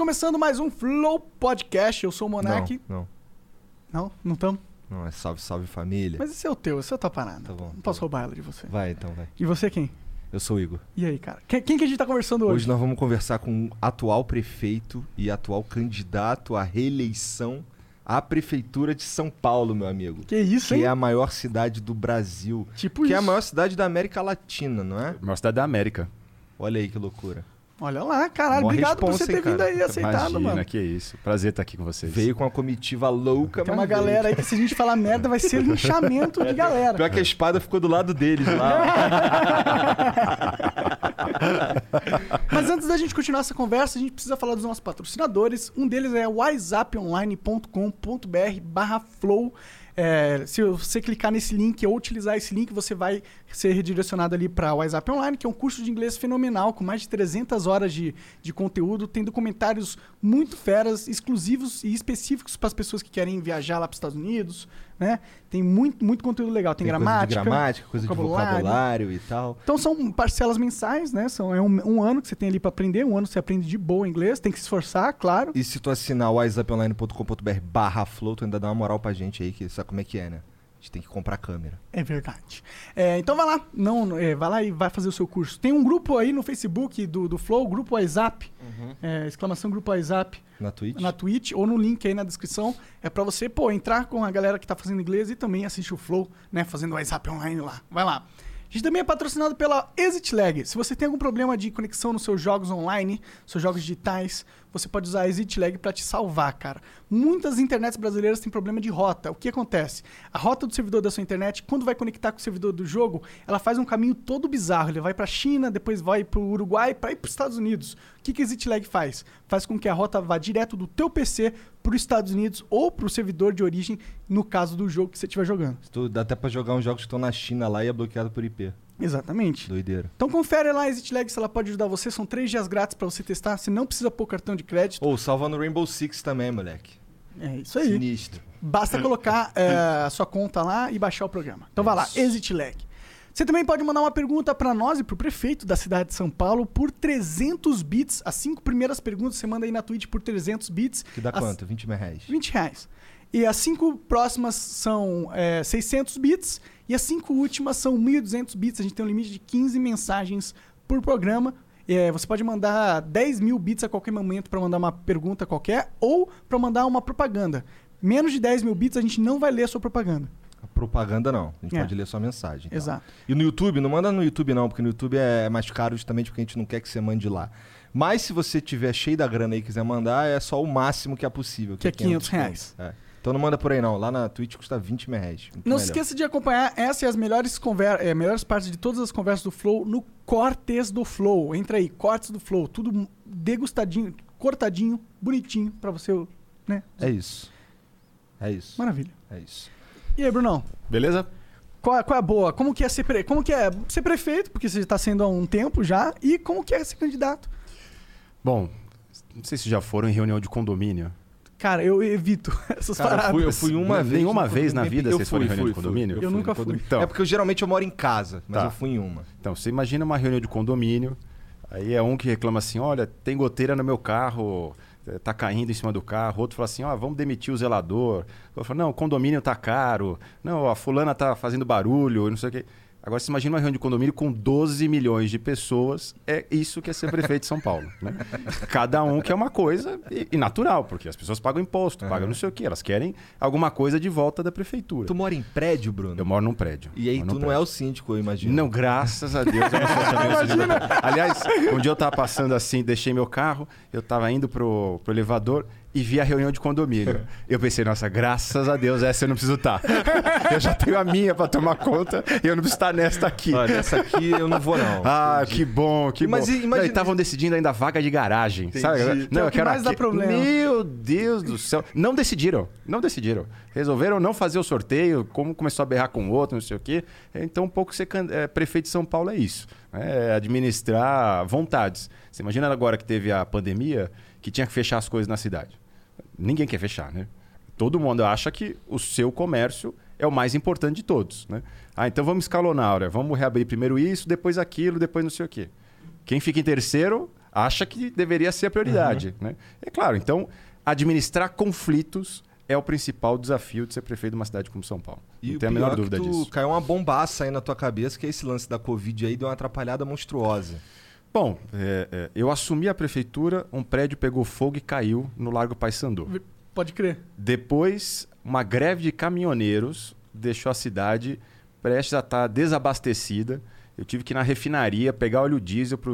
começando mais um Flow Podcast. Eu sou o Monark. Não, Não, não estamos? não, não é salve, salve família. Mas esse é o teu, esse é a tua parada. Tá bom, Não tá posso bom. roubar ela de você. Vai então, vai. E você quem? Eu sou o Igor. E aí, cara? Quem, quem que a gente tá conversando hoje? Hoje nós vamos conversar com o atual prefeito e atual candidato à reeleição à prefeitura de São Paulo, meu amigo. Que isso, Que hein? é a maior cidade do Brasil. Tipo que isso. é a maior cidade da América Latina, não é? Maior cidade da América. Olha aí que loucura. Olha lá, caralho. Mó Obrigado por você ter vindo cara? aí e aceitado, Imagina, mano. que isso. Prazer estar aqui com vocês. Veio com uma comitiva louca, Tem mas uma veio. galera aí que se a gente falar merda vai ser linchamento de galera. Pior que a espada ficou do lado deles lá. Mas antes da gente continuar essa conversa, a gente precisa falar dos nossos patrocinadores. Um deles é whatsapponline.com.br barra flow. É, se você clicar nesse link ou utilizar esse link, você vai ser redirecionado ali para o WhatsApp Online, que é um curso de inglês fenomenal, com mais de 300 horas de, de conteúdo. Tem documentários muito feras, exclusivos e específicos para as pessoas que querem viajar lá para os Estados Unidos. Né? Tem muito, muito conteúdo legal. Tem, Tem coisa de gramática, gramática, coisa de vocabulário e tal. então são parcelas mensais, né? São, é um, um ano que você tem ali pra aprender, um ano você aprende de boa inglês, tem que se esforçar, claro. E se tu assinar o whatsapponline.com.br barra flow, tu ainda dá uma moral pra gente aí, que sabe como é que é, né? A gente tem que comprar câmera. É verdade. É, então vai lá, não, é, vai lá e vai fazer o seu curso. Tem um grupo aí no Facebook do, do Flow, grupo WhatsApp, é, exclamação grupo WhatsApp, Na Twitch? na Twitch ou no link aí na descrição. É pra você, pô, entrar com a galera que tá fazendo inglês e também assistir o Flow, né? Fazendo WhatsApp online lá. Vai lá. A gente também é patrocinado pela ExitLag. Se você tem algum problema de conexão nos seus jogos online, seus jogos digitais, você pode usar a ExitLag para te salvar, cara. Muitas internets brasileiras têm problema de rota. O que acontece? A rota do servidor da sua internet, quando vai conectar com o servidor do jogo, ela faz um caminho todo bizarro. Ele vai para China, depois vai para o Uruguai, para ir para os Estados Unidos. O que, que a ExitLag faz? Faz com que a rota vá direto do teu PC para os Estados Unidos ou para o servidor de origem, no caso do jogo que você estiver jogando. Dá até pra jogar uns jogos que estão na China lá e é bloqueado por IP. Exatamente. Doideira. Então confere lá a ExitLag se ela pode ajudar você. São três dias grátis para você testar. Você não precisa pôr cartão de crédito. Ou salva no Rainbow Six também, moleque. É isso aí. Sinistro. Basta colocar é, a sua conta lá e baixar o programa. Então vai lá, Isso. ExitLag. Você também pode mandar uma pergunta para nós e para o prefeito da cidade de São Paulo por 300 bits. As cinco primeiras perguntas você manda aí na Twitch por 300 bits. Que dá As- quanto? 20 mil reais. 20 reais. E as cinco próximas são é, 600 bits e as cinco últimas são 1.200 bits. A gente tem um limite de 15 mensagens por programa. É, você pode mandar 10 mil bits a qualquer momento para mandar uma pergunta qualquer ou para mandar uma propaganda. Menos de 10 mil bits a gente não vai ler a sua propaganda. A propaganda não. A gente É. pode ler só a mensagem. então. Exato. E no YouTube, não manda no YouTube não, porque no YouTube é mais caro justamente porque a gente não quer que você mande lá. Mas se você tiver cheio da grana e quiser mandar, é só o máximo que é possível. Que é 500 reais. É. Então não manda por aí não. Lá na Twitch custa 20 mil reais. Muito Não se melhor. esqueça de acompanhar essa e as melhores, conver é, melhores partes de todas as conversas do Flow no Cortes do Flow. Entra aí, Cortes do Flow. Tudo degustadinho, cortadinho, bonitinho pra você, né? É isso. É isso. Maravilha. É isso. E aí, Brunão? Beleza? Qual, é- qual é a boa? Como que é ser, pre... como que é ser prefeito, porque você está sendo há um tempo já, e como que é ser candidato? Bom, não sei se já foram em reunião de condomínio. Cara, eu evito essas Cara, eu paradas. fui, eu fui uma N- vez. nenhuma vez na vida Eu vocês foram em reunião fui, de condomínio? Eu fui nunca fui. Então. É porque eu geralmente eu moro em casa, mas Tá. eu fui em uma. Então, você imagina uma reunião de condomínio, aí é um que reclama assim, olha, tem goteira no meu carro, eh, tá caindo em cima do carro. Outro fala assim, ó, vamos demitir o zelador. Outro fala, não, o condomínio tá caro. Não, a fulana tá fazendo barulho, não sei o quê. Agora, você imagina uma reunião de condomínio com 12 milhões de pessoas. É isso que é ser prefeito de São Paulo. Né? Cada um quer uma coisa e, e natural, porque as pessoas pagam imposto, pagam não sei o quê. Elas querem alguma coisa de volta da prefeitura. Tu mora em prédio, Bruno? Eu moro num prédio. E aí tu num não é prédio. o síndico, eu imagino. Não, graças a Deus. Eu não sou também o segundo. Aliás, um dia eu tava passando assim, deixei meu carro, eu tava indo pro, pro elevador e vi a reunião de condomínio. Eu pensei, nossa, graças a Deus, essa eu não preciso estar. Eu já tenho a minha pra tomar conta e eu não preciso estar nesta aqui. Olha, essa aqui eu não vou, não. Ah, que bom, que Mas bom. e- imagina- Não, e estavam decidindo ainda a vaga de garagem, sabe? Entendi. Que é o que mais dá problema. Meu Deus do céu. Não decidiram, não decidiram. Resolveram não fazer o sorteio, como começou a berrar com o outro, não sei o quê. Então, um pouco ser é, prefeito de São Paulo é isso. É administrar vontades. Você imagina agora que teve a pandemia, que tinha que fechar as coisas na cidade. Ninguém quer fechar, né? Todo mundo acha que o seu comércio é o mais importante de todos, né? Ah, então vamos escalonar, olha, vamos reabrir primeiro isso, depois aquilo, depois não sei o quê. Quem fica em terceiro, acha que deveria ser a prioridade. Né? É claro, então, administrar conflitos é o principal desafio de ser prefeito de uma cidade como São Paulo. E não tenho a menor é dúvida disso. caiu uma bombaça aí na tua cabeça, que é esse lance da Covid aí deu uma atrapalhada monstruosa. Bom, é, é, eu assumi a prefeitura, um prédio pegou fogo e caiu no Largo Paissandu. Pode crer. Depois, uma greve de caminhoneiros deixou a cidade prestes a estar desabastecida. Eu tive que ir na refinaria pegar óleo diesel para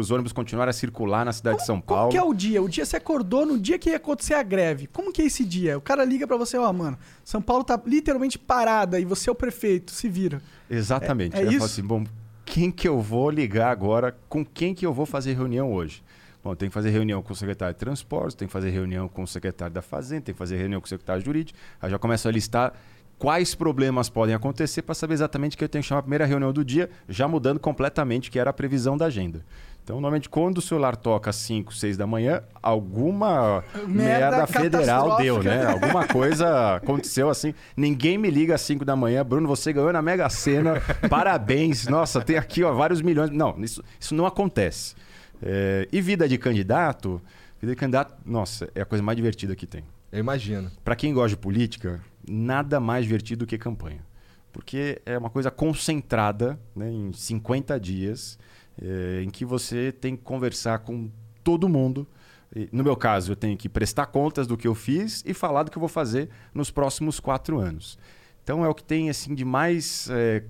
os ônibus continuarem a circular na cidade de São Como Paulo. que é o dia? O dia você acordou no dia que ia acontecer a greve. Como que é esse dia? O cara liga pra você, ó, mano, São Paulo tá literalmente parada e você é o prefeito, se vira. Exatamente. É- é eu isso? assim, bom, quem que eu vou ligar agora? Com quem que eu vou fazer reunião hoje? Bom, tem que fazer reunião com o secretário de transportes, tem que fazer reunião com o secretário da Fazenda, tem que fazer reunião com o secretário jurídico. Aí já começo a listar quais problemas podem acontecer para saber exatamente que eu tenho que chamar a primeira reunião do dia, já mudando completamente que era a previsão da agenda. Então, normalmente, quando o celular toca às 5, 6 da manhã, alguma Merda merda, federal deu, né? Alguma coisa aconteceu assim. Ninguém me liga às 5 da manhã. Bruno, você ganhou na Mega Sena. Parabéns. Nossa, tem aqui ó, vários milhões. Não, isso, isso não acontece. É, e vida de candidato? Vida de candidato, nossa, é a coisa mais divertida que tem. Eu imagino. Para quem gosta de política, nada mais divertido do que campanha. Porque é uma coisa concentrada né, em 50 dias, eh, em que você tem que conversar com todo mundo. No meu caso, eu tenho que prestar contas do que eu fiz e falar do que eu vou fazer nos próximos quatro anos. Então é o que tem assim de mais eh,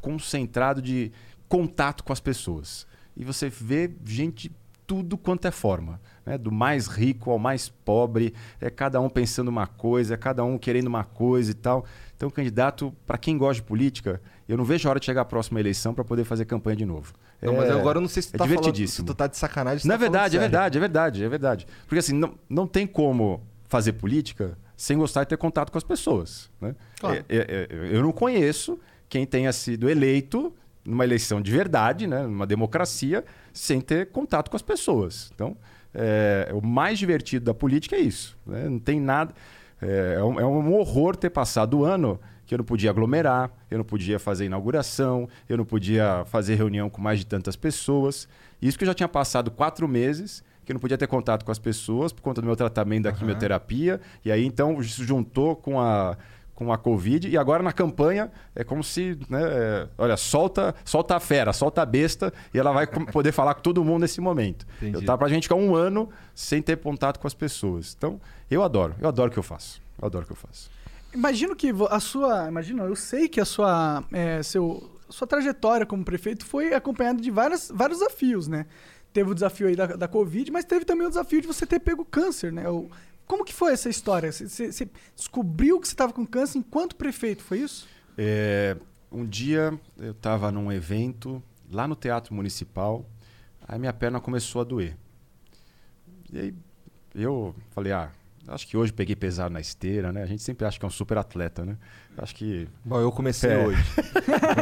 concentrado de contato com as pessoas. E você vê gente tudo quanto é forma. né? Do mais rico ao mais pobre, é cada um pensando uma coisa, é cada um querendo uma coisa e tal. Então, candidato, para quem gosta de política, eu não vejo a hora de chegar a próxima eleição para poder fazer campanha de novo. Não, mas agora eu não sei se tu é tá falando, tu tá de sacanagem. Não é tá verdade, é verdade, é verdade, é verdade. Porque assim, não, não tem como fazer política sem gostar de ter contato com as pessoas. Né? Claro. É- é- é- eu não conheço quem tenha sido eleito numa eleição de verdade, né? numa democracia, sem ter contato com as pessoas. Então, é, o mais divertido da política é isso. né? Não tem nada. É, é um, é um horror ter passado o ano que eu não podia aglomerar, eu não podia fazer inauguração, eu não podia fazer reunião com mais de tantas pessoas. Isso que eu já tinha passado quatro meses, que eu não podia ter contato com as pessoas por conta do meu tratamento da quimioterapia. E aí, então, isso juntou com a, com a Covid. E agora, na campanha, é como se, né, é, olha, solta, solta a fera, solta a besta, e ela vai poder falar com todo mundo nesse momento. Entendi. Eu tava pra gente ficar um ano sem ter contato com as pessoas. Então, eu adoro, eu adoro o que eu faço. Eu adoro o que eu faço. Imagino que a sua. Imagina, eu sei que a sua. é, seu, sua trajetória como prefeito foi acompanhada de várias, vários desafios, né? Teve o desafio aí da, da Covid, mas teve também o desafio de você ter pego câncer, né? Como que foi essa história? Você, você- você descobriu que você estava com câncer enquanto prefeito, foi isso? É, um dia eu estava num evento lá no Teatro Municipal, aí minha perna começou a doer. E aí eu falei, ah, acho que hoje peguei pesado na esteira, né? A gente sempre acha que é um super atleta, né? Acho que. Bom, eu comecei É. hoje.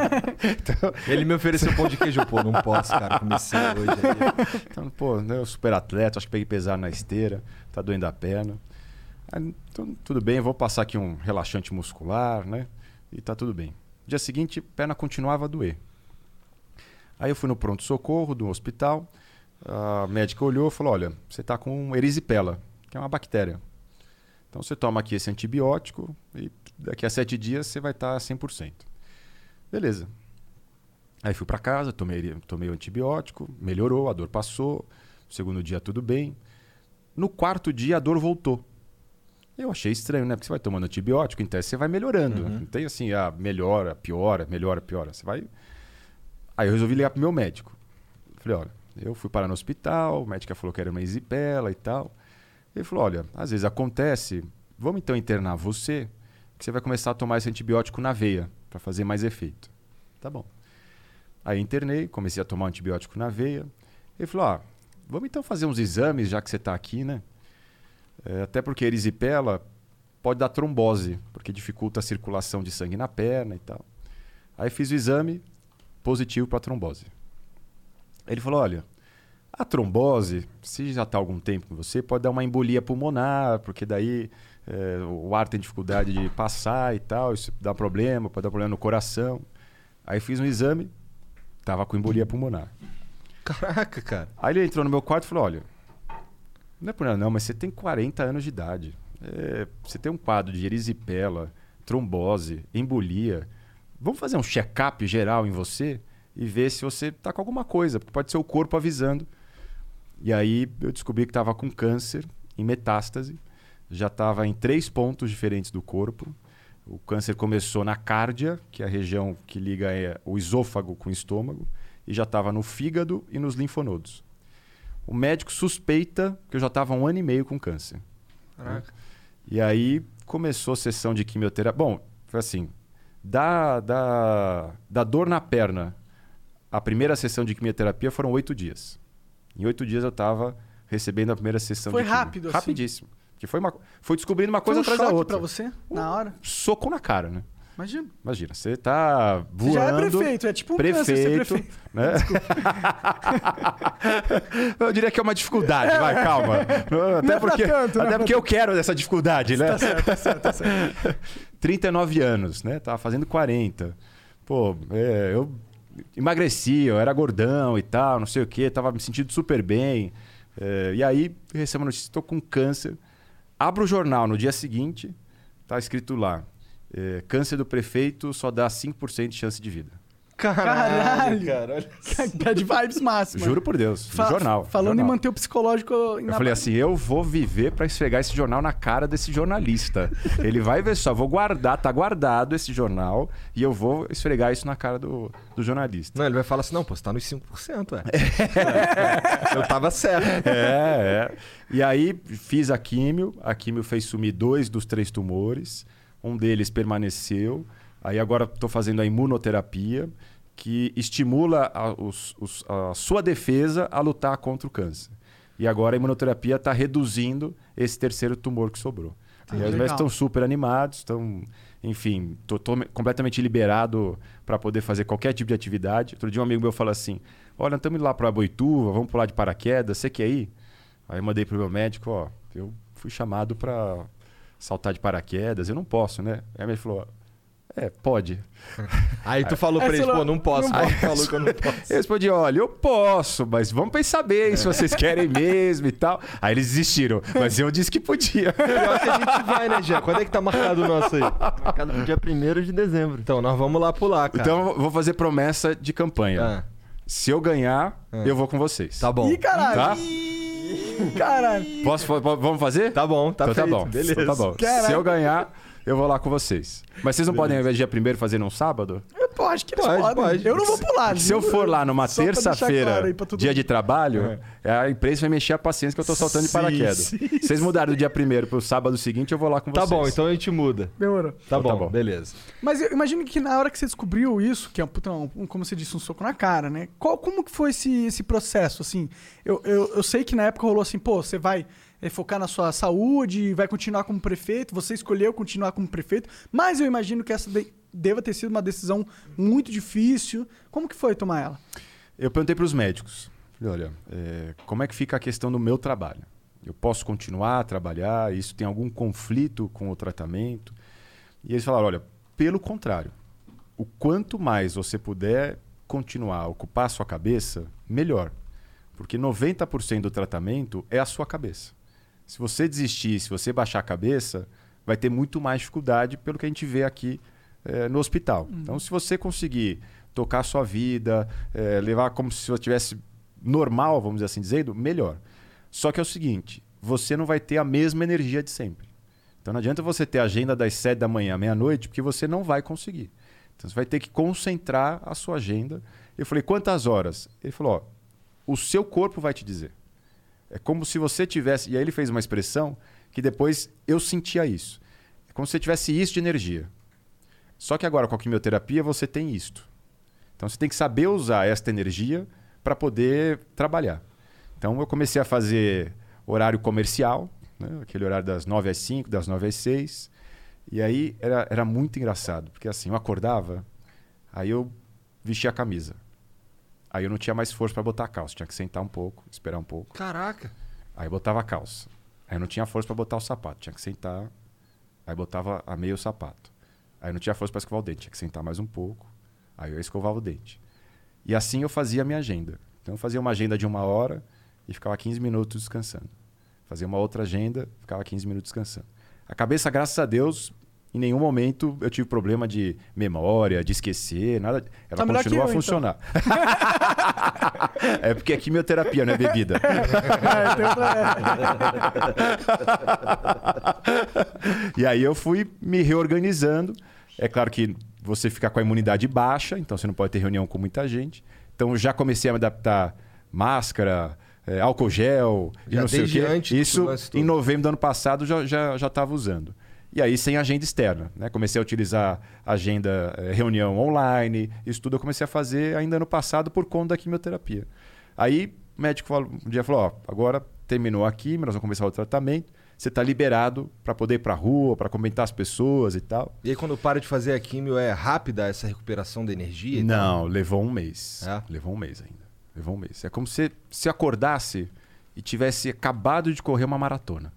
Ele me ofereceu pão de queijo, pô, não posso, cara. Comecei hoje. aí. Então, pô, né, eu super atleta, acho que peguei pesado na esteira, tá doendo a perna. Aí, então, tudo bem, vou passar aqui um relaxante muscular, né? E tá tudo bem. Dia seguinte, perna continuava a doer. Aí eu fui no pronto-socorro do hospital. A médica olhou e falou: Olha, você está com erisipela, que é uma bactéria. Então você toma aqui esse antibiótico e daqui a sete dias você vai estar 100%. Beleza. Aí fui para casa, tomei, tomei o antibiótico, melhorou, a dor passou. No segundo dia tudo bem. No quarto dia a dor voltou. Eu achei estranho, né? Porque você vai tomando antibiótico, em teste você vai melhorando. Não tem assim, ah, melhora, piora, melhora, piora. Você vai. Aí eu resolvi ligar pro meu médico. Falei, olha, eu fui parar no hospital, o médico falou que era uma isipela e tal. Ele falou, olha, às vezes acontece, vamos então internar você, que você vai começar a tomar esse antibiótico na veia, para fazer mais efeito. Tá bom. Aí internei, comecei a tomar um antibiótico na veia. Ele falou, ah, vamos então fazer uns exames, já que você está aqui, né? É, até porque erisipela pode dar trombose, porque dificulta a circulação de sangue na perna e tal. Aí fiz o exame, positivo para trombose. Ele falou: olha, a trombose, se já está há algum tempo com você, pode dar uma embolia pulmonar, porque daí é, o ar tem dificuldade de passar e tal, isso dá problema, pode dar problema no coração. Aí fiz um exame, estava com embolia pulmonar. Caraca, cara. Aí ele entrou no meu quarto e falou: olha, não é por nada não, mas você tem 40 anos de idade. É, você tem um quadro de erisipela, trombose, embolia. Vamos fazer um check-up geral em você e ver se você tá com alguma coisa, porque pode ser o corpo avisando. E aí eu descobri que estava com câncer em metástase, já estava em três pontos diferentes do corpo. O câncer começou na cárdia, que é a região que liga é, o esôfago com o estômago, e já estava no fígado e nos linfonodos. O médico suspeita que eu já estava um ano e meio com câncer. Caraca. E aí começou a sessão de quimioterapia. Bom, foi assim: da, da, da dor na perna, a primeira sessão de quimioterapia foram oito dias. Em oito dias eu estava recebendo a primeira sessão Foi rápido, assim? Rapidíssimo. Que foi, uma, foi descobrindo uma Foi coisa um atrás da outra. pra você, na hora? Soco na cara, né? Imagina. Imagina, você tá voando. Você já é prefeito, é tipo um câncer ser prefeito, prefeito. né? eu diria que é uma dificuldade, vai, calma. Até Não é porque, tanto, é até porque eu quero essa dificuldade, né? Tá certo, tá certo, tá certo. 39 anos, né? Tava fazendo 40. Pô, é, eu emagreci, eu era gordão e tal, não sei o quê, tava me sentindo super bem. É, e aí, recebo a notícia, estou com câncer. Abro o jornal no dia seguinte, tá escrito lá: é, câncer do prefeito só dá 5% de chance de vida. Caralho. cara. Olha. Bad vibes máxima. Juro por Deus, Fa- jornal. Falando jornal. em manter o psicológico Eu falei assim, eu vou viver pra esfregar esse jornal na cara desse jornalista. Ele vai ver só, vou guardar, tá guardado esse jornal e eu vou esfregar isso na cara do, do jornalista. Não, ele vai falar assim: não, pô, você tá nos 5%, ué. Eu tava certo. É, é. E aí fiz a químio, a químio fez sumir dois dos três tumores, um deles permaneceu. Aí agora estou fazendo a imunoterapia, que estimula a, os- os- a sua defesa a lutar contra o câncer. E agora a imunoterapia está reduzindo esse terceiro tumor que sobrou. Ah, e os médicos estão super animados, estão, enfim, tô, tô completamente liberado para poder fazer qualquer tipo de atividade. Outro dia um amigo meu falou assim: Olha, estamos indo lá para Boituva, vamos pular de paraquedas, você quer ir? Aí eu mandei pro meu médico: Ó, eu fui chamado para saltar de paraquedas, eu não posso, né? Aí ele falou: É, pode. Aí tu falou pra É, ele, sei lá, pô, não posso. não Aí posso. falou que eu não posso. Eu respondi: Olha, eu posso, mas vamos pensar bem se vocês querem mesmo e tal. Aí eles desistiram, mas eu disse que podia. Pior que a gente vai, né, Jean? Quando é que tá marcado o nosso aí? Marcado pro dia 1 de dezembro. Então, nós vamos lá pular, cara. Então eu vou fazer promessa de campanha. Ah, Se eu ganhar, Ah. eu vou com vocês. tá bom. Ih, caralho. Tá? Ih, caralho. Posso, po- po- vamos fazer? Tá bom, tá então tá feito. bom. Beleza. Então tá bom. Caralho. Se eu ganhar, eu vou lá com vocês. Mas vocês não podem, ao invés de dia primeiro, fazer num sábado? Eu pô, acho que eles Pode, podem. pode. Eu não vou pular. Se eu for lá numa terça-feira, claro dia de trabalho, a empresa vai mexer a paciência que eu tô soltando de Sim, paraquedas. sim, Vocês mudaram do dia primeiro pro sábado seguinte, eu vou lá com Tá vocês. bom, então a gente muda. Demorou. Tá Então bom, tá bom. beleza. Mas eu imagino que na hora que você descobriu isso, que é um, puta, um- como você disse, um soco na cara, né? Qual, como que foi esse, esse processo, assim? Eu, eu, eu sei que na época rolou assim, pô, você vai eh, focar na sua saúde, vai continuar como prefeito, você escolheu continuar como prefeito, mas eu imagino que essa de- deva ter sido uma decisão muito difícil. Como que foi tomar ela? Eu perguntei para os médicos. Olha, é, como é que fica a questão do meu trabalho? Eu posso continuar a trabalhar? Isso tem algum conflito com o tratamento? E eles falaram, olha, pelo contrário. O quanto mais você puder continuar a ocupar a sua cabeça, melhor. Porque 90% do tratamento é a sua cabeça. Se você desistir, se você baixar a cabeça, vai ter muito mais dificuldade pelo que a gente vê aqui eh, no hospital. Então, se você conseguir tocar a sua vida, eh, levar como se você estivesse normal, vamos assim dizendo, melhor. Só que é o seguinte, você não vai ter a mesma energia de sempre. Então não adianta você ter a agenda das 7 da manhã à meia-noite, porque você não vai conseguir. Então você vai ter que concentrar a sua agenda. Eu falei, quantas horas? Ele falou, ó, o seu corpo vai te dizer. É como se você tivesse. E aí ele fez uma expressão que depois eu sentia isso. É como se você tivesse isso de energia. Só que agora com a quimioterapia você tem isto. Então você tem que saber usar esta energia para poder trabalhar. Então eu comecei a fazer horário comercial, né? aquele horário das 9 às 5, das 9 às 6. E aí era, era muito engraçado, porque assim, eu acordava, aí eu vestia a camisa. Aí eu não tinha mais força para botar a calça, tinha que sentar um pouco, esperar um pouco. Caraca. Aí eu botava a calça. Aí eu não tinha força para botar o sapato, tinha que sentar. Aí botava a meia o sapato. Aí eu não tinha força para escovar o dente, tinha que sentar mais um pouco. Aí eu escovava o dente. E assim eu fazia a minha agenda. Então eu fazia uma agenda de uma hora e ficava 15 minutos descansando. Fazia uma outra agenda, ficava 15 minutos descansando. A cabeça, graças a Deus, em nenhum momento eu tive problema de memória, de esquecer, nada. Ela Tá continua eu, a funcionar. é porque é quimioterapia, não é bebida. É, tem outra- e aí eu fui me reorganizando. É claro que você fica com a imunidade baixa, então você não pode ter reunião com muita gente. Então já comecei a me adaptar máscara, eh, álcool gel, e Já não sei o quê. antes Isso em novembro do ano passado já já já estava usando. E aí sem agenda externa, né? Comecei a utilizar agenda eh, reunião online, isso tudo eu comecei a fazer ainda ano passado por conta da quimioterapia. Aí o médico falou, um dia falou, ó, agora terminou a quimio, nós vamos começar o tratamento. Você está liberado para poder ir para rua, para comentar as pessoas e tal. E aí quando para de fazer a químio, é rápida essa recuperação da energia? e tal? Não, levou um mês. É? Levou um mês ainda. Levou um mês. É como se se acordasse e tivesse acabado de correr uma maratona.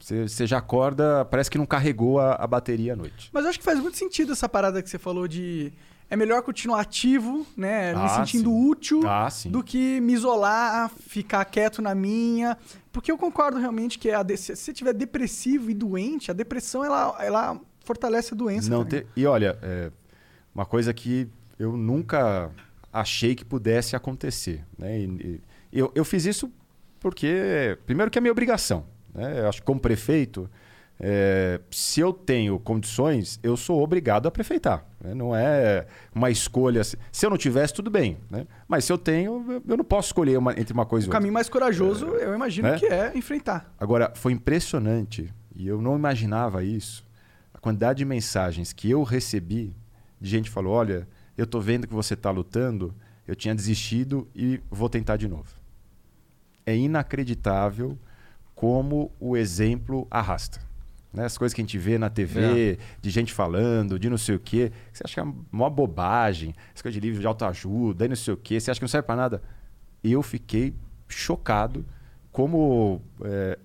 Você, você já acorda, parece que não carregou a, a bateria à noite. Mas eu acho que faz muito sentido essa parada que você falou de. É melhor continuar ativo, né? me Ah, sentindo sim. útil, Ah, do que me isolar, ficar quieto na minha. Porque eu concordo realmente que a se você estiver depressivo e doente, a depressão ela, ela fortalece a doença. Não ter... E olha, é, uma coisa que eu nunca achei que pudesse acontecer. Né? E- e eu, eu fiz isso porque, primeiro, que é minha obrigação. Né? Eu acho que como prefeito, é, se eu tenho condições, eu sou obrigado a prefeitar. né? Não é uma escolha. Se eu não tivesse, tudo bem. Né? Mas se eu tenho, eu- não posso escolher uma- entre uma coisa O e outra. caminho mais corajoso, eu imagino né? que é enfrentar. Agora, foi impressionante, e eu não imaginava isso, a quantidade de mensagens que eu recebi de gente que falou: olha, eu tô vendo que você está lutando, eu tinha desistido e vou tentar de novo. É inacreditável como o exemplo arrasta. Né? As coisas que a gente vê na TV, de gente falando, de não sei o quê, que você acha que é uma bobagem, essa coisa de livro de autoajuda, e não sei o quê, você acha que não serve para nada. Eu fiquei chocado como é,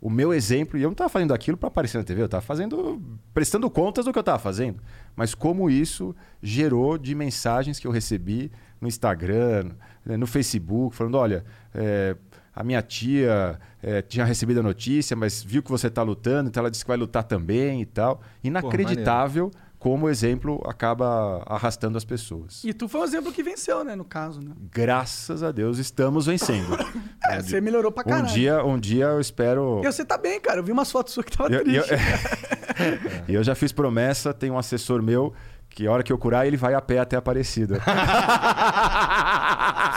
o meu exemplo, e eu não estava fazendo aquilo para aparecer na TV, eu estava fazendo, prestando contas do que eu estava fazendo, mas como isso gerou de mensagens que eu recebi no Instagram, né, no Facebook, falando, olha, é, a minha tia é, tinha recebido a notícia, mas viu que você está lutando, então ela disse que vai lutar também e tal. Inacreditável como o exemplo acaba arrastando as pessoas. E tu foi um exemplo que venceu, né? No caso, né? Graças a Deus estamos vencendo. É, você melhorou pra caralho. um dia, um dia eu espero. E você tá bem, cara. Eu vi umas fotos suas que tava eu, e eu- triste. e eu já fiz promessa, tem um assessor meu que a hora que eu curar ele vai a pé até Aparecida.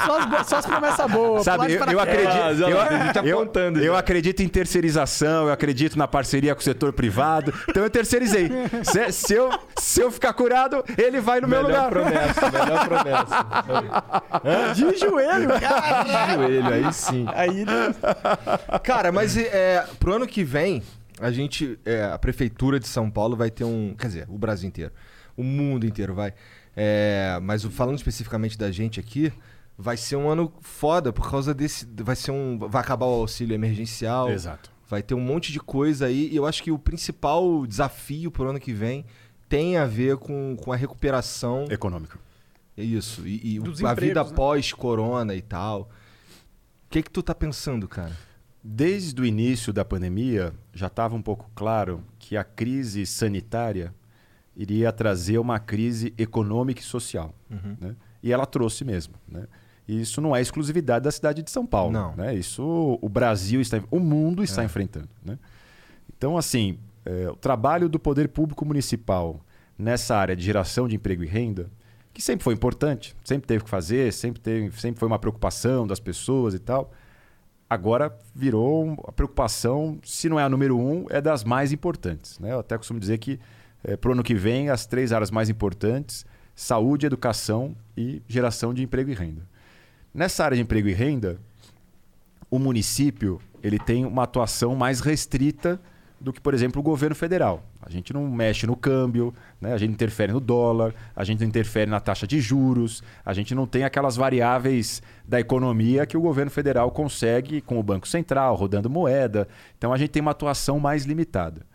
Só as, só as promessas boas. Sabe, de eu, eu acredito. Ah, eu, gente eu- apontando eu já. acredito em terceirização, eu acredito na parceria com o setor privado. Então eu terceirizei. Se, se eu, se eu ficar curado, ele vai no meu Melhor lugar. promessa, melhor promessa. De joelho, cara. Joelho, aí sim. Aí, Cara, mas é, pro ano que vem, a gente, é, a prefeitura de São Paulo vai ter um, quer dizer, o Brasil inteiro, o mundo inteiro vai. É, mas falando especificamente da gente aqui, vai ser um ano foda por causa desse, vai ser um, vai acabar o auxílio emergencial. Exato. Vai ter um monte de coisa aí e eu acho que o principal desafio pro ano que vem tem a ver com, com a recuperação Econômico. é isso. E, e a vida né? pós-corona e tal. O que que tu tá pensando, cara? Desde o início da pandemia, já estava um pouco claro que a crise sanitária iria trazer uma crise econômica e social. né? E ela trouxe mesmo. Né? Isso não é exclusividade da cidade de São Paulo. Não. Né? Isso o Brasil está, o mundo está enfrentando. Né? Então, assim, é, o trabalho do poder público municipal nessa área de geração de emprego e renda, que sempre foi importante, sempre teve que fazer, sempre, teve, sempre foi uma preocupação das pessoas e tal, agora virou a preocupação, se não é a número um, é das mais importantes. Né? Eu até costumo dizer que para o ano que vem, as três áreas mais importantes, saúde, educação e geração de emprego e renda. Nessa área de emprego e renda, o município ele tem uma atuação mais restrita do que, por exemplo, o governo federal. A gente não mexe no câmbio, né? a gente interfere no dólar, a gente não interfere na taxa de juros, a gente não tem aquelas variáveis da economia que o governo federal consegue com o Banco Central, rodando moeda. Então a gente tem uma atuação mais limitada.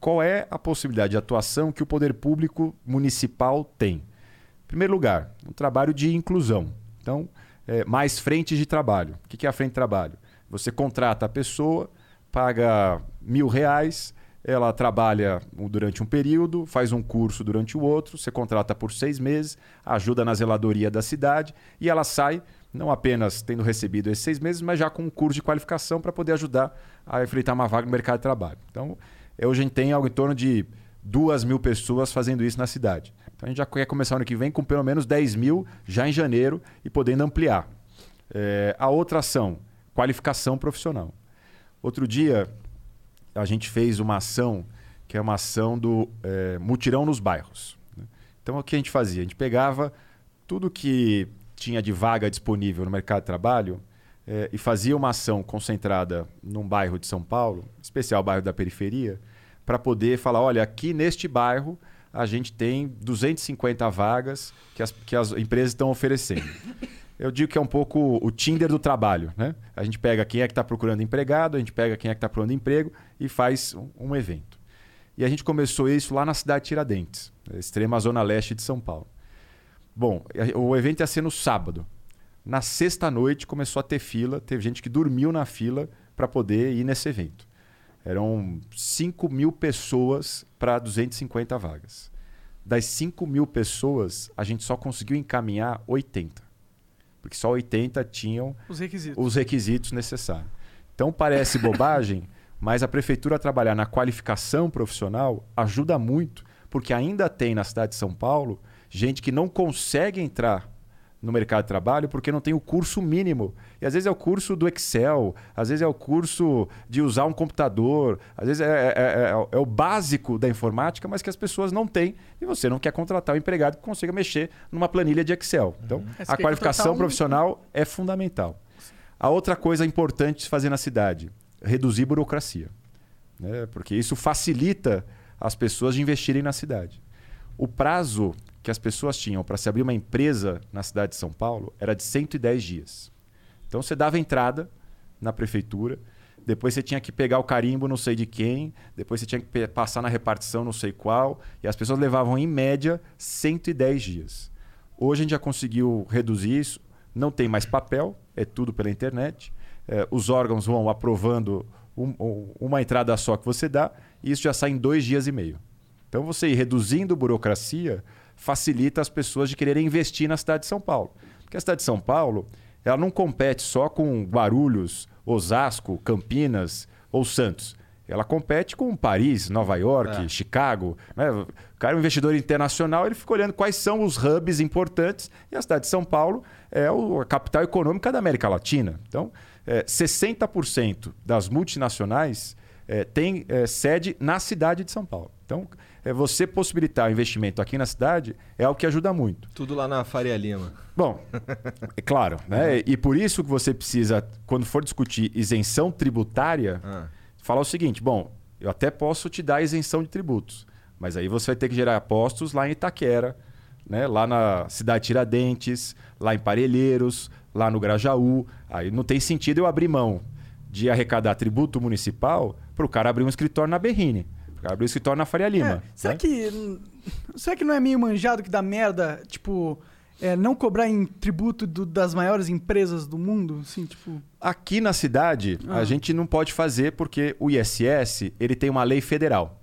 Qual é a possibilidade de atuação que o poder público municipal tem? Em primeiro lugar, um trabalho de inclusão. Então, é, mais frentes de trabalho. O que é a frente de trabalho? Você contrata a pessoa, paga mil reais, ela trabalha durante um período, faz um curso durante o outro, você contrata por seis meses, ajuda na zeladoria da cidade e ela sai não apenas tendo recebido esses seis meses, mas já com um curso de qualificação para poder ajudar a enfrentar uma vaga no mercado de trabalho. Então, hoje a gente tem algo em torno de duas mil pessoas fazendo isso na cidade. Então, a gente já quer começar ano que vem com pelo menos 10 mil já em janeiro e podendo ampliar. É, a outra ação, qualificação profissional. Outro dia, a gente fez uma ação que é uma ação do é, mutirão nos bairros. né? Então, o que a gente fazia? A gente pegava tudo que tinha de vaga disponível no mercado de trabalho eh, e fazia uma ação concentrada num bairro de São Paulo, especial bairro da periferia, para poder falar: olha, aqui neste bairro a gente tem 250 vagas que as, que as empresas estão oferecendo. Eu digo que é um pouco o Tinder do trabalho. Né? A gente pega quem é que está procurando empregado, a gente pega quem é que está procurando emprego e faz um, evento. E a gente começou isso lá na cidade de Tiradentes, extrema zona leste de São Paulo. Bom, o evento ia ser no sábado. Na sexta-noite começou a ter fila, teve gente que dormiu na fila para poder ir nesse evento. Eram 5 mil pessoas para 250 vagas. Das 5 mil pessoas, a gente só conseguiu encaminhar 80. Porque só 80 tinham Os requisitos. os requisitos necessários. Então parece bobagem, mas a prefeitura trabalhar na qualificação profissional ajuda muito, porque ainda tem na cidade de São Paulo gente que não consegue entrar no mercado de trabalho porque não tem o curso mínimo. E às vezes é o curso do Excel, às vezes é o curso de usar um computador, às vezes é, é- é- é o básico da informática, mas que as pessoas não têm e você não quer contratar um empregado que consiga mexer numa planilha de Excel. Então, É, você a qualificação um- profissional é fundamental. A outra coisa importante de se fazer na cidade, reduzir burocracia. Né? Porque isso facilita as pessoas de investirem na cidade. O prazo que as pessoas tinham para se abrir uma empresa na cidade de São Paulo era de 110 dias. Então você dava entrada na prefeitura, depois você tinha que pegar o carimbo não sei de quem, depois você tinha que passar na repartição não sei qual, e as pessoas levavam em média 110 dias. Hoje a gente já conseguiu reduzir isso, não tem mais papel, é tudo pela internet. Eh, os órgãos vão aprovando um- uma entrada só que você dá, e isso já sai em dois dias e meio. Então você ir reduzindo burocracia facilita as pessoas de quererem investir na cidade de São Paulo. Porque a cidade de São Paulo, ela não compete só com Guarulhos, Osasco, Campinas ou Santos. Ela compete com Paris, Nova York, É. Chicago. né? O cara é um investidor internacional, ele fica olhando quais são os hubs importantes. E a cidade de São Paulo é a capital econômica da América Latina. Então, é, 60% das multinacionais é, tem é, sede na cidade de São Paulo. Então, é, você possibilitar o investimento aqui na cidade é algo que ajuda muito. Tudo lá na Faria Lima. Bom, é claro, né? E por isso que você precisa, quando for discutir isenção tributária, Ah. falar o seguinte: bom, eu até posso te dar isenção de tributos, mas aí você vai ter que gerar postos lá em Itaquera, né? lá na cidade de Tiradentes, lá em Parelheiros, lá no Grajaú. Aí não tem sentido eu abrir mão de arrecadar tributo municipal para o cara abrir um escritório na Berrine, para o escritório na Faria Lima. É, será né? que. Será que não é meio manjado que dá merda, tipo, é, não cobrar em tributo do- das maiores empresas do mundo? Assim, tipo. Aqui na cidade, Ah. a gente não pode fazer porque o ISS ele tem uma lei federal.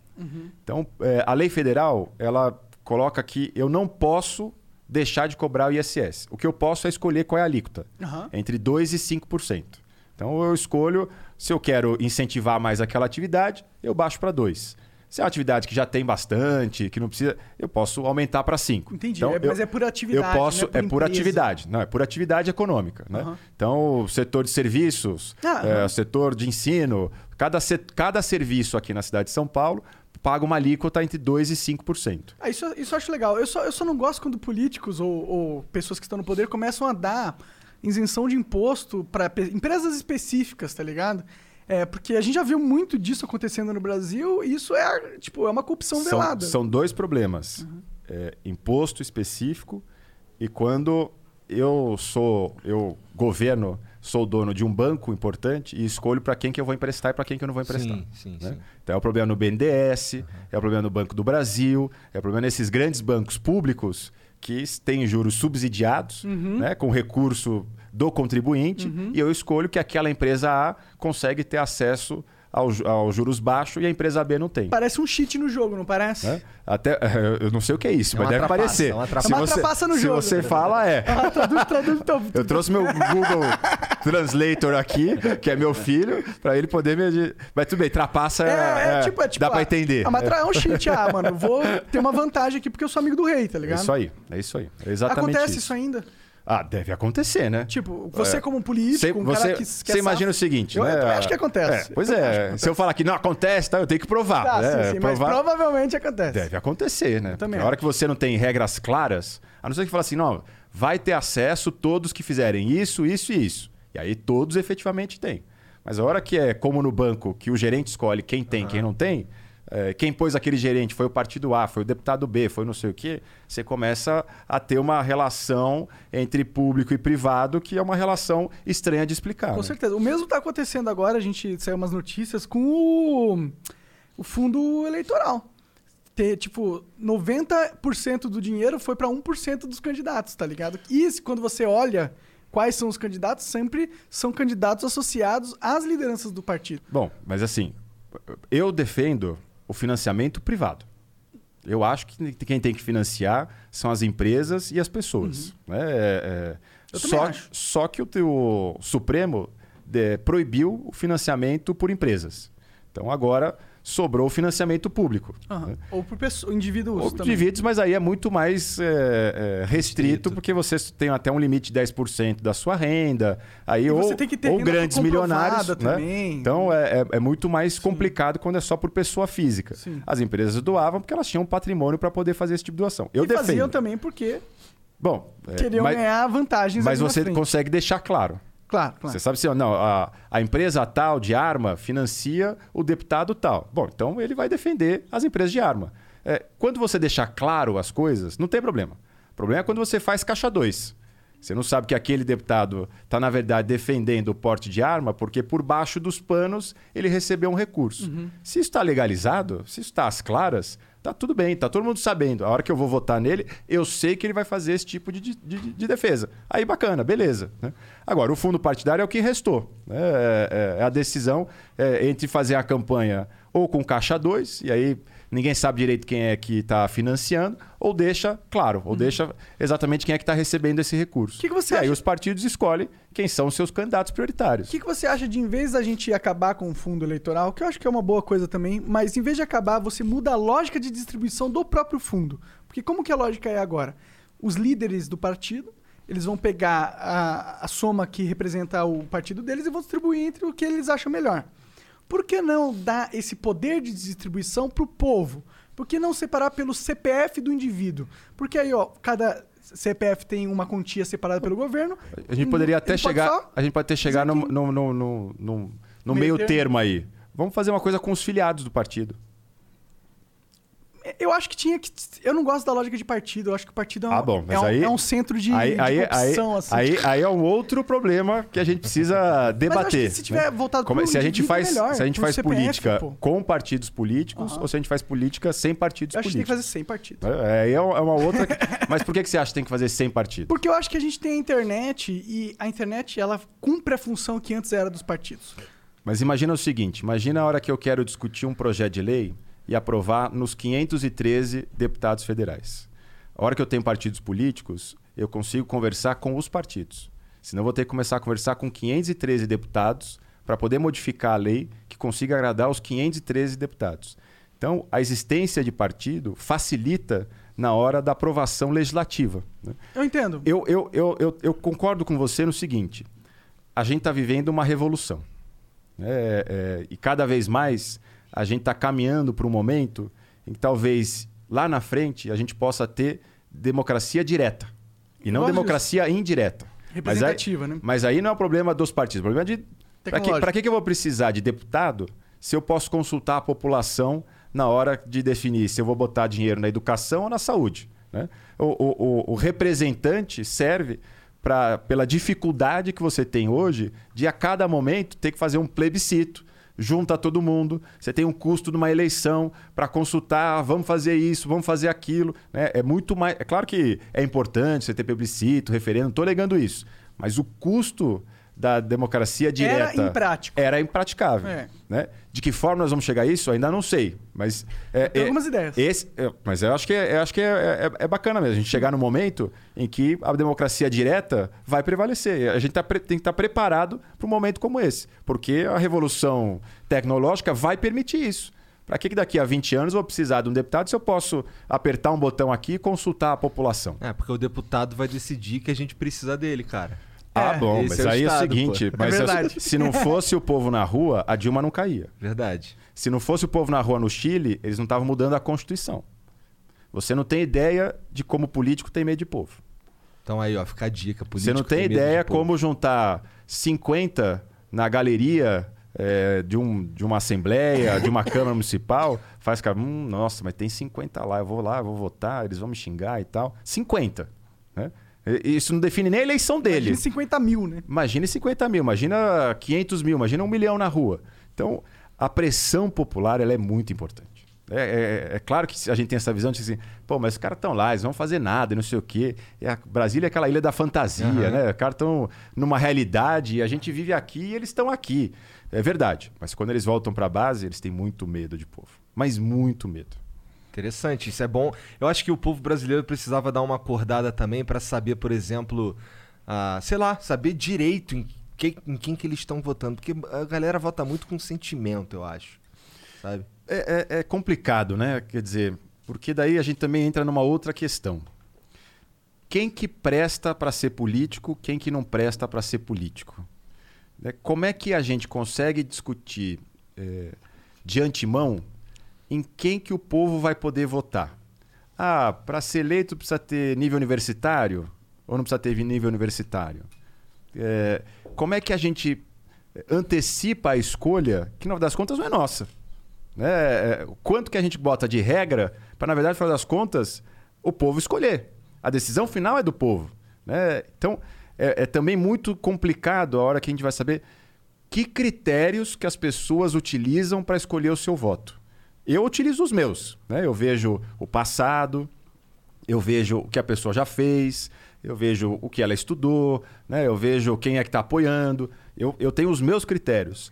Então, é, a lei federal ela coloca que eu não posso deixar de cobrar o ISS. O que eu posso é escolher qual é a alíquota, Aham. entre 2% e 5%. Então, eu escolho, se eu quero incentivar mais aquela atividade, eu baixo para 2%. Se é uma atividade que já tem bastante, que não precisa, eu posso aumentar para 5%. Entendi. Então, É, mas eu- é por atividade. eu posso, não é por é por atividade, não, é por atividade econômica. Né? Aham. Então, o setor de serviços, Ah, é, o setor de ensino, cada, cada serviço aqui na cidade de São Paulo paga uma alíquota entre 2% e 5%. Ah, isso, isso eu acho legal. Eu só, eu só não gosto quando políticos ou, ou pessoas que estão no poder começam a dar isenção de imposto para empresas específicas, tá ligado? É, porque a gente já viu muito disso acontecendo no Brasil e isso é, tipo, é uma corrupção São, velada. são dois problemas: É, imposto específico e quando eu sou, eu governo, sou dono de um banco importante e escolho para quem que eu vou emprestar e para quem que eu não vou emprestar. Sim, sim, né? sim. Então é o problema no BNDES, é o problema no Banco do Brasil, é o problema nesses grandes bancos públicos que têm juros subsidiados, Uhum. né, com recurso do contribuinte Uhum. e eu escolho que aquela empresa A consegue ter acesso ao, aos juros baixos e a empresa B não tem. Parece um cheat no jogo, não parece? né? Até, eu não sei o que é isso, É mas deve parecer. é uma trapaça. Se É você, trapaça no se jogo. você fala, é. Ah, traduz, traduz, então. Eu trouxe meu Google Translator aqui, que é meu filho, pra ele poder me. Mas tudo bem, trapaça é. É, é, tipo, é tipo. dá pra ah, entender. Ah, mas é um cheat. Ah, mano, eu vou ter uma vantagem aqui porque eu sou amigo do rei, tá É ligado? isso aí, é isso aí. É exatamente Acontece isso. isso ainda. Ah, deve acontecer, né? Tipo, você É. como um político, Você, um você, cara que, que você é imagina o seguinte, Eu, né? eu acho que acontece. É, pois Eu é. acontece. Se eu falar que não acontece, tá, eu tenho que provar. Tá, né? sim, sim, mas Provar- provavelmente acontece. Deve acontecer, né? também Na hora que você não tem regras claras, a não ser que fala assim, não, vai ter acesso todos que fizerem isso, isso e isso. E aí todos efetivamente têm. Mas a hora que é como no banco, que o gerente escolhe quem tem, quem não tem, é, quem pôs aquele gerente foi o partido A, foi o deputado B, foi não sei o quê, você começa a ter uma relação entre público e privado que é uma relação estranha de explicar. Com né? certeza. O mesmo tá acontecendo agora, a gente saiu umas notícias com o, o fundo eleitoral. Ter, tipo, 90% do dinheiro foi para 1% dos candidatos, tá ligado? E quando você olha quais são os candidatos, sempre são candidatos associados às lideranças do partido. Bom, mas assim, eu defendo o financiamento privado. Eu acho que quem tem que financiar são as empresas e as pessoas. né? É, é, só, acho. só que o, teu Supremo é, proibiu o financiamento por empresas. Então agora sobrou o financiamento público. Aham. né? Ou por pessoa, indivíduos Ou também. Indivíduos, mas aí é muito mais é, é, restrito, porque você tem até um limite de 10% da sua renda. Aí, E ou, você tem que ter ou renda grandes milionários. né? também. Então é, é- é muito mais complicado quando é só por pessoa física. Sim. As empresas doavam porque elas tinham patrimônio para poder fazer esse tipo de doação. Eu e faziam defendo. também porque Bom, é, queriam mas, ganhar vantagens mas você consegue deixar claro. Claro, claro. Você sabe assim, ó, não, a, a empresa tal de arma financia o deputado tal. Bom, então ele vai defender as empresas de arma. É, quando você deixar claro as coisas, não tem problema. O problema é quando você faz caixa 2. Você não sabe que aquele deputado está, na verdade, defendendo o porte de arma porque por baixo dos panos ele recebeu um recurso. Se isso está legalizado, se isso está às claras, tá tudo bem, tá todo mundo sabendo. A hora que eu vou votar nele, eu sei que ele vai fazer esse tipo de, de, de- de defesa. Aí bacana, beleza. né? Agora, o fundo partidário é o que restou. né? É, é- é a decisão é, entre fazer a campanha ou com caixa 2, e aí ninguém sabe direito quem é que está financiando, ou deixa, claro, ou deixa exatamente quem é que está recebendo esse recurso. Uhum. Que que você e aí acha? os partidos escolhem quem são os seus candidatos prioritários. O que, que você acha de, em vez da gente acabar com o fundo eleitoral, que eu acho que é uma boa coisa também, mas em vez de acabar, você muda a lógica de distribuição do próprio fundo? Porque como que a lógica é agora? Os líderes do partido, eles vão pegar a, a soma que representa o partido deles e vão distribuir entre o que eles acham melhor. Por que não dar esse poder de distribuição para o povo? Por que não separar pelo CPF do indivíduo? Porque aí, ó, cada CPF tem uma quantia separada pelo governo. A gente poderia até Ele pode chegar, a gente pode até chegar no, no, no, no, meio termo. termo aí. Vamos fazer uma coisa com os filiados do partido. Eu acho que tinha que. Eu não gosto da lógica de partido. Eu acho que o partido é um, Ah, bom, mas é um, aí- é um centro de, aí, de aí, corrupção, assim. aí, aí é um outro problema que a gente precisa debater. acho se tiver né? voltado Como é- se a gente faz, é melhor, se a gente faz CPF, política pô. com partidos políticos Aham. ou se a gente faz política sem partidos eu acho que tem que políticos. fazer sem partido. É, aí é uma é uma outra. Mas por que que você acha que tem que fazer sem partido? Porque eu acho que a gente tem a internet e a internet ela cumpre a função que antes era dos partidos. Mas imagina o seguinte: imagina a hora que eu quero discutir um projeto de lei e aprovar nos 513 deputados federais. A hora que eu tenho partidos políticos, eu consigo conversar com os partidos. Senão eu vou ter que começar a conversar com 513 deputados para poder modificar a lei que consiga agradar os 513 deputados. Então, a existência de partido facilita na hora da aprovação legislativa. né? Eu entendo. Eu, eu, eu, eu, eu concordo com você no seguinte: a gente está vivendo uma revolução. É, é, e cada vez mais a gente está caminhando para um momento em que talvez lá na frente a gente possa ter democracia direta e não democracia indireta. Mas aí, Representativa, né? mas aí não é o problema dos partidos, é o problema de. Para que, que que eu vou precisar de deputado se eu posso consultar a população na hora de definir se eu vou botar dinheiro na educação ou na saúde? Né? O, o- o- o representante serve pra, pela dificuldade que você tem hoje de a cada momento ter que fazer um plebiscito. Junta todo mundo, você tem um custo de uma eleição para consultar, ah, vamos fazer isso, vamos fazer aquilo. né? É muito mais. É claro que é importante você ter plebiscito, referendo, não estou negando isso. Mas o custo da democracia direta Era imprático. era impraticável. É. Né? De que forma nós vamos chegar a isso, ainda não sei. Mas é, Tem é- algumas ideias. esse- é, mas eu acho que, é, eu acho que é, é- é bacana mesmo a gente chegar no momento em que a democracia direta vai prevalecer. A gente tá tem que estar preparado para um momento como esse, porque a revolução tecnológica vai permitir isso. Para que que daqui a 20 anos eu vou precisar de um deputado se eu posso apertar um botão aqui e consultar a população? É, porque o deputado vai decidir que a gente precisa dele, cara. Ah, É, bom, mas é o aí é o seguinte, pô. mas É se- verdade. se não fosse o povo na rua, a Dilma não caía. Verdade. Se não fosse o povo na rua no Chile, eles não estavam mudando a Constituição. Você não tem ideia de como político tem medo de povo. Então aí, ó, fica a dica. Você político não tem medo ideia como juntar 50 na galeria é, de, um, de uma assembleia, de uma Câmara Municipal, faz cara, hum, nossa, mas tem 50 lá, eu vou lá, eu vou votar, eles vão me xingar e tal. 50. Isso não define nem a eleição dele. Imagina 50 mil, né? Imagine 50 mil, imagina 500 mil, imagina um milhão na rua. Então, a pressão popular ela é muito importante. É, é- é claro que a gente tem essa visão de assim, pô, mas os caras estão lá, eles não vão fazer nada não sei o quê. E a Brasília é aquela ilha da fantasia, Aham. né? Os caras estão numa realidade e a gente vive aqui e eles estão aqui. É verdade. Mas quando eles voltam para a base, eles têm muito medo de povo. Mas muito medo. Interessante, isso é bom. Eu acho que o povo brasileiro precisava dar uma acordada também pra saber, por exemplo, ah, sei lá, saber direito em, que- em quem que eles estão votando. Porque a galera vota muito com sentimento, eu acho. Sabe? É, é- é complicado, né? Quer dizer, porque daí a gente também entra numa outra questão. Quem que presta para ser político, quem que não presta para ser político? Né? Como é que a gente consegue discutir é, de antemão em quem que o povo vai poder votar? Ah, para ser eleito precisa ter nível universitário ou não precisa ter nível universitário? É, como é que a gente antecipa a escolha que, no final das contas, não é nossa? né? É, Quanto que a gente bota de regra para, na verdade, no final das contas, o povo escolher. A decisão final é do povo. né? Então, é, é também muito complicado a hora que a gente vai saber que critérios que as pessoas utilizam para escolher o seu voto. Eu utilizo os meus. Né? Eu vejo o passado, eu vejo o que a pessoa já fez, eu vejo o que ela estudou, né? eu vejo quem é que está apoiando. Eu, eu tenho os meus critérios.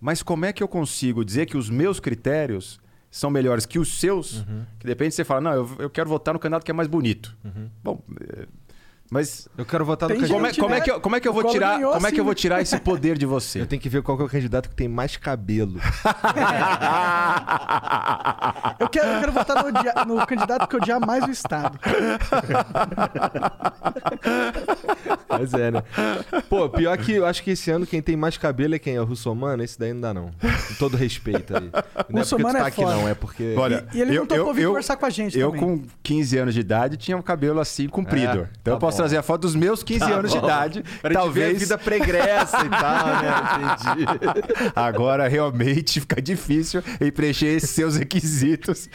Mas como é que eu consigo dizer que os meus critérios são melhores que os seus? Que depende você fala, não, eu, eu quero votar no candidato que é mais bonito. Bom, é, mas Eu quero votar no gente- como é, candidato. como é que eu, como é que eu vou tirar, ganhou como é que eu vou né? tirar esse poder de você? Eu tenho que ver qual que é o candidato que tem mais cabelo. Eu quero, eu quero votar no, dia- no candidato que odiar mais o Estado. Mas é, né? Pô, pior que eu acho que esse ano quem tem mais cabelo é quem? É o Russomano? Esse daí não dá, não. Com todo respeito aí. Não é porque tu tá é aqui, não. É porque. Olha, E ele não topou vir eu, conversar com a gente Eu, também. com 15 anos de idade, tinha um cabelo assim comprido. É, então tá eu posso. Trazer a foto dos meus 15 Tá anos de bom. idade. Pra ver a talvez vida pregressa e tal, né? Entendi. agora realmente fica difícil em preencher esses seus requisitos.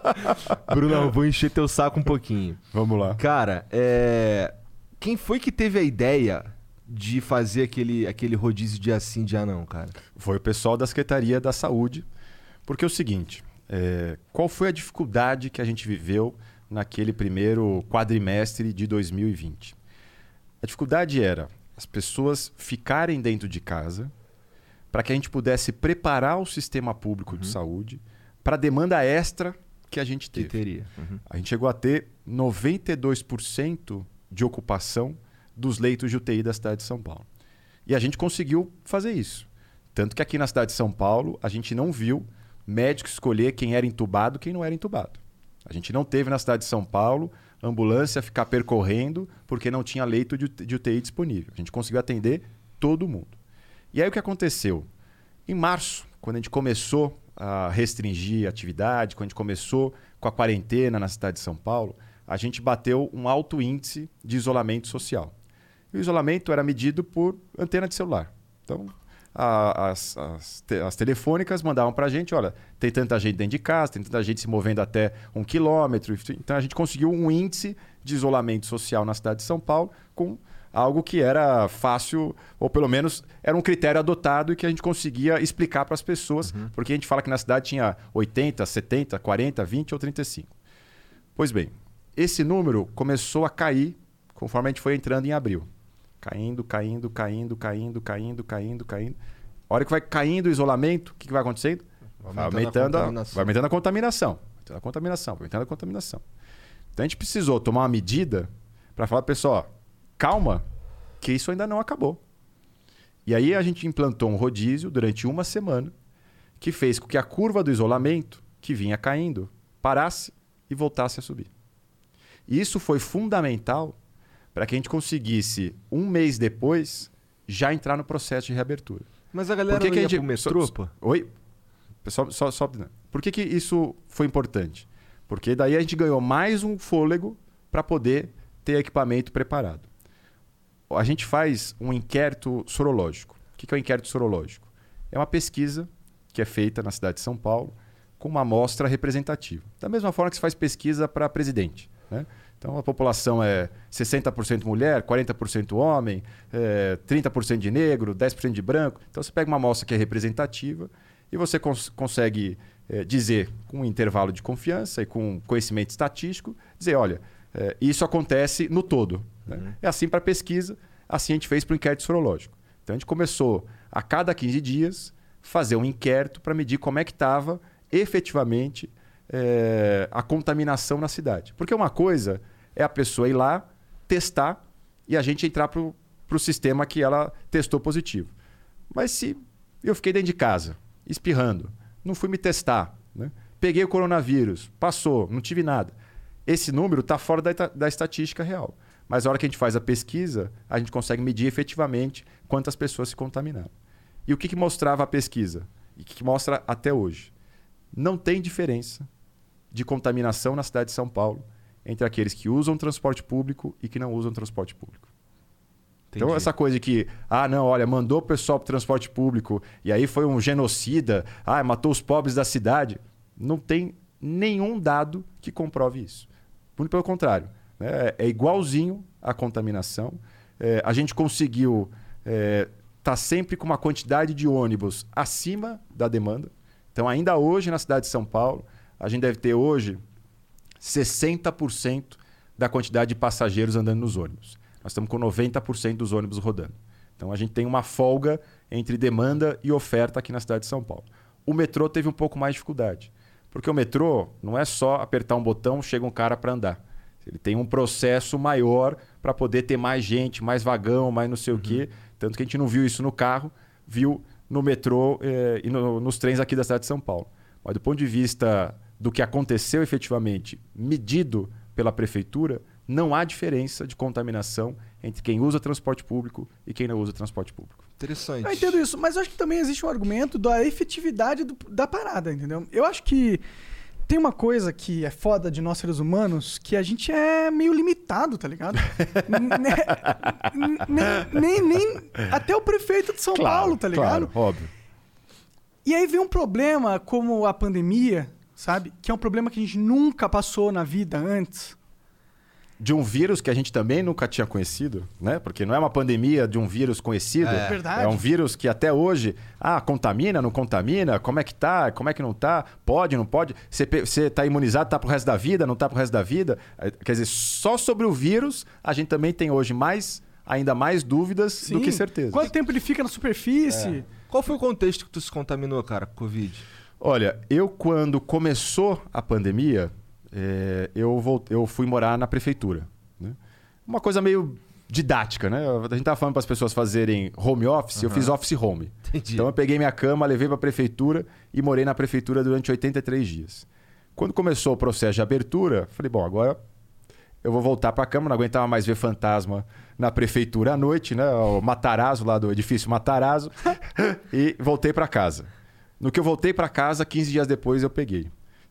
Bruno, eu vou encher teu saco um pouquinho. Vamos lá. Cara, é... quem foi que teve a ideia de fazer aquele, aquele rodízio dia sim, dia não, cara? Foi o pessoal da Secretaria da Saúde. Porque é o seguinte: é, qual foi a dificuldade que a gente viveu naquele primeiro quadrimestre de 2020? A dificuldade era as pessoas ficarem dentro de casa para que a gente pudesse preparar o sistema público de saúde para a demanda extra que a gente Que teve. teria. Uhum. A gente chegou a ter 92% de ocupação dos leitos de UTI da cidade de São Paulo. E a gente conseguiu fazer isso. Tanto que aqui na cidade de São Paulo, a gente não viu médico escolher quem era entubado e quem não era entubado. A gente não teve na cidade de São Paulo ambulância ficar percorrendo porque não tinha leito de UTI disponível. A gente conseguiu atender todo mundo. E aí o que aconteceu? Em março, quando a gente começou a restringir a atividade, quando a gente começou com a quarentena na cidade de São Paulo, a gente bateu um alto índice de isolamento social. E o isolamento era medido por antena de celular. Então, a- as, as te- as telefônicas mandavam para a gente, olha, tem tanta gente dentro de casa, tem tanta gente se movendo até um quilômetro. Então, a gente conseguiu um índice de isolamento social na cidade de São Paulo com algo que era fácil, ou pelo menos era um critério adotado e que a gente conseguia explicar para as pessoas, porque a gente fala que na cidade tinha 80, 70, 40, 20 ou 35. Pois bem, esse número começou a cair conforme a gente foi entrando em abril. Caindo, caindo, caindo, caindo, caindo, caindo, caindo. A hora que vai caindo o isolamento, o que, que vai acontecendo? Vai aumentando, a, contaminação. vai aumentando a contaminação. Vai aumentando a contaminação, vai aumentando a contaminação. Então a gente precisou tomar uma medida para falar, pessoal, calma, que isso ainda não acabou. E aí a gente implantou um rodízio durante uma semana que fez com que a curva do isolamento, que vinha caindo, parasse e voltasse a subir. E isso foi fundamental para que a gente conseguisse, um mês depois, já entrar no processo de reabertura. Mas a galera Por que não que a gente- pro metrô, só-? Oi? Pessoal, só, só... Por que, que isso foi importante? Porque daí a gente ganhou mais um fôlego para poder ter equipamento preparado. A gente faz um inquérito sorológico. O que é o inquérito sorológico? É uma pesquisa que é feita na cidade de São Paulo com uma amostra representativa. Da mesma forma que se faz pesquisa para presidente. Né? Então a população é 60% mulher, 40% homem, é, 30% de negro, 10% de branco. Então você pega uma amostra que é representativa e você cons- consegue é, dizer com um intervalo de confiança e com conhecimento estatístico, dizer, olha, é, isso acontece no todo. né? É assim para pesquisa, assim a gente fez para o inquérito sorológico. Então a gente começou a cada 15 dias fazer um inquérito para medir como é que estava efetivamente é, a contaminação na cidade. Porque uma coisa é a pessoa ir lá, testar e a gente entrar para o sistema que ela testou positivo. Mas se eu fiquei dentro de casa, espirrando, não fui me testar, né? peguei o coronavírus, passou, não tive nada. Esse número está fora da, da estatística real. Mas a hora que a gente faz a pesquisa, a gente consegue medir efetivamente quantas pessoas se contaminaram. E o que, que mostrava a pesquisa? E que mostra até hoje? Não tem diferença de contaminação na cidade de São Paulo entre aqueles que usam transporte público e que não usam transporte público. Então, Entendi. essa coisa de que, ah, não, olha, mandou o pessoal para transporte público e aí foi um genocida, ah, matou os pobres da cidade. Não tem nenhum dado que comprove isso. Muito pelo contrário. né? É igualzinho a contaminação. É, a gente conseguiu estar sempre com uma quantidade de ônibus acima da demanda. Então, ainda hoje, na cidade de São Paulo, a gente deve ter hoje 60% da quantidade de passageiros andando nos ônibus. Nós estamos com 90% dos ônibus rodando. Então a gente tem uma folga entre demanda e oferta aqui na cidade de São Paulo. O metrô teve um pouco mais de dificuldade. Porque o metrô não é só apertar um botão, chega um cara para andar. Ele tem um processo maior para poder ter mais gente, mais vagão, mais não sei o quê. Tanto que a gente não viu isso no carro, viu no metrô eh, e no- nos trens aqui da cidade de São Paulo. Mas do ponto de vista do que aconteceu efetivamente, medido pela prefeitura, não há diferença de contaminação entre quem usa transporte público e quem não usa transporte público. Interessante. Eu entendo isso, mas eu acho que também existe um argumento da efetividade do- da parada, entendeu? Eu acho que tem uma coisa que é foda de nós seres humanos, que a gente é meio limitado, tá ligado? Né- nem, nem, nem até o prefeito de São Paulo, tá ligado? Claro, óbvio. E aí vem um problema como a pandemia, sabe? Que é um problema que a gente nunca passou na vida antes. De um vírus que a gente também nunca tinha conhecido, né? Porque não é uma pandemia de um vírus conhecido. É. Verdade. É um vírus que até hoje, ah, contamina, não contamina, como é que tá, como é que não tá, pode, não pode, você, você tá imunizado, tá pro resto da vida, não tá pro resto da vida. Eh, Quer dizer, só sobre o vírus, a gente também tem hoje mais, ainda mais dúvidas do que Sim. certeza. Quanto tempo ele fica na superfície? Qual foi o contexto que tu se contaminou, cara, com Covid? Olha, eu quando começou a pandemia, eh, eu, vol- eu fui morar na prefeitura. né? Uma coisa meio didática, né? A gente tava falando para as pessoas fazerem home office, eu fiz office home. Entendi. Então eu peguei minha cama, levei para a prefeitura e morei na prefeitura durante 83 dias. Quando começou o processo de abertura, falei, bom, agora eu vou voltar para a cama, não aguentava mais ver fantasma na prefeitura à noite, né? O Matarazzo lá do edifício Matarazzo, e voltei para casa. No que eu voltei para casa, 15 dias depois eu peguei.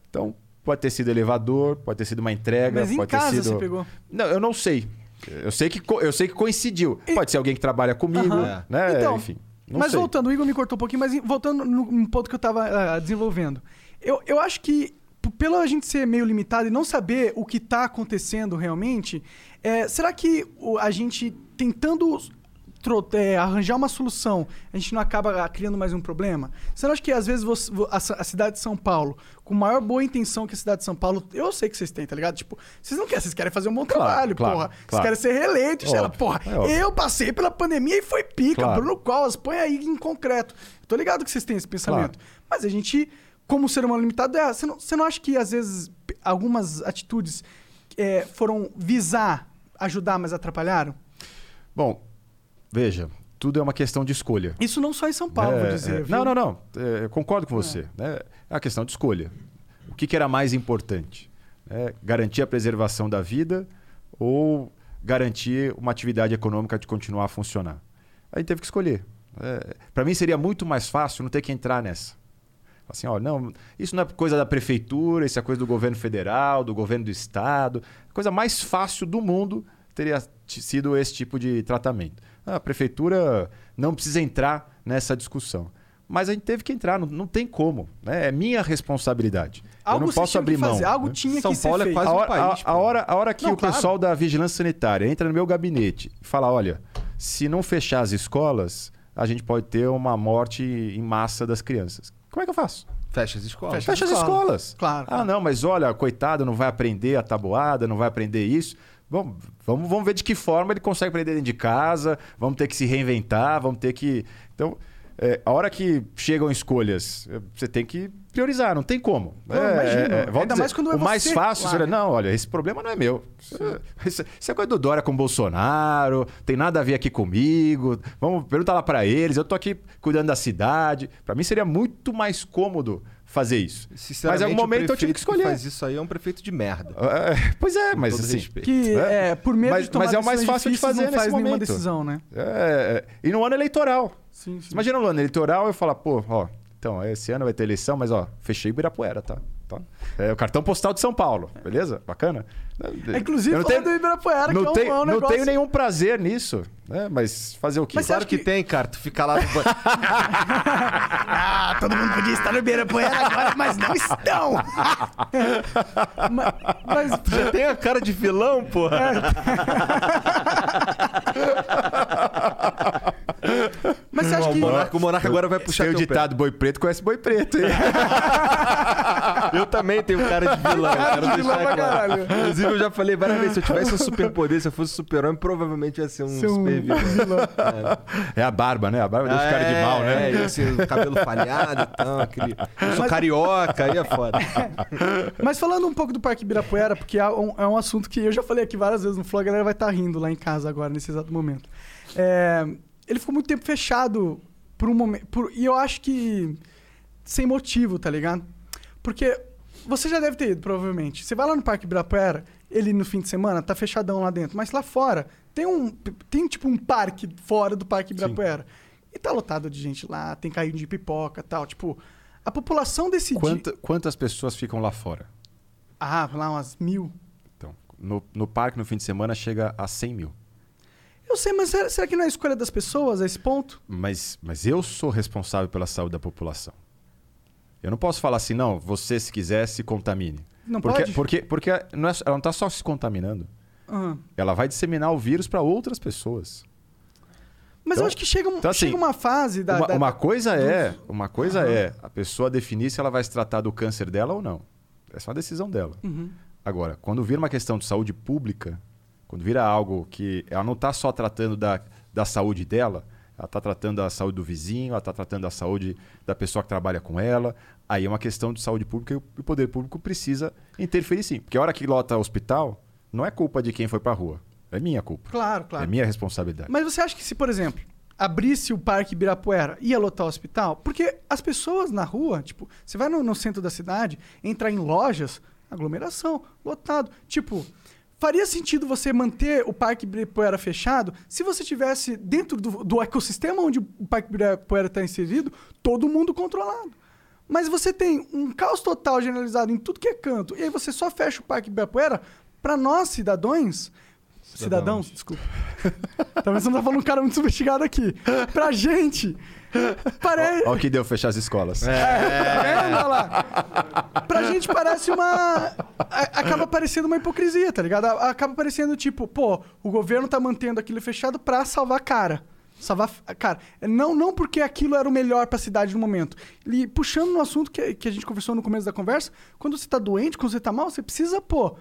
Então, pode ter sido elevador, pode ter sido uma entrega, Mas em pode casa ter sido você pegou? Não, eu não sei. Eu sei que eu sei que coincidiu. Pode ser alguém que trabalha comigo, Aham. né? Então, Enfim. Não mas sei. voltando, o Igor me cortou um pouquinho, mas voltando no, ponto que eu estava desenvolvendo. Eu, eu acho que, pelo a gente ser meio limitado e não saber o que está acontecendo realmente, é, será que a gente tentando é, arranjar uma solução, a gente não acaba ah, criando mais um problema? Você não acha que às vezes você- vo- a, a cidade de São Paulo, com maior boa intenção que a cidade de São Paulo, eu sei que vocês têm, tá ligado? Tipo, vocês não querem, vocês querem fazer um bom Claro, trabalho, claro, porra. Vocês claro. querem ser reeleitos, sei lá, Óbvio, porra. é eu passei pela pandemia e foi pica, Claro. Bruno Covas, põe aí em concreto. Tô ligado que vocês têm esse pensamento. Mas a gente, como ser humano limitado, é, você, não, você não acha que às vezes algumas atitudes é, foram visar ajudar, mas atrapalharam? Bom, veja, tudo é uma questão de escolha. Isso não só em São Paulo, É, vou dizer. é. Não, não, não. É, eu concordo com você. né? É uma questão de escolha. O que, que era mais importante? É, garantir a preservação da vida ou garantir uma atividade econômica de continuar a funcionar? Aí teve que escolher. Para mim seria muito mais fácil não ter que entrar nessa. Assim, ó, não, isso não é coisa da prefeitura, isso é coisa do governo federal, do governo do estado. A coisa mais fácil do mundo teria sido esse tipo de tratamento. A prefeitura não precisa entrar nessa discussão. Mas a gente teve que entrar, não, não tem como. Né? É minha responsabilidade. Algo Eu não posso abrir mão. fazer, algo né? tinha São que ser Paulo é feito. quase A um hora, país, a- a hora, a hora que Não, o claro. pessoal da vigilância sanitária entra no meu gabinete e fala: olha, se não fechar as escolas, a gente pode ter uma morte em massa das crianças. Como é que eu faço? Fecha as escolas. Fecha. Fecha as escola. escolas. Claro, Ah, claro. não, mas olha, coitado, não vai aprender a tabuada, não vai aprender isso. Vamos, vamos, vamos ver de que forma ele consegue aprender dentro de casa, vamos ter que se reinventar, vamos ter que. Então, é, a hora que chegam escolhas, é, você tem que priorizar, não tem como. Não, imagino. vamos Ainda mais quando é o mais você fácil lá, seria, né? não, olha, esse problema não é meu. Isso, isso é coisa do Dória com o Bolsonaro, tem nada a ver aqui comigo. Vamos perguntar lá pra eles, eu tô aqui cuidando da cidade. Pra mim seria muito mais cômodo fazer isso. Mas em algum momento eu tive que escolher. faz isso aí é um prefeito de merda. É, pois é, mas assim. respeito. Que É. é, por medo Mas- de tomar mas é o mais fácil de fazer não faz nesse nenhuma momento. decisão, né? É, é. e no ano eleitoral. Sim, sim. Imagina no ano eleitoral eu falar, pô, ó, então, esse ano vai ter eleição, mas ó, fechei Ibirapuera, tá? Tá? É o cartão postal de São Paulo, beleza? Bacana? É, Inclusive, eu não tenho, do Ibirapuera, não que é um- é um não negócio- tenho nenhum prazer nisso, né? Mas fazer o quê? Mas você Claro acha que, que- tem, cara. Tu fica lá no banco. Ah, todo mundo podia estar no Ibirapuera agora, mas não estão. Ma- mas, Já tem a cara de vilão, porra. mas você acha o, que... monarca, o monarca agora vai puxar Tem o ditado boi preto conhece boi preto. hein? Eu também tenho cara de vilão. Quero de vilão pra caralho. Inclusive, eu já falei várias vezes, se eu tivesse um superpoder, se eu fosse super-homem, provavelmente ia ser um Ser um super vilão. É a barba, né? A barba deixa o cara de mal, né? É, e assim, o cabelo falhado e tal, aquele... Eu sou carioca, aí é foda. Mas falando um pouco do Parque Ibirapuera, porque é um, é um assunto que eu já falei aqui várias vezes no Flow, a galera vai estar rindo lá em casa agora, nesse exato momento. É, ele ficou muito tempo fechado por um momento. por- e eu acho que sem motivo, tá ligado? Porque você já deve ter ido, provavelmente. Você vai lá no Parque Ibirapuera, ele no fim de semana tá fechadão lá dentro, mas lá fora tem um tem tipo um parque fora do Parque Ibirapuera. E tá lotado de gente lá, tem caído de pipoca, tal, tipo, a população decidiu Quanta- quantas pessoas ficam lá fora? Ah, lá umas mil. Então, no, no parque, no fim de semana, chega a 100 mil. Eu sei, mas será, será que não é escolha das pessoas a esse ponto? Mas, mas eu sou responsável pela saúde da população. Eu não posso falar assim, não, você se quiser se contamine. Não porque, pode? Porque, porque não é- ela não está só se contaminando. Ah. Ela vai disseminar o vírus para outras pessoas. Mas Então- eu acho que chega, um- então, assim, chega uma fase da. uma, da- uma coisa é, uma coisa Aham. é a pessoa definir se ela vai se tratar do câncer dela ou não. Essa é uma decisão dela. Uhum. Agora, quando vira uma questão de saúde pública, quando vira algo que ela não está só tratando da, da saúde dela, ela está tratando da saúde do vizinho, ela está tratando da saúde da pessoa que trabalha com ela, aí é uma questão de saúde pública e o o poder público precisa interferir sim. Porque a hora que lota hospital, não é culpa de quem foi para a rua. É minha culpa. Claro, claro. É minha responsabilidade. Mas você acha que se, por exemplo, abrisse o Parque Ibirapuera, ia lotar o hospital? Porque as pessoas na rua, tipo, você vai no, no centro da cidade, entrar em lojas, aglomeração, lotado. Tipo, faria sentido você manter o Parque Ibirapuera fechado se você tivesse dentro do, do ecossistema onde o Parque Ibirapuera está inserido, todo mundo controlado. Mas você tem um caos total generalizado em tudo que é canto, e aí você só fecha o Parque Ibirapuera para nós, cidadãos. Cidadãos, desculpa. Talvez você não tá falando um cara muito sofisticado aqui. Pra gente, parece. Olha o que deu fechar as escolas. Tá vendo? Olha lá. Pra gente parece uma. Acaba parecendo uma hipocrisia, tá ligado? Acaba parecendo tipo, pô, o governo tá mantendo aquilo fechado pra salvar a cara. Salvar, cara, não, não porque aquilo era o melhor pra cidade no momento. E puxando no assunto que, que a gente conversou no começo da conversa, quando você tá doente, quando você tá mal, você precisa, pô,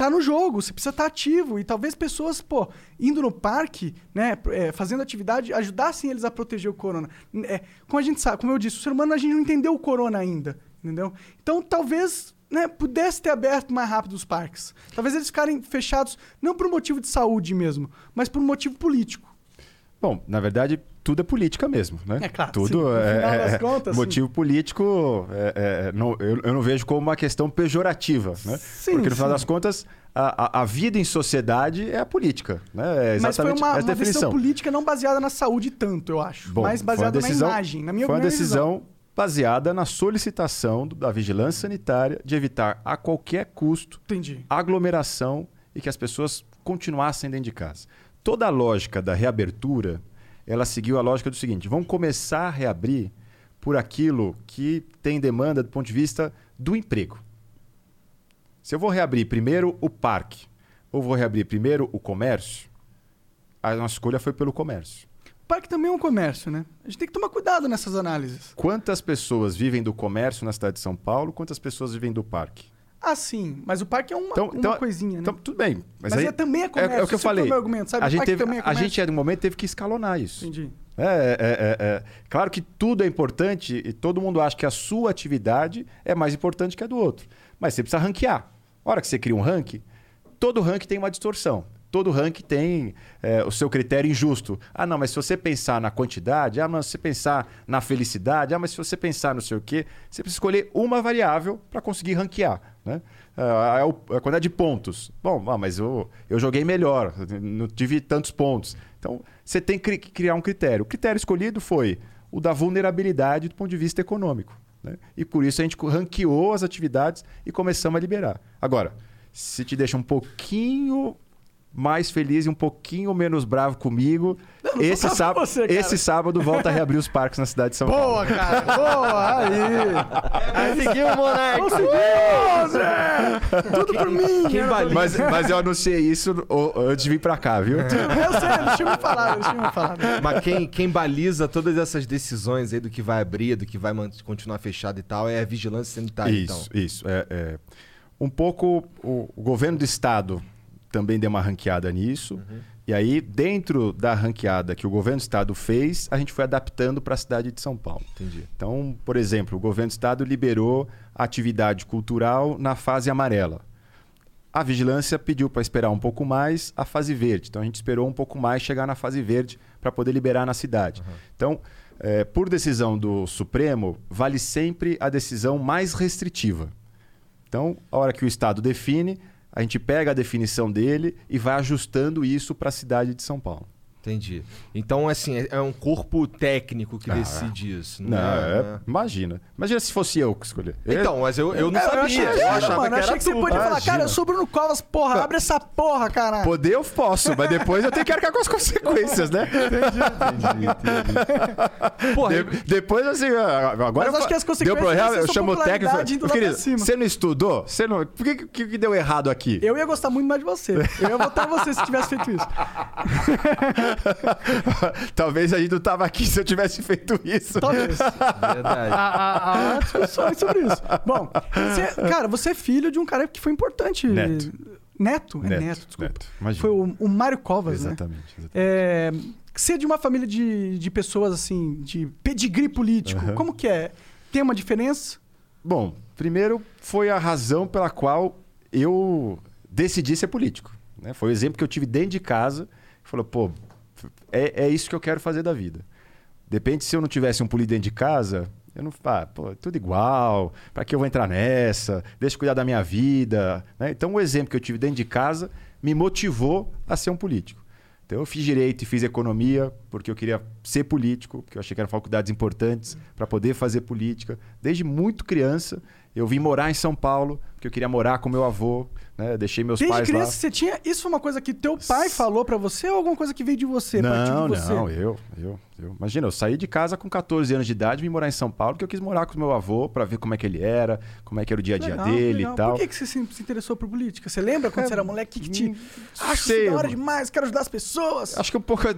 tá no jogo, você precisa estar ativo. E talvez pessoas, pô, indo no parque, né, é, fazendo atividade, ajudassem eles a proteger o corona. É, como a gente sabe, como eu disse, o ser humano a gente não entendeu o corona ainda, entendeu? Então talvez né, pudesse ter aberto mais rápido os parques. Talvez eles ficarem fechados não por um motivo de saúde mesmo, mas por um motivo político. Bom, na verdade, tudo é política mesmo, né? É claro, Tudo. No é, das é- contas, motivo político. é- é- não- eu, eu não vejo como uma questão pejorativa, né? Sim, Porque no final sim. das contas, a, a- vida em sociedade é a política, né? É Mas foi exatamente uma, essa uma decisão definição. política não baseada na saúde tanto, eu acho. Bom, mas baseada decisão- na imagem, na minha Foi uma minha visão. decisão baseada na solicitação da vigilância sanitária de evitar a qualquer custo Entendi. aglomeração e que as pessoas continuassem dentro de casa. Toda a lógica da reabertura, ela seguiu a lógica do seguinte: vamos começar a reabrir por aquilo que tem demanda do ponto de vista do emprego. Se eu vou reabrir primeiro o parque ou vou reabrir primeiro o comércio, a nossa escolha foi pelo comércio. O parque também é um comércio, né? A gente tem que tomar cuidado nessas análises. Quantas pessoas vivem do comércio na cidade de São Paulo? Quantas pessoas vivem do parque? Ah, sim. Mas o parque é uma, Então- uma então- coisinha, né? Então, tudo bem. Mas aí- é- também é comércio, É, o que eu o falei. meu argumento, sabe? A gente, teve, é a gente, no momento, teve que escalonar isso. Entendi. É, é, é, é. Claro que tudo é importante e todo mundo acha que a sua atividade é mais importante que a do outro. Mas você precisa ranquear. A hora que você cria um ranking, todo ranking tem uma distorção. Todo ranking tem é, o seu critério injusto. Ah, não, mas se você pensar na quantidade, ah, mas se você pensar na felicidade, ah, mas se você pensar no sei o quê, você precisa escolher uma variável para conseguir ranquear. Né? Ah, é o- a quantidade de pontos. Bom, ah, mas eu, eu joguei melhor, não tive tantos pontos. Então, você tem que cri- criar um critério. O critério escolhido foi o da vulnerabilidade do ponto de vista econômico. né? E por isso a gente ranqueou as atividades e começamos a liberar. Agora, se te deixa um pouquinho mais feliz e um pouquinho menos bravo comigo, Não, não esse, sábado, com você, esse sábado volta a reabrir os parques na cidade de São Paulo. Boa, cara. Boa. Aí. Conseguiu, Monark! Conseguiu, Zé! Tudo por mim. Quem né? baliza? Mas, mas eu anunciei isso antes de vir pra cá, viu? Eu sei, eles tinham me falado, eles tinham me falado. Mas quem, quem baliza todas essas decisões aí do que vai abrir, do que vai continuar fechado e tal, é a vigilância sanitária, isso, então. isso. É, é. Um pouco o, o governo do estado também deu uma ranqueada nisso. E aí, dentro da ranqueada que o governo do estado fez, a gente foi adaptando para a cidade de São Paulo. Entendi. Então, por exemplo, o governo do estado liberou a atividade cultural na fase amarela. A vigilância pediu para esperar um pouco mais a fase verde. Então a gente esperou um pouco mais chegar na fase verde para poder liberar na cidade. Então, eh, por decisão do Supremo, vale sempre a decisão mais restritiva. Então, a hora que o Estado define, a gente pega a definição dele e vai ajustando isso para a cidade de São Paulo. Entendi. Então, assim, é- é um corpo técnico que Ah. decide isso. Não, é, é- né? imagina. Imagina se fosse eu que escolher. Então, mas eu, eu não É, sabia. achei, Eu, que era, achava mano, que era achei que você podia falar, Imagina. cara, eu sou Bruno Covas, porra, abre essa porra, caralho. Poder eu posso, mas depois eu tenho que arcar com as consequências, né? Porra, De- depois, assim, agora. Mas eu acho que as consequências Deu ser eu chamo o técnico. "Querido, pra cima." Você não estudou? Você não... Por que, que, que deu errado aqui? Eu ia gostar muito mais de você. Eu ia votar em você se tivesse feito isso. Talvez a gente não tava aqui se eu tivesse feito isso. Talvez. verdade. Há, há, há discussões sobre isso. Bom, você- cara, você é filho de um cara que foi importante. Neto. Neto? É Neto, neto, desculpa. neto. Foi o, o Mário Covas, né? Exatamente. exatamente. É, você é de uma família de, de pessoas, assim, de pedigree político. Aham. Como que é? Tem uma diferença? Bom, primeiro foi a razão pela qual eu decidi ser político. né? Foi o exemplo que eu tive dentro de casa. Falou, pô, é, é isso que eu quero fazer da vida. Depende se eu não tivesse um político dentro de casa, eu não. Ah, pô, tudo igual. Pra que eu vou entrar nessa? Deixa eu cuidar da minha vida. né? Então, o exemplo que eu tive dentro de casa me motivou a ser um político. Então, eu fiz direito e fiz economia porque eu queria ser político, porque eu achei que eram faculdades importantes para poder fazer política. Desde muito criança, eu vim morar em São Paulo porque eu queria morar com meu avô. Né? Deixei meus Desde pais criança lá. você tinha. Isso foi uma coisa que teu pai falou pra você ou alguma coisa que veio de você? Não, de você? não, eu, eu, eu. Imagina, eu saí de casa com 14 anos de idade, vim morar em São Paulo, porque eu quis morar com meu avô para ver como é que ele era, como é que era o dia a dia Legal, dele legal. e tal. Por que, que você se interessou por política? Você lembra quando É, você era moleque que te. hum, Acho sei, isso da hora demais, quero ajudar as pessoas. Acho que um pouco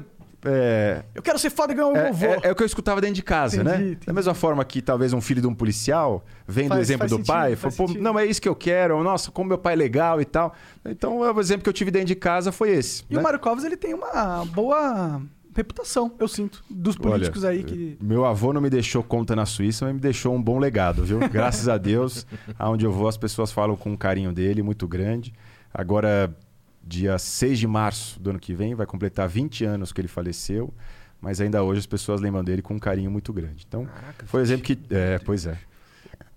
é, Eu quero ser foda igual o é, meu avô. é- é o que eu escutava dentro de casa, Entendi, né? entendi. Da mesma forma que talvez um filho de um policial, vendo Faz- o exemplo do sentido, pai, falou, não, é isso que eu quero, ou, nossa, como meu pai é legal e tal. Então, o exemplo que eu tive dentro de casa foi esse. E né? o Mário Covas, ele tem uma boa reputação, eu sinto, dos políticos Olha, aí que... Meu avô não me deixou conta na Suíça, mas me deixou um bom legado, viu? Graças a Deus, aonde eu vou, as pessoas falam com um carinho dele muito grande. Agora, dia 6 de março do ano que vem, vai completar 20 anos que ele faleceu, mas ainda hoje as pessoas lembram dele com um carinho muito grande. Então, Caraca, foi um exemplo que. É, pois é.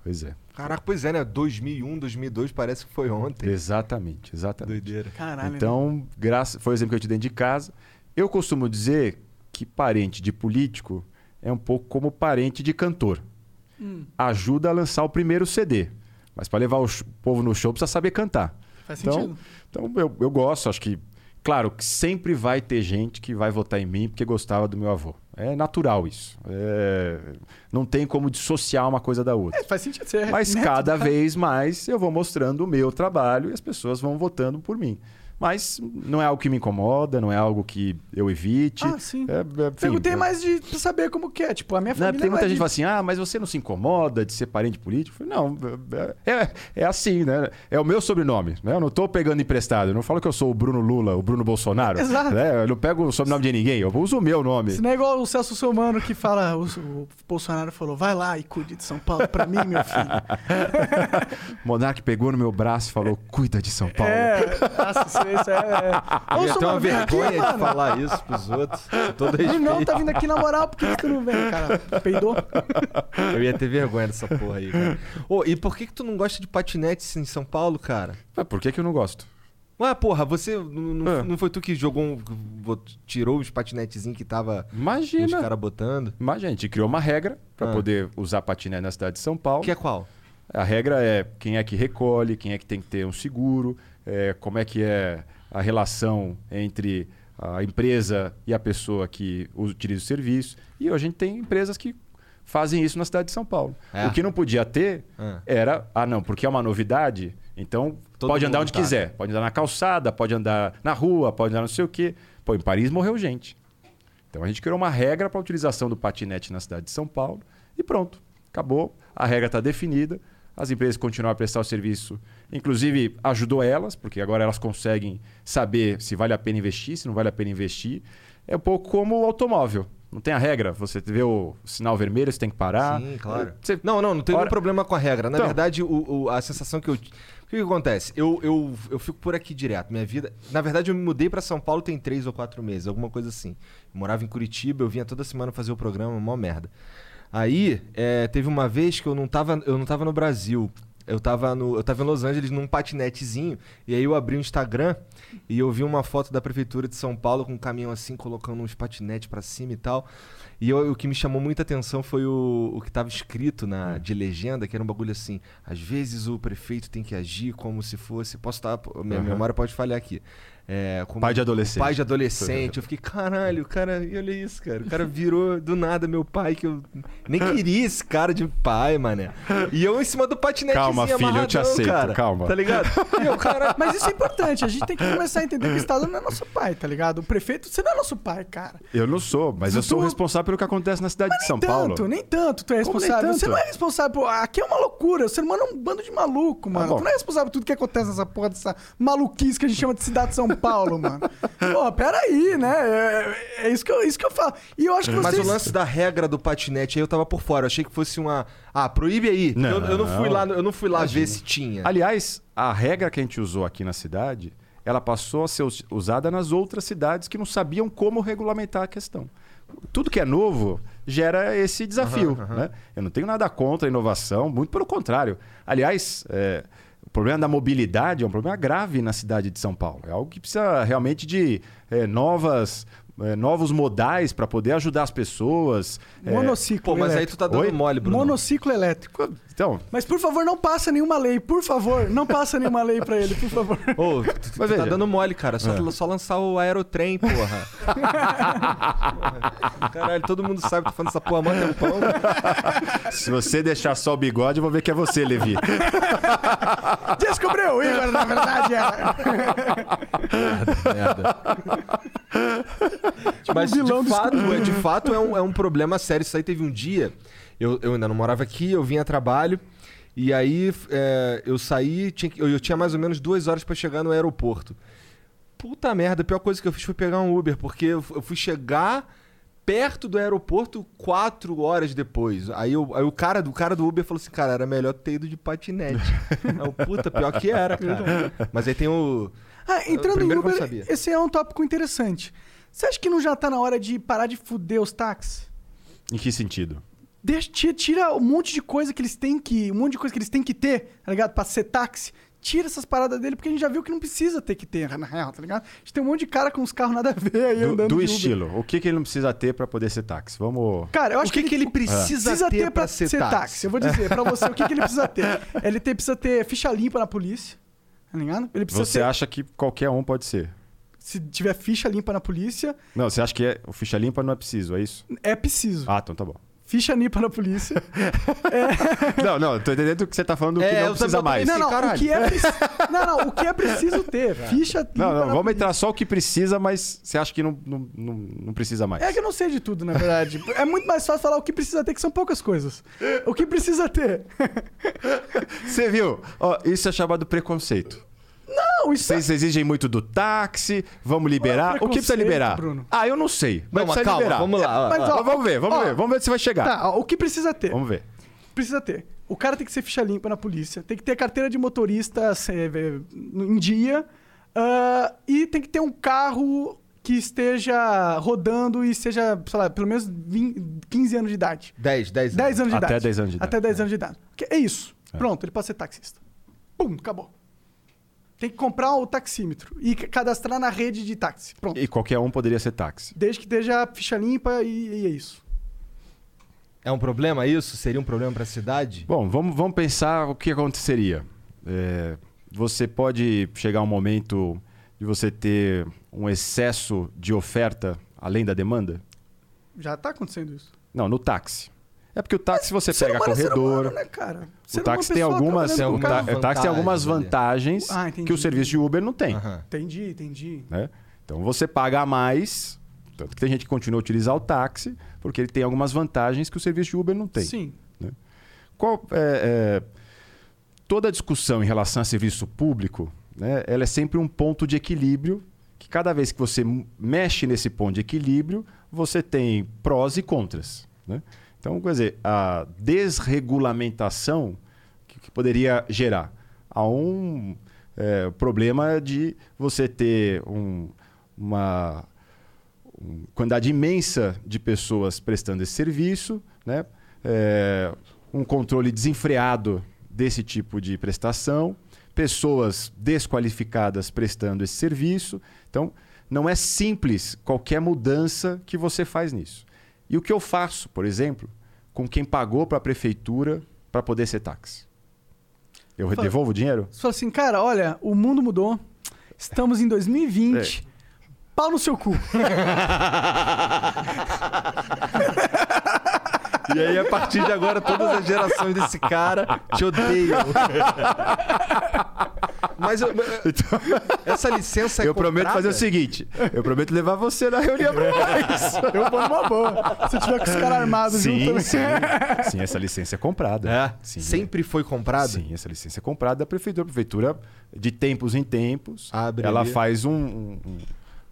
Pois é. Caraca, pois é, né? 2001, 2002, parece que foi ontem. Exatamente, exatamente. Doideira. Caralho, né? Então, graça, foi o exemplo que eu te dei dentro de casa. Eu costumo dizer que parente de político é um pouco como parente de cantor. Hum, Ajuda a lançar o primeiro CD. Mas para levar o povo no show precisa saber cantar. Faz Então, sentido. Então eu, eu gosto, acho que. Claro que sempre vai ter gente que vai votar em mim porque gostava do meu avô. É natural isso. É, Não tem como dissociar uma coisa da outra. É, faz sentido ser Mas neto, cada vez mais eu vou mostrando o meu trabalho e as pessoas vão votando por mim. Mas não é algo que me incomoda, não é algo que eu evite. Ah, sim. É, é, enfim, Perguntei é- mais de pra saber como que é. Tipo, a minha família tem não muita é gente que fala assim: ah, mas você não se incomoda de ser parente político? Falei, não, é, é, é assim, né? É o meu sobrenome. Né? Eu não tô pegando emprestado. Eu não falo que eu sou o Bruno Lula, o Bruno Bolsonaro. Exato. né? Eu não pego o sobrenome de ninguém, eu uso o meu nome. Isso não é igual o Celso Somano que fala... O, o Bolsonaro falou, vai lá e cuide de São Paulo pra mim, meu filho. O Monark pegou no meu braço e falou: cuida de São Paulo. É, nossa, isso, isso é... é... Eu Somano, uma vem aqui, vergonha de mano. falar isso pros outros. Todo respeito. não, tá vindo aqui na moral, por que, tu não vem, cara? Peidou? Eu ia ter vergonha dessa porra aí, cara. Ô, e por que que tu não gosta de patinete em São Paulo, cara? Mas por que, que eu não gosto? Ué, porra, você. Não, É. não foi tu que jogou um. tirou os patinetezinhos que tava os Imagina. caras botando? Mas a gente criou uma regra para Ah. poder usar patinete na cidade de São Paulo. Que é qual? A regra é quem é que recolhe, quem é que tem que ter um seguro, é, como é que é a relação entre a empresa e a pessoa que utiliza o serviço. E a gente tem empresas que fazem isso na cidade de São Paulo. É. O que não podia ter Ah. era, ah não, porque é uma novidade, então Todo pode andar onde tá. quiser. Pode andar na calçada, pode andar na rua, pode andar não sei o quê. Pô, em Paris morreu gente. Então a gente criou uma regra para a utilização do patinete na cidade de São Paulo e pronto, acabou. A regra está definida. As empresas continuam a prestar o serviço, inclusive ajudou elas, porque agora elas conseguem saber se vale a pena investir, se não vale a pena investir. É um pouco como o automóvel. Não tem a regra, você vê o sinal vermelho, você tem que parar. Sim, claro. Você- Não, não, não tem Ora- nenhum problema com a regra. Na Então. verdade, o, o- a sensação que eu. O que, que acontece? Eu, eu, eu fico por aqui direto. Minha vida. Na verdade, eu me mudei pra São Paulo tem três ou quatro meses, alguma coisa assim. Eu morava em Curitiba, eu vinha toda semana fazer o programa, mó merda. Aí, é, teve uma vez que eu não tava, eu não tava no Brasil. Eu tava, no, eu tava em Los Angeles num patinetezinho. E aí eu abri o Instagram e eu vi uma foto da prefeitura de São Paulo com um caminhão assim, colocando uns patinetes pra cima e tal. E eu- o que me chamou muita atenção foi o, o que tava escrito na, de legenda, que era um bagulho assim. Às vezes o prefeito tem que agir como se fosse. Posso estar. Minha Aham. memória pode falhar aqui. É, como- Pai de adolescente. Pai de adolescente. Eu fiquei, caralho, o cara, e olha isso, cara. O cara virou do nada meu pai, que eu nem queria esse cara de pai, mané. E eu em cima do patinete Calma, filho, eu te aceito, calma. Tá ligado? E eu, cara, Mas isso é importante, a gente tem que começar a entender que o Estado não é nosso pai, tá ligado? O prefeito, você não é nosso pai, cara. Eu não sou, mas eu Tu- sou responsável pelo que acontece na cidade de São nem Paulo. tanto, nem tanto tu é responsável. Você tanto? não é responsável por... Aqui é uma loucura, o ser humano é um bando de maluco, mano. bom. tu não é responsável por tudo que acontece nessa porra dessa maluquice que a gente chama de cidade de São Paulo, mano. Pô, peraí, né? É, é isso, que eu, isso que eu falo. E eu acho que Mas vocês... o lance da regra do patinete aí eu tava por fora. Eu achei que fosse uma. Ah, proíbe aí. Não. Eu, eu não fui lá, eu não fui lá ver se tinha. Aliás, a regra que a gente usou aqui na cidade, ela passou a ser us- usada nas outras cidades que não sabiam como regulamentar a questão. Tudo que é novo gera esse desafio. Né? Eu não tenho nada contra a inovação, muito pelo contrário. Aliás, é, problema da mobilidade é um problema grave na cidade de São Paulo. É algo que precisa realmente de é, novas, é, novos modais para poder ajudar as pessoas. É, Monociclo Pô, mas aí elétrico. tu tá dando Oi? mole, Bruno. Monociclo elétrico. então, Mas por favor, não passa nenhuma lei. Por favor, não passa nenhuma lei pra ele, por favor. Ô, tu, tu Mas tá dando mole, cara. Só, É. só lançar o aerotrem, porra. Caralho, todo mundo sabe que tô falando essa porra mó tempão. se você deixar só o bigode, eu vou ver que é você, Levi. Descobriu, Igor, na verdade é. Merda. Mas o vilão de fato, é, de fato é um, é um problema sério. Isso aí teve um dia. Eu, eu ainda não morava aqui, eu vinha a trabalho. E aí é, eu saí, tinha eu, eu tinha mais ou menos duas horas pra chegar no aeroporto. Puta merda, a pior coisa que eu fiz foi pegar um Uber, porque eu, eu fui chegar perto do aeroporto quatro horas depois. Aí, eu- aí o, cara, do- o cara do Uber falou assim, cara, era melhor ter ido de patinete. Aí eu, puta, pior que era, cara. Mas aí tem o... Ah, entrando que não Uber, sabia. esse é um tópico interessante. Você acha que não já tá na hora de parar de fuder os táxis? Em que sentido? Deixa, tira, um monte de coisa que eles têm que. Um monte de coisa que eles têm que ter, tá ligado? Pra ser táxi. Tira essas paradas dele, porque a gente já viu que não precisa ter que ter, na real, tá ligado? A gente tem um monte de cara com os carros nada a ver aí Do, andando do de Uber. estilo. O que, que ele não precisa ter pra poder ser táxi? Vamos. Cara, eu acho o que, que ele precisa, precisa ter, pra ser, táxi? Eu vou dizer pra você o que, que ele precisa ter. Ele tem, precisa ter ficha limpa na polícia, tá ligado? Ele precisa Você ter. acha que qualquer um pode ser? Se tiver ficha limpa na polícia, Não, você acha que é, o ficha limpa não é preciso, é isso? é preciso. Ah, então tá bom. Ficha limpa na polícia. Não, não, tô entendendo que você tá falando do que É, não precisa mais. não, não, o que é preciso. Não, não, o que é preciso ter. Ficha limpa. Não, não, vamos polícia. entrar só o que precisa, mas você acha que não, não, não, não precisa mais. É que eu não sei de tudo, na verdade. É muito mais fácil falar o que precisa ter, que são poucas coisas. O que precisa ter? Você viu? Ó, isso é chamado preconceito. Não, isso é Vocês exigem muito do táxi, vamos liberar. O que precisa liberar? Bruno. Ah, eu não sei. Mas Não, mas precisa calma, liberar. vamos lá. ó, Mas, ó. ó, Mas vamos ver, vamos ó, ver. Vamos ver se vai chegar. Tá, ó, o que precisa ter? Vamos ver. Precisa ter. O cara tem que ser ficha limpa na polícia, tem que ter carteira de motorista eh, eh, em dia ah, e tem que ter um carro que esteja rodando e seja, sei lá, pelo menos 20, 15 anos de idade. 10, 10 10 anos de Até idade. 10 anos de idade. Até 10 anos de idade. Que- É isso. Pronto, ele pode ser taxista. Pum, acabou. Tem que comprar o taxímetro e ca- cadastrar na rede de táxi. Pronto. E qualquer um poderia ser táxi. Desde que esteja a ficha limpa e, e é isso. É um problema isso? Seria um problema pra cidade? Bom, vamos, vamos pensar o que aconteceria. É, você pode chegar um momento de você ter um excesso de oferta além da demanda? Já tá acontecendo isso. Não, no táxi. É porque o táxi você Ser pega é corredor. humano, né, cara? Ser O táxi tem algumas, algumas tá- táxi tem algumas vantagens Ah, entendi. que o serviço de Uber não tem. Aham. Entendi, entendi. né? Então você paga a mais, tanto que tem gente que continua a utilizar o táxi, porque ele tem algumas vantagens que o serviço de Uber não tem. Sim. Qual, é, é, toda discussão em relação a serviço público, né, ela é sempre um ponto de equilíbrio, que cada vez que você mexe nesse ponto de equilíbrio, você tem prós e contras. né? Então, quer dizer, a desregulamentação que, que poderia gerar a um é, problema de você ter um- uma uma quantidade imensa de pessoas prestando esse serviço, né? É, um controle desenfreado desse tipo de prestação, pessoas desqualificadas prestando esse serviço. Então, não é simples qualquer mudança que você faz nisso. E o que eu faço, por exemplo, com quem pagou para a prefeitura para poder ser táxi? Eu Fala- devolvo o dinheiro? Você fala assim, cara, olha, o mundo mudou. Estamos em 2020. É. Pau no seu cu. E aí, a partir de agora, todas as gerações desse cara te odeiam. Mas eu- essa licença é eu prometo comprada? fazer o seguinte: eu prometo levar você na reunião pra nós. Eu vou numa boa. Se tiver com os caras armados junto Sim, também. sim. Sim, essa licença é comprada. É? Sim. Sempre foi comprada? Sim, essa licença é comprada da prefeitura. A prefeitura, de tempos em tempos, Abre ela ali. faz um. um- um,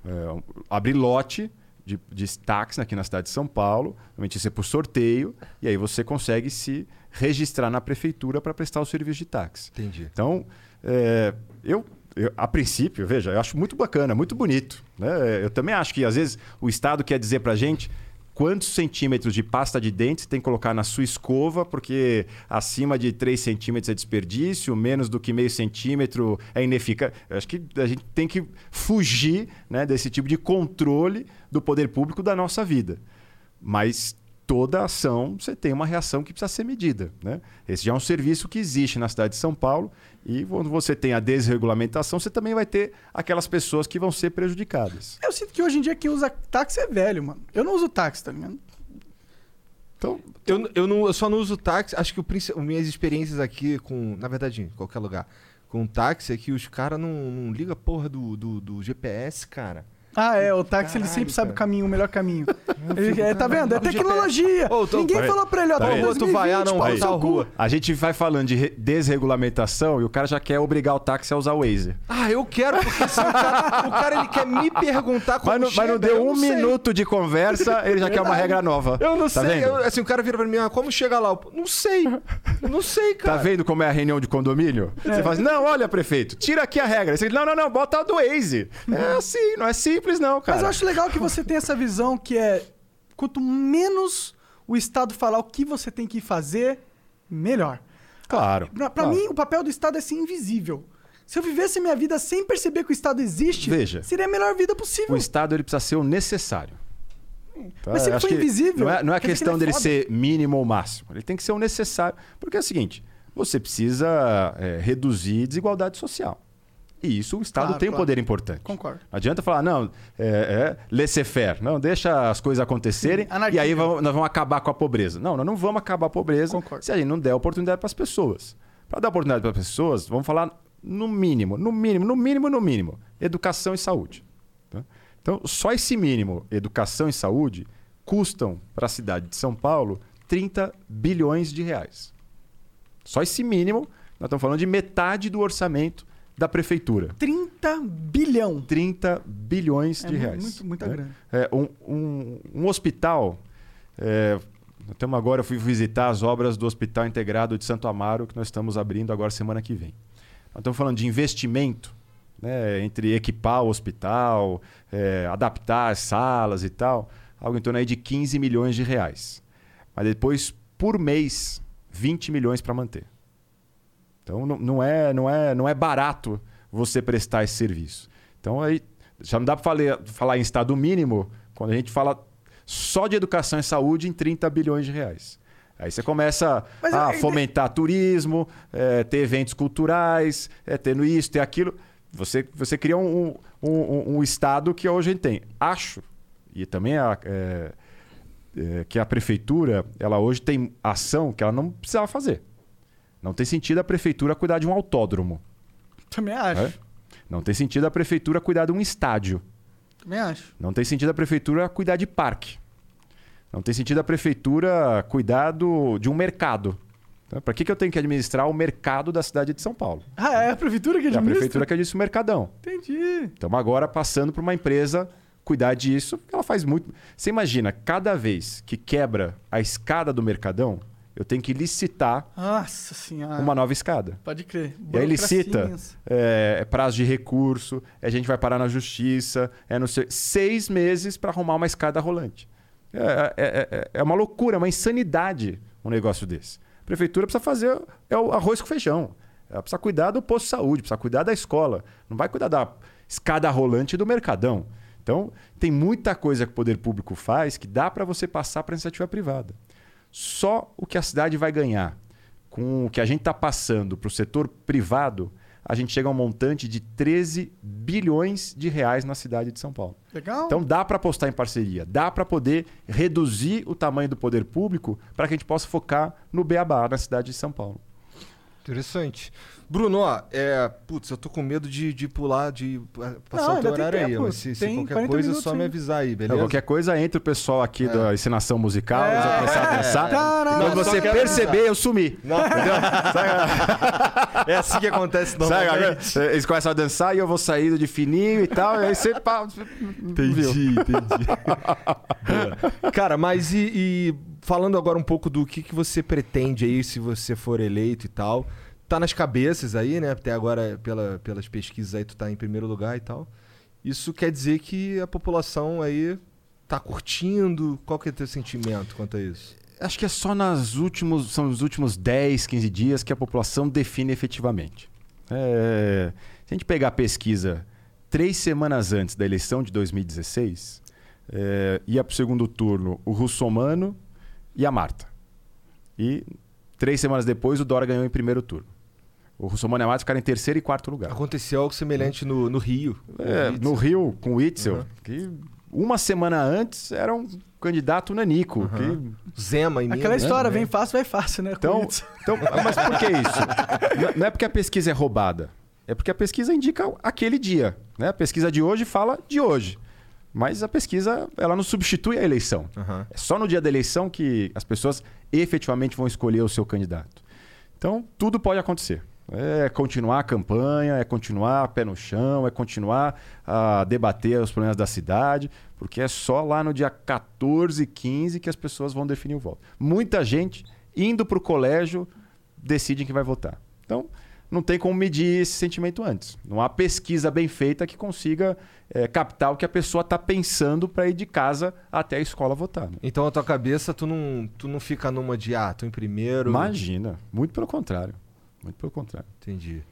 é, um- abre lote de, de táxi aqui na cidade de São Paulo. Normalmente isso é por sorteio. E aí você consegue se registrar na prefeitura para prestar o serviço de táxi. Entendi. Então, é, eu, eu, a princípio, veja, eu acho muito bacana, muito bonito. Né? Eu também acho que, às vezes, o Estado quer dizer para gente quantos centímetros de pasta de dente tem que colocar na sua escova, porque acima de 3 centímetros é desperdício, menos do que meio centímetro é ineficaz. Eu acho que a gente tem que fugir né, desse tipo de controle do poder público da nossa vida. Mas toda ação você tem uma reação que precisa ser medida. Né? Esse já é um serviço que existe na cidade de São Paulo e quando você tem a desregulamentação, você também vai ter aquelas pessoas que vão ser prejudicadas. Eu sinto que hoje em dia quem usa táxi é velho, mano. Eu não uso táxi, tá ligado? Então, Eu, eu, não, eu só não uso táxi. Acho que o, minhas experiências aqui com. Na verdade, em qualquer lugar. Com táxi é que os caras não, não ligam a porra do, do, do GPS, cara. Ah, é, o táxi ele sempre sabe o caminho, o melhor caminho. Ele, é, tá vendo? É tecnologia. Ô, tô- Ninguém falou pra ele, ó, tá Peraí. em Rua, tu vai, ah, 2020, não, vai cu. rua. A gente vai falando de re- desregulamentação e o cara já quer obrigar o táxi a usar o Waze. Ah, eu quero, porque se o cara, o cara ele quer me perguntar como Mas não, mas não chega, deu eu um sei. minuto de conversa, ele já quer uma regra nova. Eu não tá sei. Vendo? eu- assim, o cara vira pra mim, ah, como chega lá? Eu, não sei. Eu não sei, Tá cara. vendo como é a reunião de condomínio? É. Você fala assim, não, olha, prefeito, tira aqui a regra. Você, não, não, não, bota a do Waze. É assim, não é simples não, cara. Mas eu acho legal que você tem essa visão que é quanto menos o Estado falar o que você tem que fazer, melhor. Claro. Pra claro. mim, o papel do Estado é ser invisível. Se eu vivesse minha vida sem perceber que o Estado existe, Veja. seria a melhor vida possível. O Estado ele precisa ser o necessário. Tá? Mas se ele for que invisível, Não é, não é que questão ele é dele foda. ser mínimo ou máximo. Ele tem que ser o necessário. Porque é o seguinte: você precisa é, reduzir desigualdade social. E isso o Estado Claro, tem um claro. poder importante. Concordo. Não adianta falar, não, é, é laissez-faire. Não, deixa as coisas acontecerem anarquia. e aí vamos- nós vamos acabar com a pobreza. Não, nós não vamos acabar a pobreza Concordo. se a gente não der oportunidade para as pessoas. Para dar oportunidade para as pessoas, vamos falar no mínimo, no mínimo, no mínimo, no mínimo, educação e saúde. tá? Então, só esse mínimo, educação e saúde, custam para a cidade de São Paulo 30 bilhões de reais. Só esse mínimo, nós estamos falando de metade do orçamento da prefeitura. 30 bilhão. 30 bilhões É de reais. muito- muita né? grana. É, um, um- um hospital. É, temos agora, eu fui visitar as obras do Hospital Integrado de Santo Amaro, que nós estamos abrindo agora semana que vem. Nós estamos falando de investimento né, entre equipar o hospital, é, adaptar as salas e tal, algo em torno aí de 15 milhões de reais. Mas depois, por mês, 20 milhões para manter. Então não, não, é, não, é, não é barato você prestar esse serviço. Então aí já não dá para falar, falar em estado mínimo quando a gente fala só de educação e saúde em 30 bilhões de reais. Aí você começa Mas a fomentar turismo, é, ter eventos culturais, é, tendo isso, ter aquilo. Você, você cria um, um, um- um estado que hoje a gente tem. Acho, e também a, é, é, que a prefeitura, ela hoje tem ação que ela não precisava fazer. Não tem sentido a prefeitura cuidar de um autódromo. Também acho. né? Não tem sentido a prefeitura cuidar de um estádio. Também acho. Não tem sentido a prefeitura cuidar de parque. Não tem sentido a prefeitura cuidar do, de um mercado. Para que, que eu tenho que administrar o mercado da cidade de São Paulo? Ah, é a prefeitura que É a administra? prefeitura que administra o mercadão. Entendi. Estamos agora passando para uma empresa cuidar disso, porque ela faz muito. Você imagina, cada vez que quebra a escada do mercadão, eu tenho que licitar uma nova escada. Pode crer. E aí ele Burocracia cita imensa. é, é prazo de recurso, a gente vai parar na justiça, é não sei, seis meses para arrumar uma escada rolante. É, é- é- é uma loucura, é uma insanidade um negócio desse. A prefeitura precisa fazer é o arroz com feijão. Ela precisa cuidar do posto de saúde, precisa cuidar da escola. Não vai cuidar da escada rolante do mercadão. Então, tem muita coisa que o poder público faz que dá para você passar para a iniciativa privada. Só o que a cidade vai ganhar com o que a gente está passando para o setor privado, a gente chega a um montante de 13 bilhões de reais na cidade de São Paulo. Legal. Então dá para apostar em parceria, dá para poder reduzir o tamanho do poder público para que a gente possa focar no beabá na cidade de São Paulo. Interessante. Bruno, ó, é. Putz, eu tô com medo de, de pular, de passar Não, o teu horário aí. Mas se, se qualquer 40 coisa, é só me ainda. avisar aí, beleza? qualquer coisa, entre o pessoal aqui da ensinação musical, É. eles vão começar a dançar. Tarará. Quando Não, você perceber, eu sumi. Não, é assim que acontece Sabe, normalmente. galera? Eles começam a dançar e eu vou saindo de fininho e tal, e aí você. pá, viu? Entendi, entendi. Boa. Cara, mas e, e falando agora um pouco do que, que você pretende aí se você for eleito e tal. Tá nas cabeças aí, né? Até agora, pela, pelas pesquisas aí, tu tá em primeiro lugar e tal. Isso quer dizer que a população aí tá curtindo? Qual que é o teu sentimento quanto a isso? Acho que é só nas últimos, são os últimos 10, 15 dias que a população define efetivamente. É, se a gente pegar a pesquisa três semanas antes da eleição de 2016, é, ia para o segundo turno o Russomano e a Marta. E três semanas depois o Dora ganhou em primeiro turno. O Russomano e a Marta ficaram em terceiro e quarto lugar. Aconteceu algo semelhante no, no Rio. É, no Rio, com o Itzel, Uhum. que uma semana antes era um candidato nanico. que Zema em Aquela Minas, história, né? vem fácil, vai fácil, né? Então, então, mas por que isso? Não- é porque a pesquisa é roubada. É porque a pesquisa indica aquele dia. Né? A pesquisa de hoje fala de hoje. Mas a pesquisa, ela não substitui a eleição. Aham. É só no dia da eleição que as pessoas efetivamente vão escolher o seu candidato. Então, tudo pode acontecer. É continuar a campanha, é continuar pé no chão, é continuar a debater os problemas da cidade, porque é só lá no dia 14 e 15 que as pessoas vão definir o voto. Muita gente indo para o colégio decide quem vai votar. Então, não tem como medir esse sentimento antes. Não há pesquisa bem feita que consiga é, captar o que a pessoa está pensando para ir de casa até a escola votar. né? Então, a tua cabeça, tu não, tu não fica numa de, ah, tô em primeiro. Imagina, muito pelo contrário. Muito pelo contrário. Entendi.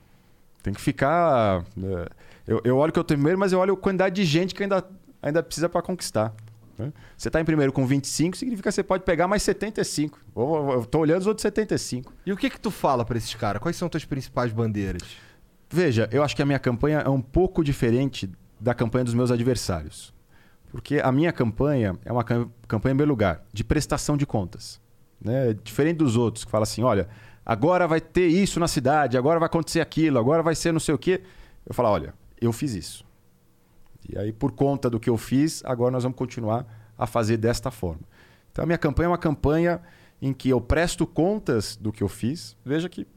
Tem que ficar. é, eu, eu olho que eu em primeiro, mas eu olho a quantidade de gente que ainda, ainda precisa para conquistar. né? Você está em primeiro com 25, significa que você pode pegar mais 75. Ou- Eu tô olhando os outros 75. E o que que tu fala pra esses caras? Quais são tuas principais bandeiras? Veja, eu acho que a minha campanha é um pouco diferente da campanha dos meus adversários. Porque a minha campanha é uma cam- campanha, em primeiro lugar, de prestação de contas. Né? Diferente dos outros, que falam assim: olha, agora vai ter isso na cidade, agora vai acontecer aquilo, agora vai ser não sei o quê. Eu falo: olha, eu fiz isso. E aí, por conta do que eu fiz, agora nós vamos continuar a fazer desta forma. Então, a minha campanha é uma campanha em que eu presto contas do que eu fiz. Veja que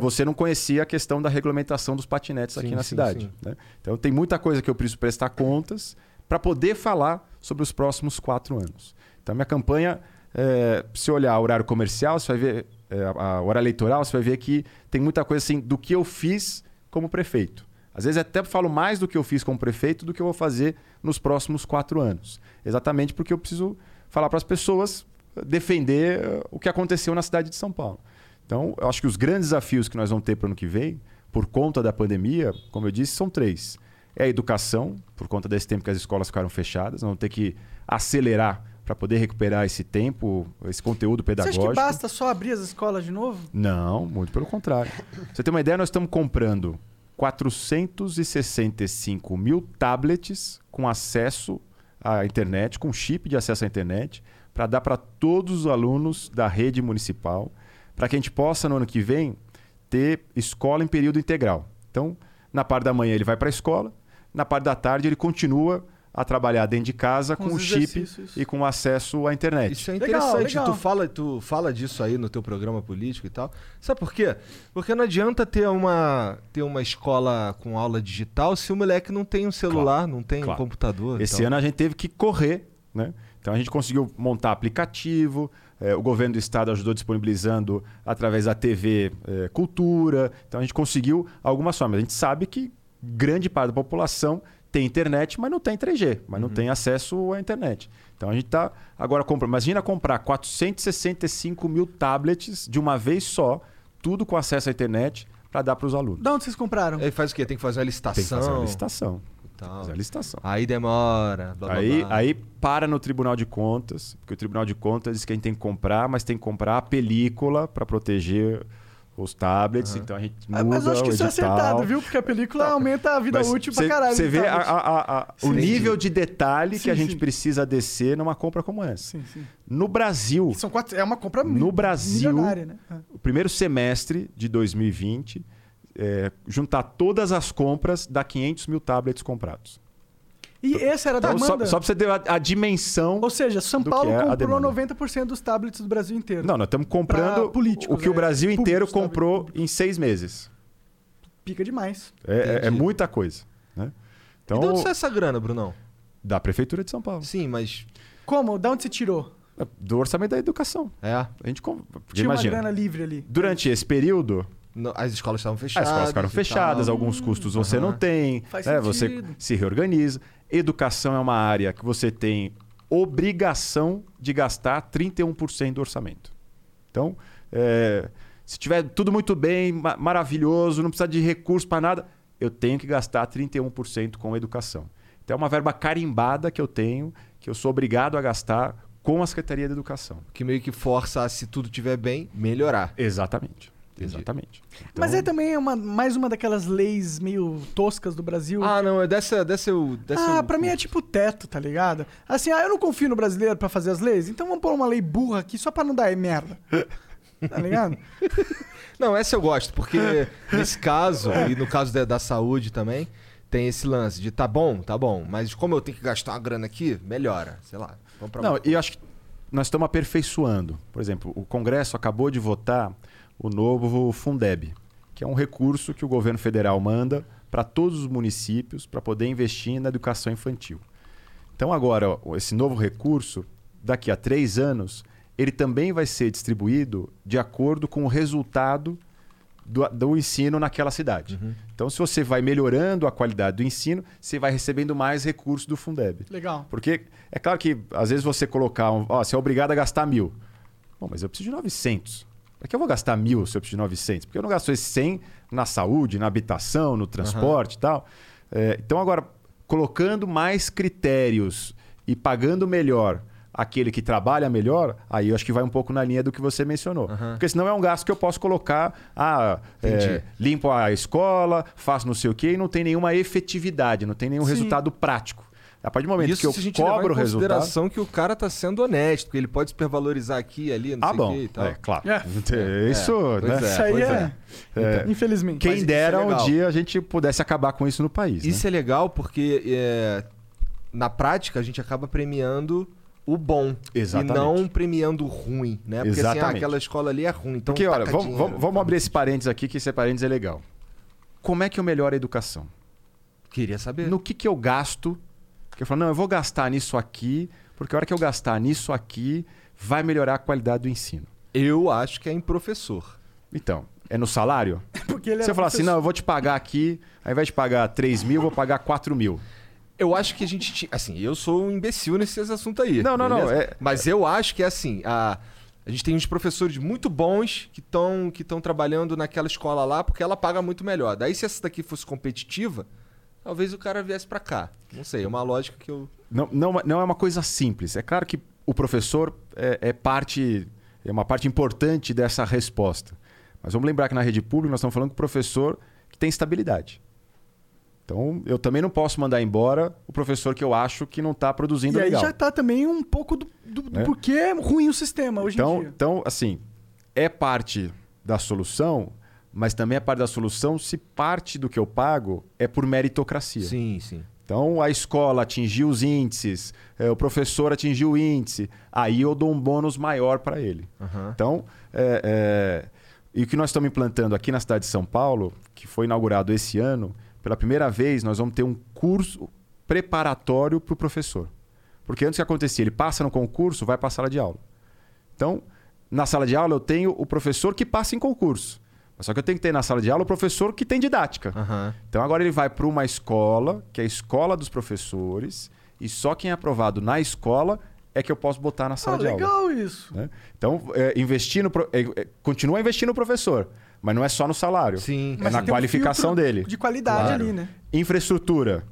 você não conhecia a questão da regulamentação dos patinetes aqui Sim, na sim, cidade. sim. né? Então, tem muita coisa que eu preciso prestar contas para poder falar sobre os próximos quatro anos. Então, a minha campanha, é, se olhar o horário comercial, você vai ver, é, a, hora eleitoral, você vai ver que tem muita coisa assim do que eu fiz como prefeito. Às vezes até falo mais do que eu fiz como prefeito do que eu vou fazer nos próximos quatro anos. Exatamente porque eu preciso falar para as pessoas defender eh, o que aconteceu na cidade de São Paulo. Então, eu acho que os grandes desafios que nós vamos ter para o ano que vem, por conta da pandemia, como eu disse, são três. É a educação, por conta desse tempo que as escolas ficaram fechadas, vamos ter que acelerar para poder recuperar esse tempo, esse conteúdo Você acha pedagógico. que basta só abrir as escolas de novo? Não, muito pelo contrário. Você ter uma ideia, nós estamos comprando 465 mil tablets com acesso à internet, com chip de acesso à internet, para dar para todos os alunos da rede municipal, para que a gente possa, no ano que vem, ter escola em período integral. Então, na parte da manhã ele vai para a escola, na parte da tarde ele continua a trabalhar dentro de casa Com com, chip e com acesso à internet. Isso é Legal, interessante. legal. Tu, fala, tu fala disso aí no teu programa político e tal. Sabe por quê? Porque não adianta ter uma, ter uma escola com aula digital se o moleque não tem um celular, não tem um Claro. computador. Esse então. ano a gente teve que correr, né? Então a gente conseguiu montar aplicativo, eh, o governo do estado ajudou disponibilizando através da TV eh, Cultura. Então a gente conseguiu algumas formas. A gente sabe que grande parte da população tem internet, mas não tem 3G, mas não tem acesso à internet. Então a gente está agora comprando. Imagina comprar 465 mil tablets de uma vez só, tudo com acesso à internet, para dar para os alunos. Da onde vocês compraram? Aí faz o quê? Tem que fazer uma licitação. Tem que fazer uma licitação. e. Fazer a licitação. Aí demora. blá, blá, Aí, blá. aí para no Tribunal de Contas, porque o Tribunal de Contas diz que a gente tem que comprar, mas tem que comprar a película para proteger os tablets. Então a gente muda Ah, mas eu acho que o isso é acertado, viu? Porque a película aumenta a vida Mas útil cê- pra caralho. Você vê a- a- a- a- o Sim, nível sim. de detalhe Sim, que a gente sim. precisa descer numa compra como essa. Sim, sim. No Brasil, São quatro, é uma compra No Brasil- milionária, né? É. o primeiro semestre de 2020, é, juntar todas as compras dá 500 mil tablets comprados. E essa era a Então, só, demanda. só para você ter a, a dimensão Ou seja, São Paulo é comprou demanda. 90% dos tablets do Brasil inteiro. Não, nós estamos Pra comprando políticos, o que o é, Brasil inteiro comprou em seis meses. Pica demais. É, é- é muita coisa. Né? Então, E de onde sai essa grana, Brunão? da Prefeitura de São Paulo. Sim, mas. Como? Da onde você tirou? Do orçamento da educação. É. A gente porque Tinha imagina, uma grana livre ali. durante esse período, no- As escolas estavam as fechadas. escolas ficaram fechadas, tal. alguns custos você não tem, Faz né? você sentido. se reorganiza. Educação é uma área que você tem obrigação de gastar 31% do orçamento. Então, é, se tiver tudo muito bem, ma- maravilhoso, não precisa de recurso para nada, eu tenho que gastar 31% com educação. Então, é uma verba carimbada que eu tenho, que eu sou obrigado a gastar com a Secretaria de Educação. Que meio que força, se tudo estiver bem, melhorar. Exatamente. Exatamente. Mas Então, é também uma, mais uma daquelas leis meio toscas do Brasil. Ah, não, é dessa. dessa, eu- dessa Ah, eu- pra mim é tipo teto, tá ligado? Assim, ah, eu não confio no brasileiro pra fazer as leis, então vamos pôr uma lei burra aqui só pra não dar merda. Tá ligado? Não, essa eu gosto, porque nesse caso, e no caso da, da saúde também, tem esse lance de tá bom, tá bom, mas como eu tenho que gastar uma grana aqui, melhora, sei lá. Vamos pra Não, e eu acho que nós estamos aperfeiçoando. Por exemplo, o Congresso acabou de votar o novo Fundeb, que é um recurso que o governo federal manda para todos os municípios para poder investir na educação infantil. Então, agora, esse novo recurso, daqui a três anos, ele também vai ser distribuído de acordo com o resultado do, do ensino naquela cidade. Então, se você vai melhorando a qualidade do ensino, você vai recebendo mais recursos do Fundeb. Legal. Porque é claro que às vezes você colocar, um, ó, você é obrigado a gastar mil. Bom, mas eu preciso de 900. Para que eu vou gastar mil se eu preciso de 900? Porque eu não gasto esse 100 na saúde, na habitação, no transporte e tal. É, então, agora, colocando mais critérios e pagando melhor aquele que trabalha melhor, aí eu acho que vai um pouco na linha do que você mencionou. Aham. Porque senão é um gasto que eu posso colocar, ah, é, limpo a escola, faço não sei o quê, e não tem nenhuma efetividade, não tem nenhum Sim. resultado prático. A partir do momento Isso que eu se a gente levar cobro o em resultado. consideração que o cara tá sendo honesto, porque ele pode supervalorizar aqui, ali, não Ah, sei o bom. quê e tal. É, claro. É. Isso, pois né? é. Isso aí pois é, É. Infelizmente. Quem Mas isso dera é um dia a gente pudesse acabar com isso no país. né? Isso é legal porque é, na prática a gente acaba premiando o bom Exatamente. e não premiando o ruim, né? Porque assim, ah, Exatamente. aquela escola ali é ruim, então Porque, olha, vamos, vamos- vamos abrir esse parênteses aqui, que esse parênteses é legal. Como é que eu melhoro a educação? Queria saber. No que, que eu gasto? Que eu falo, não, eu vou gastar nisso aqui, porque a hora que eu gastar nisso aqui, vai melhorar a qualidade do ensino. Eu acho que é em professor. Então, é no salário? Porque ele Você é fala assim, não, eu vou te pagar aqui, ao invés de pagar 3 mil, eu vou pagar 4 mil. Eu acho que a gente tinha. Assim, eu sou um imbecil nesses assuntos aí. Não, não, não, beleza? é- Mas eu acho que é assim. A, a gente tem uns professores muito bons que estão que tão trabalhando naquela escola lá porque ela paga muito melhor. Daí, se essa daqui fosse competitiva, talvez o cara viesse pra cá. Não sei, é uma lógica que eu. Não, não, não é uma coisa simples. É claro que o professor é, é parte, é uma parte importante dessa resposta. Mas vamos lembrar que na rede pública nós estamos falando com o professor que tem estabilidade. Então, eu também não posso mandar embora o professor que eu acho que não está produzindo E aí legal. já tá também um pouco do, do, do Né? porquê é ruim o sistema hoje em Então, dia. então, assim, é parte da solução, mas também é parte da solução se parte do que eu pago é por meritocracia. Sim, sim. Então, a escola atingiu os índices, eh, o professor atingiu o índice, aí eu dou um bônus maior para ele. Aham. Então, é, é, e o que nós estamos implantando aqui na cidade de São Paulo, que foi inaugurado esse ano, pela primeira vez nós vamos ter um curso preparatório para o professor. Porque antes que acontecia? Ele passa no concurso, vai para a sala de aula. Então, na sala de aula eu tenho o professor que passa em concurso. Mas Só que eu tenho que ter na sala de aula o professor que tem didática. Aham. Então agora ele vai para uma escola, que é a escola dos professores, e só quem é aprovado na escola é que eu posso botar na Ah, sala de aula. legal isso. né? Então, é, investir no pro- é, é, continua investindo no professor, mas não é só no salário. Sim. É Mas na um qualificação filtro dele. De qualidade Claro. ali, né? Infraestrutura.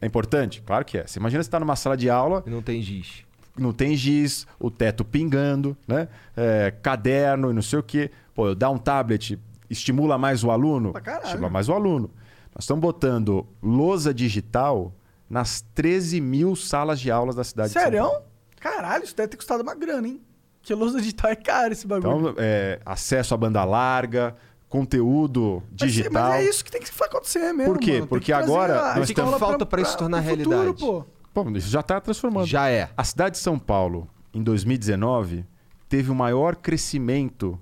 É importante? Claro que é. Você imagina você estar numa sala de aula, E não tem giz. não tem giz, o teto pingando, né? É, caderno e não sei o quê. Pô, eu dar um tablet estimula mais o aluno? Estimula mais o aluno. Nós estamos botando lousa digital nas 13 mil salas de aulas da cidade de São Sério? Paulo. Caralho, isso deve ter custado uma grana, hein? Que lousa digital é caro esse bagulho. Então, é, acesso à banda larga, conteúdo Mas, digital. Mas é isso que tem que acontecer mesmo. Por quê? mano. Porque que agora a nós escola temos- falta pra isso se tornar pro futuro, realidade. pô. Pô, isso já está transformando. Já é. A cidade de São Paulo, em 2019, teve o maior crescimento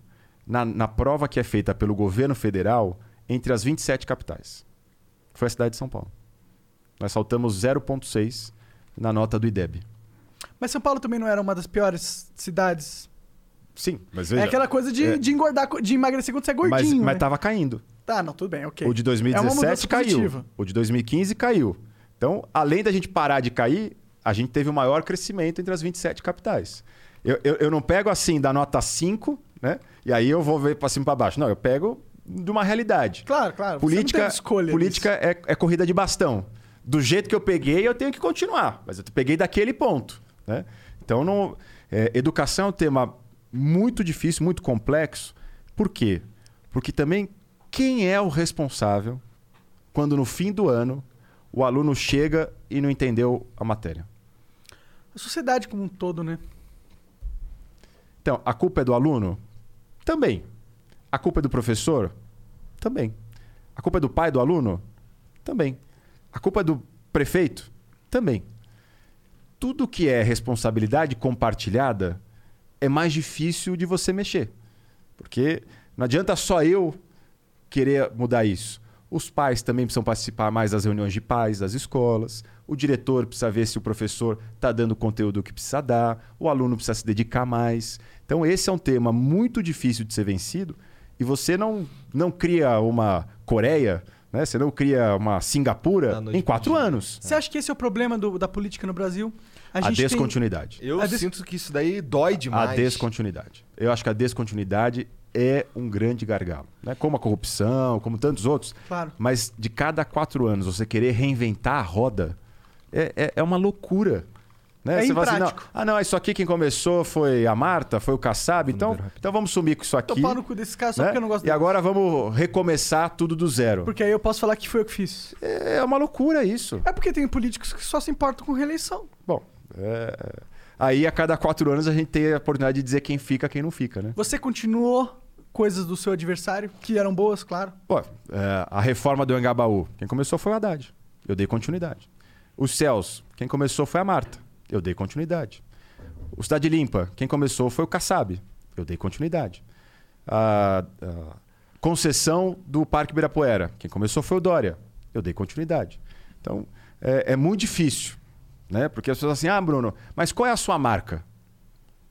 na, na prova que é feita pelo governo federal entre as 27 capitais. Foi a cidade de São Paulo. Nós saltamos 0,6 na nota do IDEB. Mas São Paulo também não era uma das piores cidades. Sim, mas é veja. aquela coisa de, é- de engordar, de emagrecer quando você é mas, gordinho. mas né? tava caindo. Tá, não, tudo bem, ok. O de É uma 2017 mudança caiu. positiva. O de 2015 caiu. Então, além da gente parar de cair, a gente teve o maior crescimento entre as 27 capitais. Eu, eu, eu não pego assim da nota 5, né? E aí eu vou ver para cima e para baixo. Não, eu pego de uma realidade. Claro, claro. política escolha política é, é corrida de bastão. Do jeito que eu peguei, eu tenho que continuar. Mas eu peguei daquele ponto. Né? Então, não, é, educação é um tema muito difícil, muito complexo. Por quê? Porque também quem é o responsável quando no fim do ano o aluno chega e não entendeu a matéria? A sociedade como um todo, né? Então, a culpa é do aluno? Também. A culpa é do professor? Também. A culpa é do pai do aluno? Também. A culpa é do prefeito? Também. Tudo que é responsabilidade compartilhada é mais difícil de você mexer. Porque não adianta só eu querer mudar isso. Os pais também precisam participar mais das reuniões de pais das escolas. O diretor precisa ver se o professor está dando o conteúdo que precisa dar. O aluno precisa se dedicar mais. Então, esse é um tema muito difícil de ser vencido. E você não, não cria uma Coreia, né? você não cria uma Singapura em quatro dia. anos. Você acha que esse é o problema do- da política no Brasil? A, gente tem- descontinuidade. Eu A des- sinto que isso daí dói demais. A descontinuidade. Eu acho que a descontinuidade é um grande gargalo. Né? Como a corrupção, como tantos outros. Claro. Mas de cada quatro anos você querer reinventar a roda é, é, é uma loucura. Né? É você assim, não, ah, não, isso aqui quem começou foi a Marta, foi o Kassab, então, então vamos sumir com isso Tô aqui. pau no cu desse cara só né? porque eu não gosto E dele. agora vamos recomeçar tudo do zero. Porque aí eu posso falar que foi eu que fiz. É uma loucura isso. É porque tem políticos que só se importam com reeleição. Bom, é- aí a cada quatro anos a gente tem a oportunidade de dizer quem fica quem não fica, né? Você continuou coisas do seu adversário, que eram boas, claro. Pô, é, a reforma do Engabaú, quem começou foi o Haddad. Eu dei continuidade. Os céus, quem começou foi a Marta. Eu dei continuidade. O Cidade Limpa, quem começou foi o Kassab. Eu dei continuidade. A, a concessão do Parque Ibirapuera, quem começou foi o Dória. Eu dei continuidade. Então, é, é muito difícil, né? Porque as pessoas assim, ah, Bruno, mas qual é a sua marca?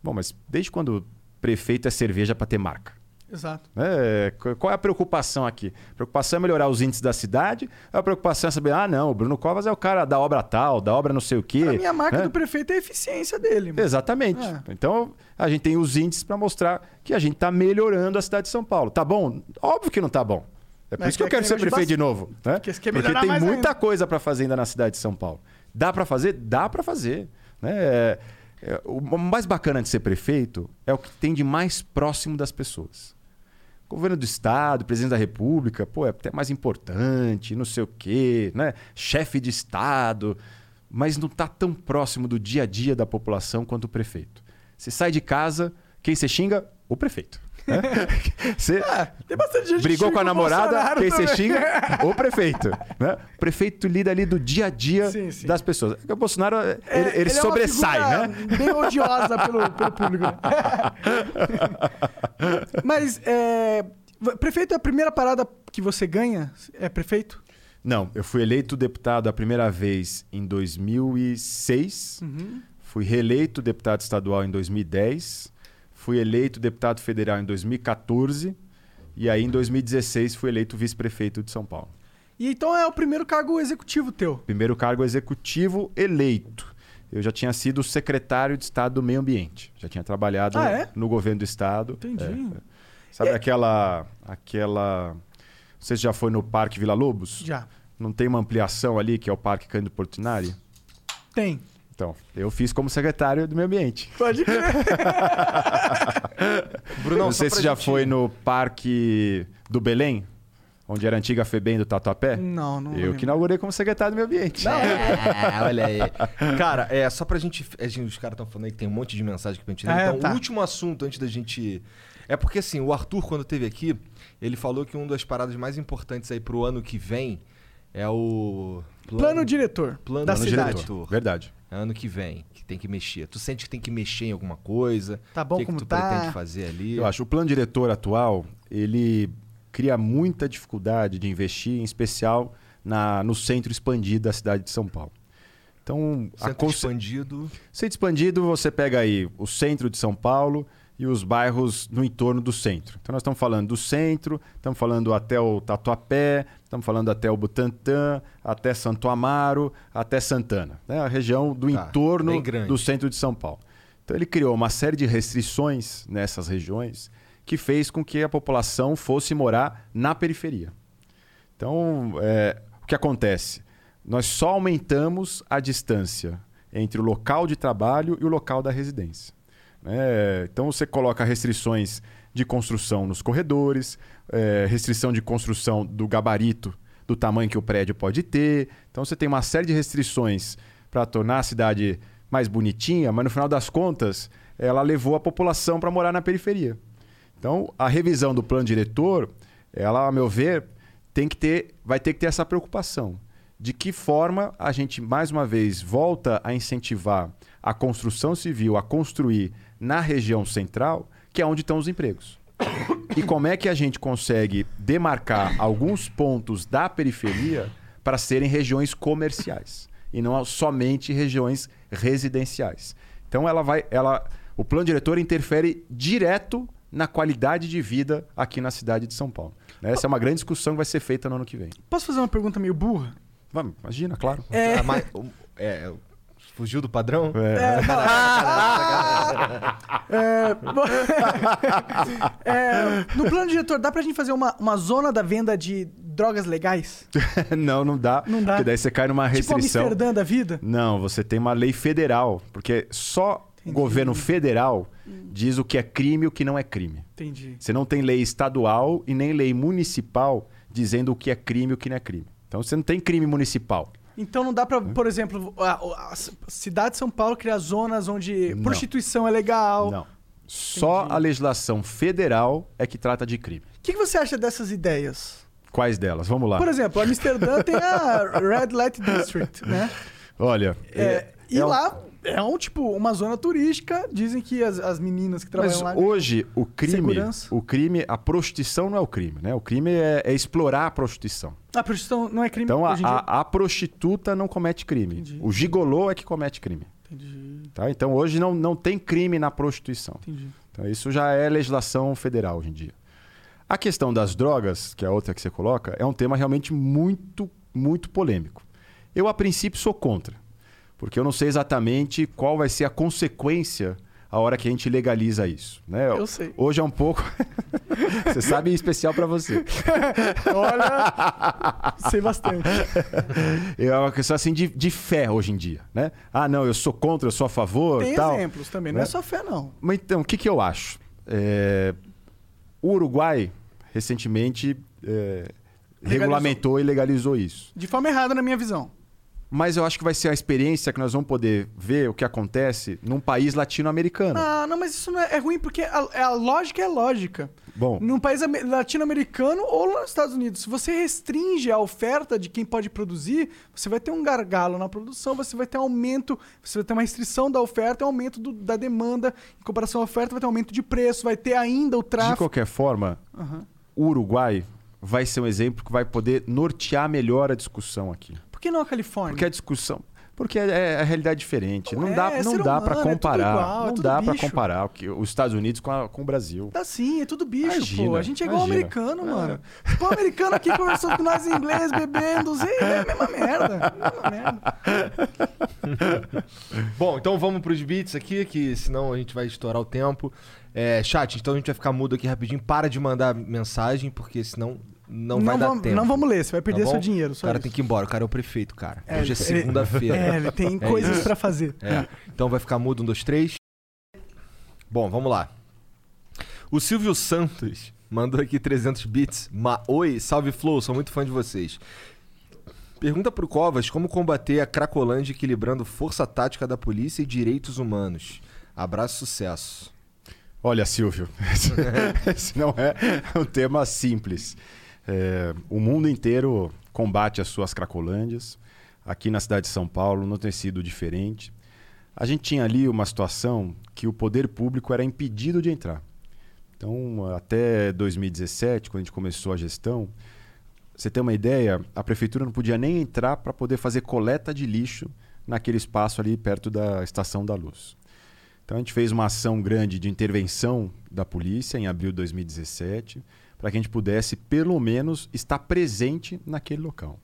Bom, mas desde quando prefeito é cerveja para ter marca? Exato. É, qu- qual é a preocupação aqui? A preocupação é melhorar os índices da cidade? A preocupação é saber, ah, não, o Bruno Covas é o cara da obra tal, da obra não sei o quê. A minha marca né? do prefeito é a eficiência dele. mano. Exatamente. É. Então, a gente tem os índices para mostrar que a gente está melhorando a cidade de São Paulo. Tá bom? Óbvio que não tá bom. É por Mas isso que eu quer quero que ser prefeito de novo. Né? Quer Porque tem muita ainda. coisa para fazer ainda na cidade de São Paulo. Dá para fazer? Dá para fazer. Né? É- é- o mais bacana de ser prefeito é o que tem de mais próximo das pessoas. Governo do Estado, presidente da República, pô, é até mais importante, não sei o quê, né? Chefe de Estado, mas não está tão próximo do dia a dia da população quanto o prefeito. Você sai de casa, quem você xinga? O prefeito. Você Tem bastante gente brigou com a namorada, quem você xinga? O prefeito. Né? O prefeito lida ali do dia a dia Sim, sim. das pessoas. O Bolsonaro, ele, É, ele é sobressai, figura né? Bem odiosa pelo, pelo público. Mas, é, prefeito é a primeira parada que você ganha? É prefeito? Não, eu fui eleito deputado a primeira vez em 2006. Uhum. Fui reeleito deputado estadual em 2010. Fui eleito deputado federal em 2014. E aí, em 2016, fui eleito vice-prefeito de São Paulo. E então é o primeiro cargo executivo teu. Primeiro cargo executivo eleito. Eu já tinha sido secretário de Estado do Meio Ambiente. Já tinha trabalhado Ah, é? no governo do Estado. Entendi. É. Sabe aquela. aquela. Você já foi no Parque Vila Lobos? Já. Não tem uma ampliação ali que é o Parque Cândido Portinari? Tem. Então, eu fiz como secretário do Meio Ambiente. Pode crer. Brunão, não sei se já gente- foi no Parque do Belém, onde era a antiga FEBEM do Tatuapé. Não, não. eu lembro. que inaugurei como secretário do Meio Ambiente. É, olha aí. Cara, é só pra gente. a gente- os caras estão falando aí que tem um monte de mensagem aqui pra gente ler. É, então, tá. o último assunto antes da gente. É porque assim, o Arthur, quando esteve aqui, ele falou que uma das paradas mais importantes aí pro ano que vem é o. Plano diretor Plano da Plano cidade. diretor. Verdade. É ano que vem, que tem que mexer. Tu sente que tem que mexer em alguma coisa? Tá bom o que, como que tu tá? pretende fazer ali? Eu acho o plano diretor atual, ele cria muita dificuldade de investir, em especial na, no centro expandido da cidade de São Paulo. Então, a Centro conce- expandido. centro expandido, você pega aí o centro de São Paulo e os bairros no entorno do centro. Então, nós estamos falando do centro, estamos falando até o Tatuapé, estamos falando até o Butantã, até Santo Amaro, até Santana. Né? A região do Tá, entorno do centro de São Paulo. Então, ele criou uma série de restrições nessas regiões que fez com que a população fosse morar na periferia. Então, é, o que acontece? Nós só aumentamos a distância entre o local de trabalho e o local da residência. né? Então, você coloca restrições de construção nos corredores, é, restrição de construção do gabarito, do tamanho que o prédio pode ter. Então, você tem uma série de restrições para tornar a cidade mais bonitinha, mas no final das contas, ela levou a população para morar na periferia. Então, a revisão do plano diretor, ela, a meu ver, tem que ter, vai ter que ter essa preocupação de que forma a gente, mais uma vez, volta a incentivar a construção civil a construir na região central, que é onde estão os empregos. E como é que a gente consegue demarcar alguns pontos da periferia para serem regiões comerciais e não somente regiões residenciais. Então ela vai, ela, o plano diretor interfere direto na qualidade de vida aqui na cidade de São Paulo. Essa é uma grande discussão que vai ser feita no ano que vem. Posso fazer uma pergunta meio burra? Vamos, imagina, claro. É, mas, um, é, fugiu do padrão? É. É. É, É, no plano diretor, dá pra gente fazer uma, uma zona da venda de drogas legais? não, não dá. Não dá. Porque daí você cai numa Tipo restrição. Amsterdã da vida? Não, você tem uma lei federal, porque só o governo federal diz o que é crime e o que não é crime. Entendi. Você não tem lei estadual e nem lei municipal dizendo o que é crime e o que não é crime. Então você não tem crime municipal. Então não dá pra, por exemplo, a, a cidade de São Paulo criar zonas onde Não. prostituição é legal. Não. Só a legislação federal é que trata de crime. O que, que você acha dessas ideias? Quais delas? Vamos lá. Por exemplo, Amsterdã tem a Red Light District, né? Olha, É, e é lá é um tipo uma zona turística. Dizem que as, as meninas que Mas trabalham lá. hoje o crime, Segurança. o crime, a prostituição não é o crime, né? O crime é, é explorar a prostituição. A prostituição não é crime Então a, a- a prostituta não comete crime. Entendi. O gigolô é que comete crime. Entendi, Tá? Então hoje não, não tem crime na prostituição. entendi. Então isso já é legislação federal hoje em dia. A questão das drogas, que é a outra que você coloca, é um tema realmente muito, muito polêmico. Eu, a princípio, sou contra. Porque eu não sei exatamente qual vai ser a consequência a hora que a gente legaliza isso. Né? Eu sei. Hoje é um pouco. você sabe em especial para você. Olha, sei bastante. É uma questão assim de, de fé hoje em dia. Né? Ah, não, eu sou contra, eu sou a favor. Tem tal. exemplos também, não né? é só fé, não. Mas então, o que, que eu acho? É, O Uruguai, recentemente, é, regulamentou e legalizou isso. De forma errada, na minha visão. Mas eu acho que vai ser a experiência que nós vamos poder ver o que acontece num país latino-americano. Ah, não, mas isso não é, é ruim porque a, a lógica é lógica. Bom, Num país ame- latino-americano ou nos Estados Unidos, se você restringe a oferta de quem pode produzir, você vai ter um gargalo na produção, você vai ter aumento, você vai ter uma restrição da oferta e aumento do- da demanda. Em comparação à oferta, vai ter aumento de preço, vai ter ainda o de tráfico. qualquer forma, Aham. o Uruguai vai ser um exemplo que vai poder nortear melhor a discussão aqui. Por que não a Califórnia? Porque a discussão. Porque é, é a realidade diferente. Não Não é, dá, é não dá para é comparar. igual, é não dá para comparar o que- os Estados Unidos com, a- com o Brasil. Tá sim, é tudo bicho, Imagina, pô. A gente é igual imagina. americano, É. mano. Pô, americano aqui conversando com nós em inglês, bebendo, Zé, é a mesma merda. Mesma merda. Bom, então vamos pros beats aqui, que senão a gente vai estourar o tempo. É, chat, então a gente vai ficar mudo aqui rapidinho. Para de mandar mensagem, porque senão não, vai dar vamos, tempo. não vamos ler, você vai perder Tá seu dinheiro. O cara isso. tem que ir embora, o cara é o prefeito, cara. É, Hoje é ele- segunda-feira. É, ele tem É coisas isso. pra fazer. É. Então vai ficar mudo, um, dois, três. Bom, vamos lá. O Silvio Santos mandou aqui 300 bits. Ma Oi, salve Flow, sou muito fã de vocês. Pergunta pro Covas como combater a Cracolândia equilibrando força tática da polícia e direitos humanos. Abraço, sucesso. Olha, Silvio, esse não é um tema simples. É, o mundo inteiro combate as suas cracolândias. Aqui na cidade de São Paulo não tem sido diferente. A gente tinha ali uma situação que o poder público era impedido de entrar. Então, até 2017, quando a gente começou a gestão, você tem uma ideia, a prefeitura não podia nem entrar para poder fazer coleta de lixo naquele espaço ali perto da Estação da Luz. Então a gente fez uma ação grande de intervenção da polícia em abril de 2017 para que a gente pudesse, pelo menos, estar presente naquele local.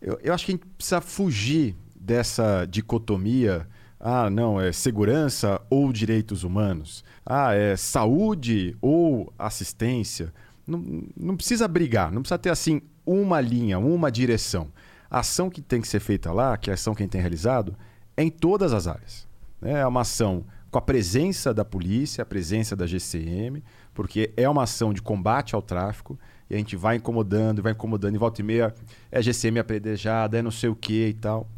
Eu, eu acho que a gente precisa fugir dessa dicotomia. Ah, não, é segurança ou direitos humanos. Ah, é saúde ou assistência. Não, não precisa brigar, não precisa ter assim uma linha, uma direção. A ação que tem que ser feita lá, que é a ação que a gente tem realizado, é em todas as áreas. É uma ação com a presença da polícia, a presença da GCM, porque é uma ação de combate ao tráfico e a gente vai incomodando, vai incomodando, e volta e meia é GCM apredejada, é não sei o que e tal.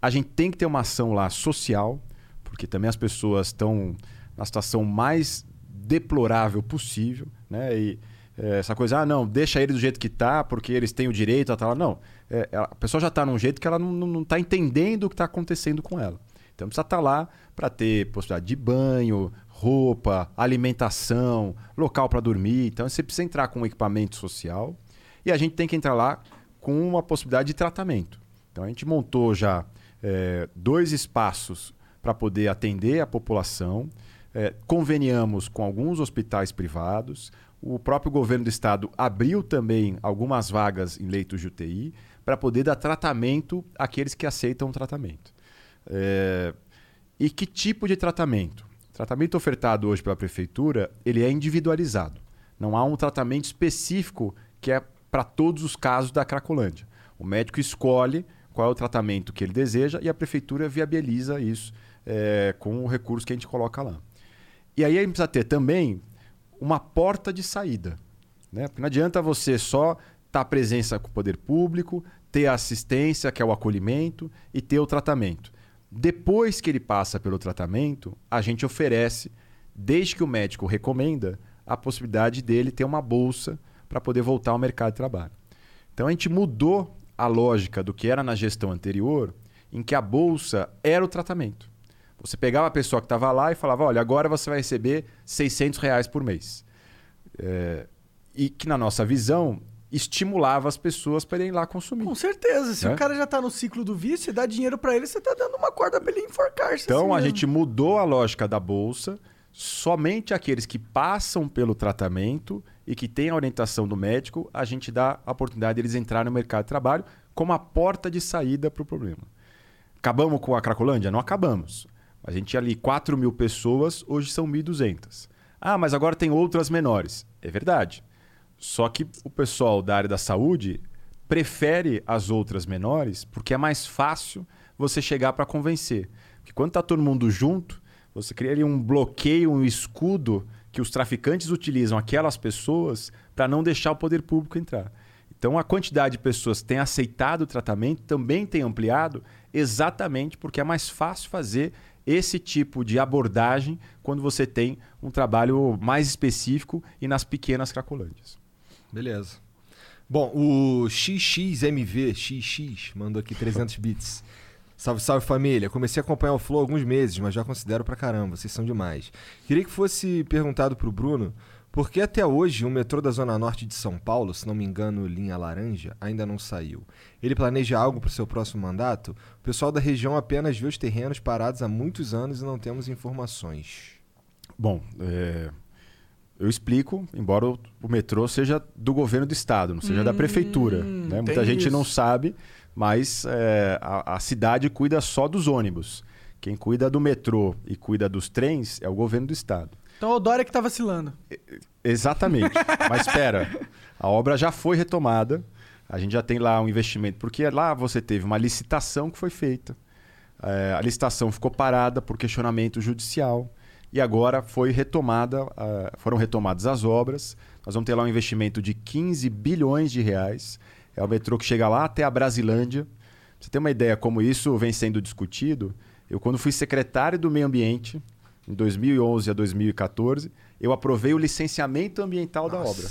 A gente tem que ter uma ação lá social, porque também as pessoas estão na situação mais deplorável possível, né? E É, essa coisa, ah, não, deixa ele do jeito que tá, porque eles têm o direito a lá. Não. É, a pessoa já está num jeito que ela não, não, não tá entendendo o que está acontecendo com ela. Então precisa estar lá para ter possibilidade de banho, roupa, alimentação, local para dormir. Então você precisa entrar com um equipamento social e a gente tem que entrar lá com uma possibilidade de tratamento. Então a gente montou já é, dois espaços para poder atender a população. É, conveniamos com alguns hospitais privados. O próprio governo do estado abriu também algumas vagas em leitos de UTI para poder dar tratamento àqueles que aceitam o tratamento. É, e que tipo de tratamento? O tratamento ofertado hoje pela prefeitura ele é individualizado. Não há um tratamento específico que é para todos os casos da Cracolândia. O médico escolhe qual é o tratamento que ele deseja e a prefeitura viabiliza isso é, com o recurso que a gente coloca lá. E aí a gente precisa ter também uma porta de saída. Né? Porque não adianta você só estar presença com o poder público, ter a assistência, que é o acolhimento, e ter o tratamento. Depois que ele passa pelo tratamento, a gente oferece, desde que o médico recomenda, a possibilidade dele ter uma bolsa para poder voltar ao mercado de trabalho. Então a gente mudou a lógica do que era na gestão anterior, em que a bolsa era o tratamento. Você pegava a pessoa que estava lá e falava: olha, agora você vai receber 600 reais por mês. É, e que, na nossa visão, estimulava as pessoas para irem lá consumir. Com certeza. Se Né? o cara já tá no ciclo do vício, dá dinheiro pra ele, você tá dando uma corda pra ele enforcar-se. Então assim a mesmo. gente mudou a lógica da bolsa. Somente aqueles que passam pelo tratamento e que têm a orientação do médico, a gente dá a oportunidade deles entrarem no mercado de trabalho como a porta de saída para o problema. Acabamos com a Cracolândia? Não acabamos. A gente tinha ali 4 mil pessoas, hoje são 1.200. Ah, mas agora tem outras menores. É verdade. Só que o pessoal da área da saúde prefere as outras menores porque é mais fácil você chegar para convencer. Porque quando está todo mundo junto, você cria um bloqueio, um escudo que os traficantes utilizam aquelas pessoas para não deixar o poder público entrar. Então a quantidade de pessoas que têm aceitado o tratamento também tem ampliado exatamente porque é mais fácil fazer esse tipo de abordagem quando você tem um trabalho mais específico e nas pequenas cracolândias. Beleza. Bom, o XXMV, XX, mandou aqui 300 bits. Salve, salve família. Comecei a acompanhar o Flow há alguns meses, mas já considero pra caramba, vocês são demais. Queria que fosse perguntado pro Bruno por que até hoje o metrô da Zona Norte de São Paulo, se não me engano, linha laranja, ainda não saiu. Ele planeja algo pro seu próximo mandato? O pessoal da região apenas vê os terrenos parados há muitos anos e não temos informações. Bom, é, eu explico, embora o, metrô seja do governo do estado, não seja da prefeitura. né? Muita gente não isso. sabe, mas é, a, a cidade cuida só dos ônibus. Quem cuida do metrô e cuida dos trens é o governo do estado. Então o Dória que tá vacilando. Exatamente. Mas espera, a obra já foi retomada. A gente já tem lá um investimento, porque lá você teve uma licitação que foi feita. É, a licitação ficou parada por questionamento judicial e agora foi retomada, ah, foram retomadas as obras. Nós vamos ter lá um investimento de 15 bilhões de reais. É o metrô que chega lá até a Brasilândia. Pra você ter uma ideia como isso vem sendo discutido, eu quando fui secretário do Meio Ambiente, em 2011 a 2014, eu aprovei o licenciamento ambiental da obra.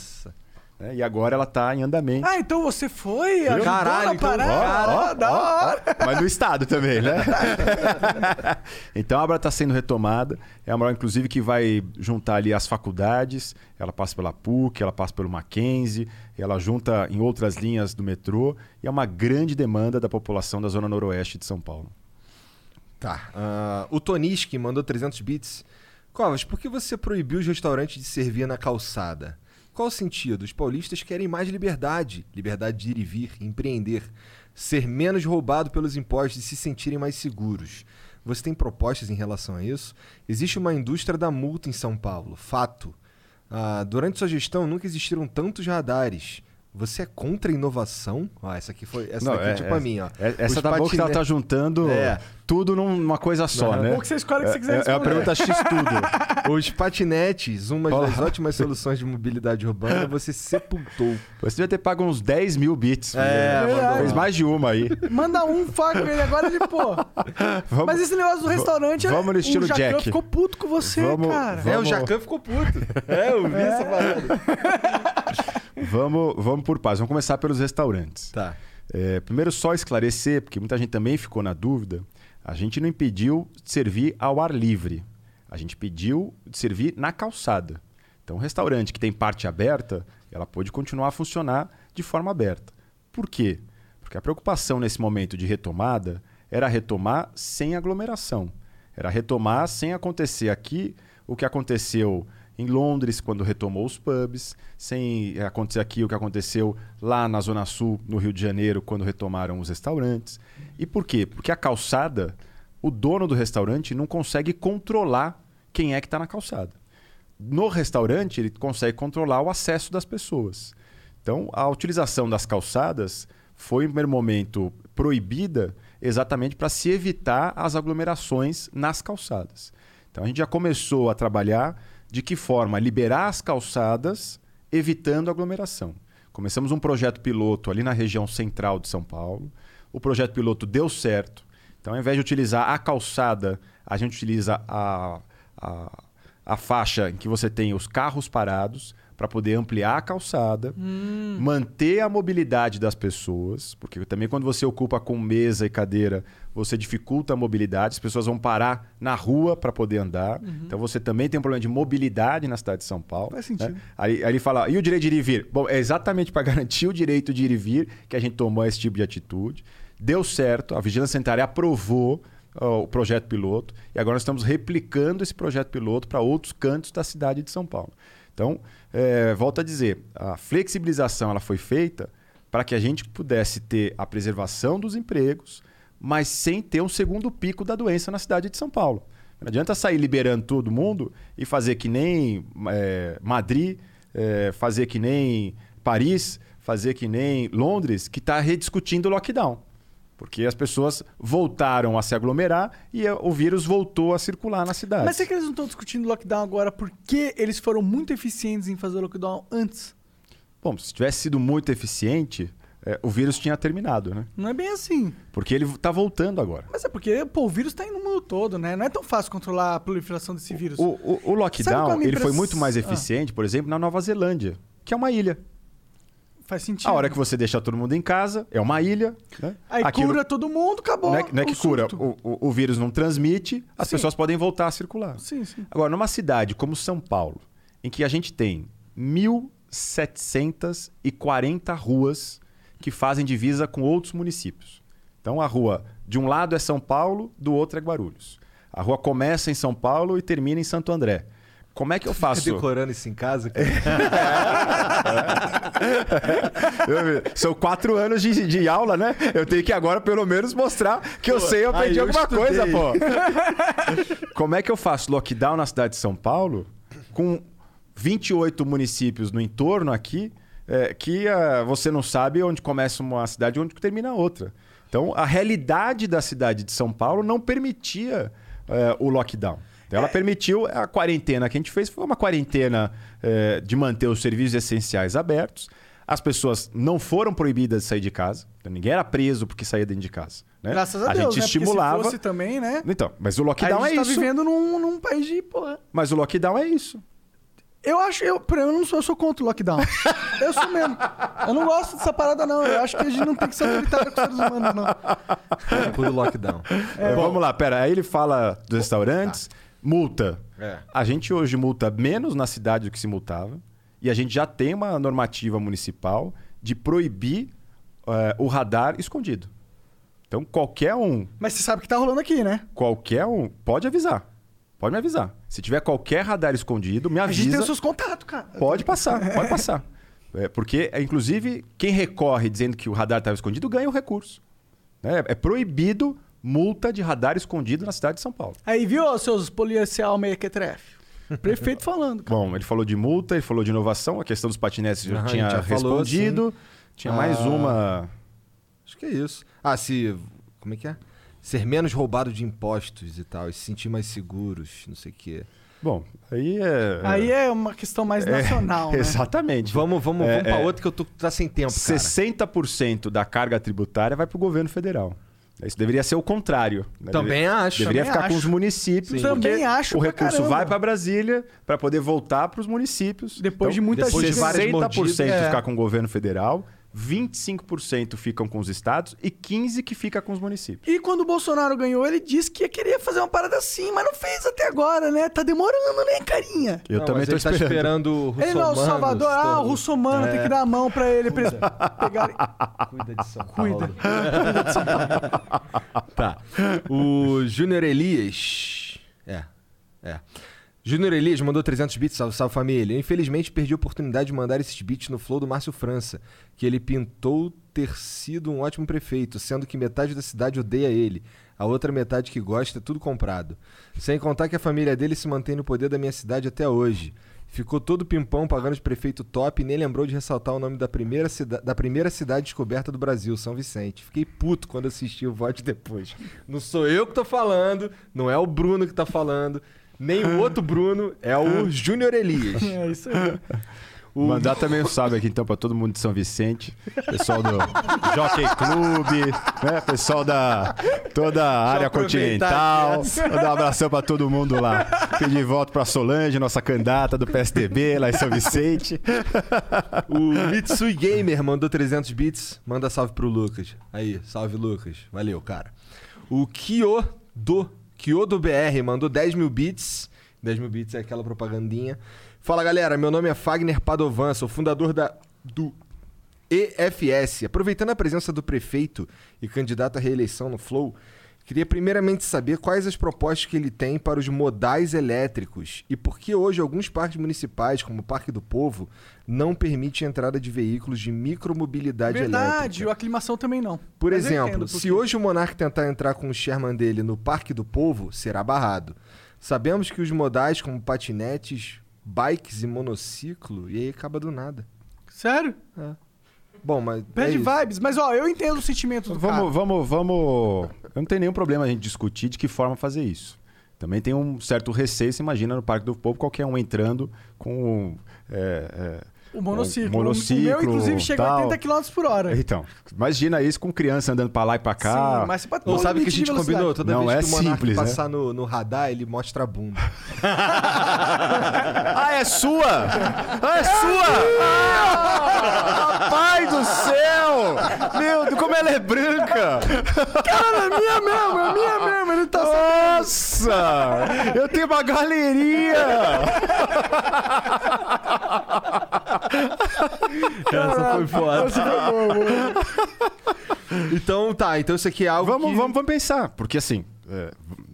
Né? E agora ela está em andamento. Ah, então você foi? Viu? Caralho, então- parada? Ó, ó, da ó, hora. ó. Mas no estado também, né? então a obra está sendo retomada. É uma obra, inclusive, que vai juntar ali as faculdades. Ela passa pela PUC, ela passa pelo Mackenzie, ela junta em outras linhas do metrô. E é uma grande demanda da população da zona noroeste de São Paulo. Tá. Ah, o Toniski mandou 300 bits. Covas, por que você proibiu os restaurantes de servir na calçada? Qual o sentido? Os paulistas querem mais liberdade. Liberdade de ir e vir, empreender. Ser menos roubado pelos impostos e se sentirem mais seguros. Você tem propostas em relação a isso? Existe uma indústria da multa em São Paulo. Fato. Ah, durante sua gestão nunca existiram tantos radares. Você é contra a inovação? Ah, essa aqui foi. Essa Não, daqui é, é- tipo a minha, ó. É- Essa Os tá bom que ela patine- tá juntando É. tudo numa coisa só, Não, né? Ou que você escolhe o que você quiser É, é a responder. pergunta X tudo. Os patinetes, uma Olha das ótimas soluções de mobilidade urbana, você sepultou. Você devia ter pago uns 10 mil bits. É, Fez mandou. mais de uma aí. Manda um faca ele agora ele, pô. Vamos- Mas esse negócio do restaurante, vamos no o estilo Jacan Jack. ficou puto com você, Vamos- cara. vamos- É, o Jacan ficou puto. É, eu vi essa parada. Vamos, vamos por paz. Vamos começar pelos restaurantes. Tá. É, primeiro, só esclarecer, porque muita gente também ficou na dúvida. A gente não impediu de servir ao ar livre. A gente pediu de servir na calçada. Então, um restaurante que tem parte aberta, ela pode continuar a funcionar de forma aberta. Por quê? Porque a preocupação nesse momento de retomada era retomar sem aglomeração. Era retomar sem acontecer aqui o que aconteceu em Londres, quando retomou os pubs, sem acontecer aqui o que aconteceu lá na Zona Sul, no Rio de Janeiro, quando retomaram os restaurantes. E por quê? Porque a calçada, o dono do restaurante não consegue controlar quem é que está na calçada. No restaurante, ele consegue controlar o acesso das pessoas. Então, a utilização das calçadas foi, no primeiro momento, proibida exatamente para se evitar as aglomerações nas calçadas. Então, a gente já começou a trabalhar de que forma liberar as calçadas, evitando aglomeração. Começamos um projeto piloto ali na região central de São Paulo. O projeto piloto deu certo. Então, ao invés de utilizar a calçada, a gente utiliza a, a, a faixa em que você tem os carros parados para poder ampliar a calçada, manter a mobilidade das pessoas, porque também quando você ocupa com mesa e cadeira, você dificulta a mobilidade, as pessoas vão parar na rua para poder andar. Então você também tem um problema de mobilidade na cidade de São Paulo. Faz sentido. né? Aí, aí ele fala, e o direito de ir e vir? Bom, é exatamente para garantir o direito de ir e vir que a gente tomou esse tipo de atitude. Deu certo, a Vigilância Sanitária aprovou o projeto piloto e agora nós estamos replicando esse projeto piloto para outros cantos da cidade de São Paulo. Então, é, volto a dizer, a flexibilização ela foi feita para que a gente pudesse ter a preservação dos empregos, mas sem ter um segundo pico da doença na cidade de São Paulo. Não adianta sair liberando todo mundo e fazer que nem é, Madrid, é, fazer que nem Paris, fazer que nem Londres, que está rediscutindo o lockdown. Porque as pessoas voltaram a se aglomerar e o vírus voltou a circular na cidade. Mas será que eles não estão discutindo lockdown agora porque eles foram muito eficientes em fazer o lockdown antes? Bom, se tivesse sido muito eficiente, é, o vírus tinha terminado, né? Não é bem assim. Porque ele está voltando agora. Mas é porque, pô, o vírus tá indo no mundo todo, né? Não é tão fácil controlar a proliferação desse vírus. O, o- o é lockdown a minha ele foi impress- muito mais Ah. eficiente, por exemplo, na Nova Zelândia, que é uma ilha. Faz sentido. A hora que você deixa todo mundo em casa, é uma ilha. Né? Aí Aquilo- cura todo mundo, acabou. Não é, não é que o cura, surto. o, o- o vírus não transmite, as Sim. pessoas podem voltar a circular. Sim, sim. Agora, numa cidade como São Paulo, em que a gente tem 1.740 ruas que fazem divisa com outros municípios. Então, a rua de um lado é São Paulo, do outro é Guarulhos. A rua começa em São Paulo e termina em Santo André. Como é que eu faço? Decorando isso em casa? cara? São quatro anos de, de aula, né? Eu tenho que agora, pelo menos, mostrar que eu sei, eu aprendi alguma coisa, pô. Como é que eu faço lockdown na cidade de São Paulo com 28 municípios no entorno aqui é, que ah, você não sabe onde começa uma cidade e onde termina a outra. Então, a realidade da cidade de São Paulo não permitia é, o lockdown. Então, ela permitiu a quarentena que a gente fez foi uma quarentena é, de manter os serviços essenciais abertos. As pessoas não foram proibidas de sair de casa. Então, ninguém era preso porque saía dentro de casa. né? Graças a, Deus, gente né? Porque estimulava. se fosse também, né? Então, mas o lockdown a é gente tá isso. vivendo num, num país de, porra... Mas o lockdown é isso. Eu acho, eu, por exemplo, eu não sou, eu sou contra o lockdown. eu sou mesmo. Eu não gosto dessa parada, não. Eu acho que a gente não tem que ser autoritário com os seres humanos, não. Tempo do lockdown. É, vamos lá, pera. Aí ele fala dos restaurantes, multa. É. A gente hoje multa menos na cidade do que se multava. E a gente já tem uma normativa municipal de proibir eh, o radar escondido. Então, qualquer um, Mas você sabe o que tá rolando aqui, né? qualquer um, pode avisar. Pode me avisar. Se tiver qualquer radar escondido, me A gente avisa. tem os seus contatos, cara. Pode passar, pode passar. É, porque, é, inclusive, quem recorre dizendo que o radar estava escondido ganha o recurso. né? É proibido multa de radar escondido na cidade de São Paulo. Aí, viu, seus policial mequetrefe? Prefeito falando, cara. Bom, ele falou de multa, ele falou de inovação, a questão dos patinetes eu tinha já falou, respondido. Tinha mais Ah. uma. Acho que é isso. Ah, se. Como é que é? Ser menos roubado de impostos e tal, e se sentir mais seguros, não sei o quê. Bom, aí é. Aí é uma questão mais nacional, né? Exatamente. Vamos, vamos, É, vamos pra é. outra que eu tô tá sem tempo, cara. 60% da carga tributária vai para o governo federal. Isso deveria ser o contrário. né? Também acho. Deveria Também ficar com acho. os municípios. Sim. Também acho O recurso caramba. vai para Brasília para poder voltar para os municípios. Depois de muita depois de várias 60% mordidas, é. ficar com o governo federal, 25% ficam com os estados e 15% que fica com os municípios. E quando o Bolsonaro ganhou, ele disse que queria fazer uma parada assim, mas não fez até agora, né? Tá demorando, né, carinha? Eu Não, também tô ele tá esperando. esperando o Ele não, o Salvador, ah, o Russomano tem É. que dar a mão pra ele, pra eles pegarem. Cuida de São Cuida. Paulo. tá. O Júnior Elias. É. É. Júnior Elias mandou 300 bits, salve, salve família. Eu, infelizmente perdi a oportunidade de mandar esses bits no flow do Márcio França, que ele pintou ter sido um ótimo prefeito, sendo que metade da cidade odeia ele, a outra metade que gosta é tudo comprado. Sem contar que a família dele se mantém no poder da minha cidade até hoje. Ficou todo pimpão pagando de prefeito top e nem lembrou de ressaltar o nome da primeira, da primeira cidade descoberta do Brasil, São Vicente. Fiquei puto quando assisti o voto depois. Não sou eu que tô falando, não é o Bruno que tá falando, nem o outro Bruno, é o Júnior Elias. É isso aí. O- Mandar também um salve aqui então para todo mundo de São Vicente, pessoal do Jockey Clube, né? Pessoal da toda a área continental. Vou dar um abração para todo mundo lá. Pedir voto para Solange, nossa candidata do PSDB lá em São Vicente. O Mitsui Gamer mandou 300 bits. Manda salve pro Lucas. Aí, salve Lucas. Valeu, cara. O Kyodo, Kyodo BR mandou 10 mil bits. 10 mil bits é aquela propagandinha. Fala galera, meu nome é Fagner Padovan, sou fundador da do EFS. Aproveitando a presença do prefeito e candidato à reeleição no Flow, queria primeiramente saber quais as propostas que ele tem para os modais elétricos e por que hoje alguns parques municipais, como o Parque do Povo, não permite a entrada de veículos de micromobilidade Verdade, elétrica. a aclimação também não. Por Mas exemplo, se hoje o Monark tentar entrar com o Sherman dele no Parque do Povo, será barrado. Sabemos que os modais como patinetes, bikes e monociclo, e aí acaba do nada. Sério? Bom, mas. Bad é vibes. Mas, ó, eu entendo o sentimento do cara. Vamos, vamos, vamos. Eu não tenho nenhum problema a gente discutir de que forma fazer isso. Também tem um certo receio, você imagina no Parque do Povo qualquer um entrando com. é, é, O monociclo. Um monociclo, o meu, inclusive, chega a tal. 80 km por hora. Então, imagina isso com criança andando pra lá e pra cá. Sim, mas você pode Não sabe o que a gente combinou? Toda Não, vez é que o simples, né? passar no, no radar, ele mostra a bunda. Ah, é sua? Ah, é sua? Ah, rapaz do céu! Meu Deus, como ela é branca! Cara, é minha mesmo, é minha mesmo. Ele tá Nossa! Eu tenho uma galeria! Essa foi foda. então tá, então isso aqui é algo Vamos, que... vamos, vamos pensar, porque assim, é,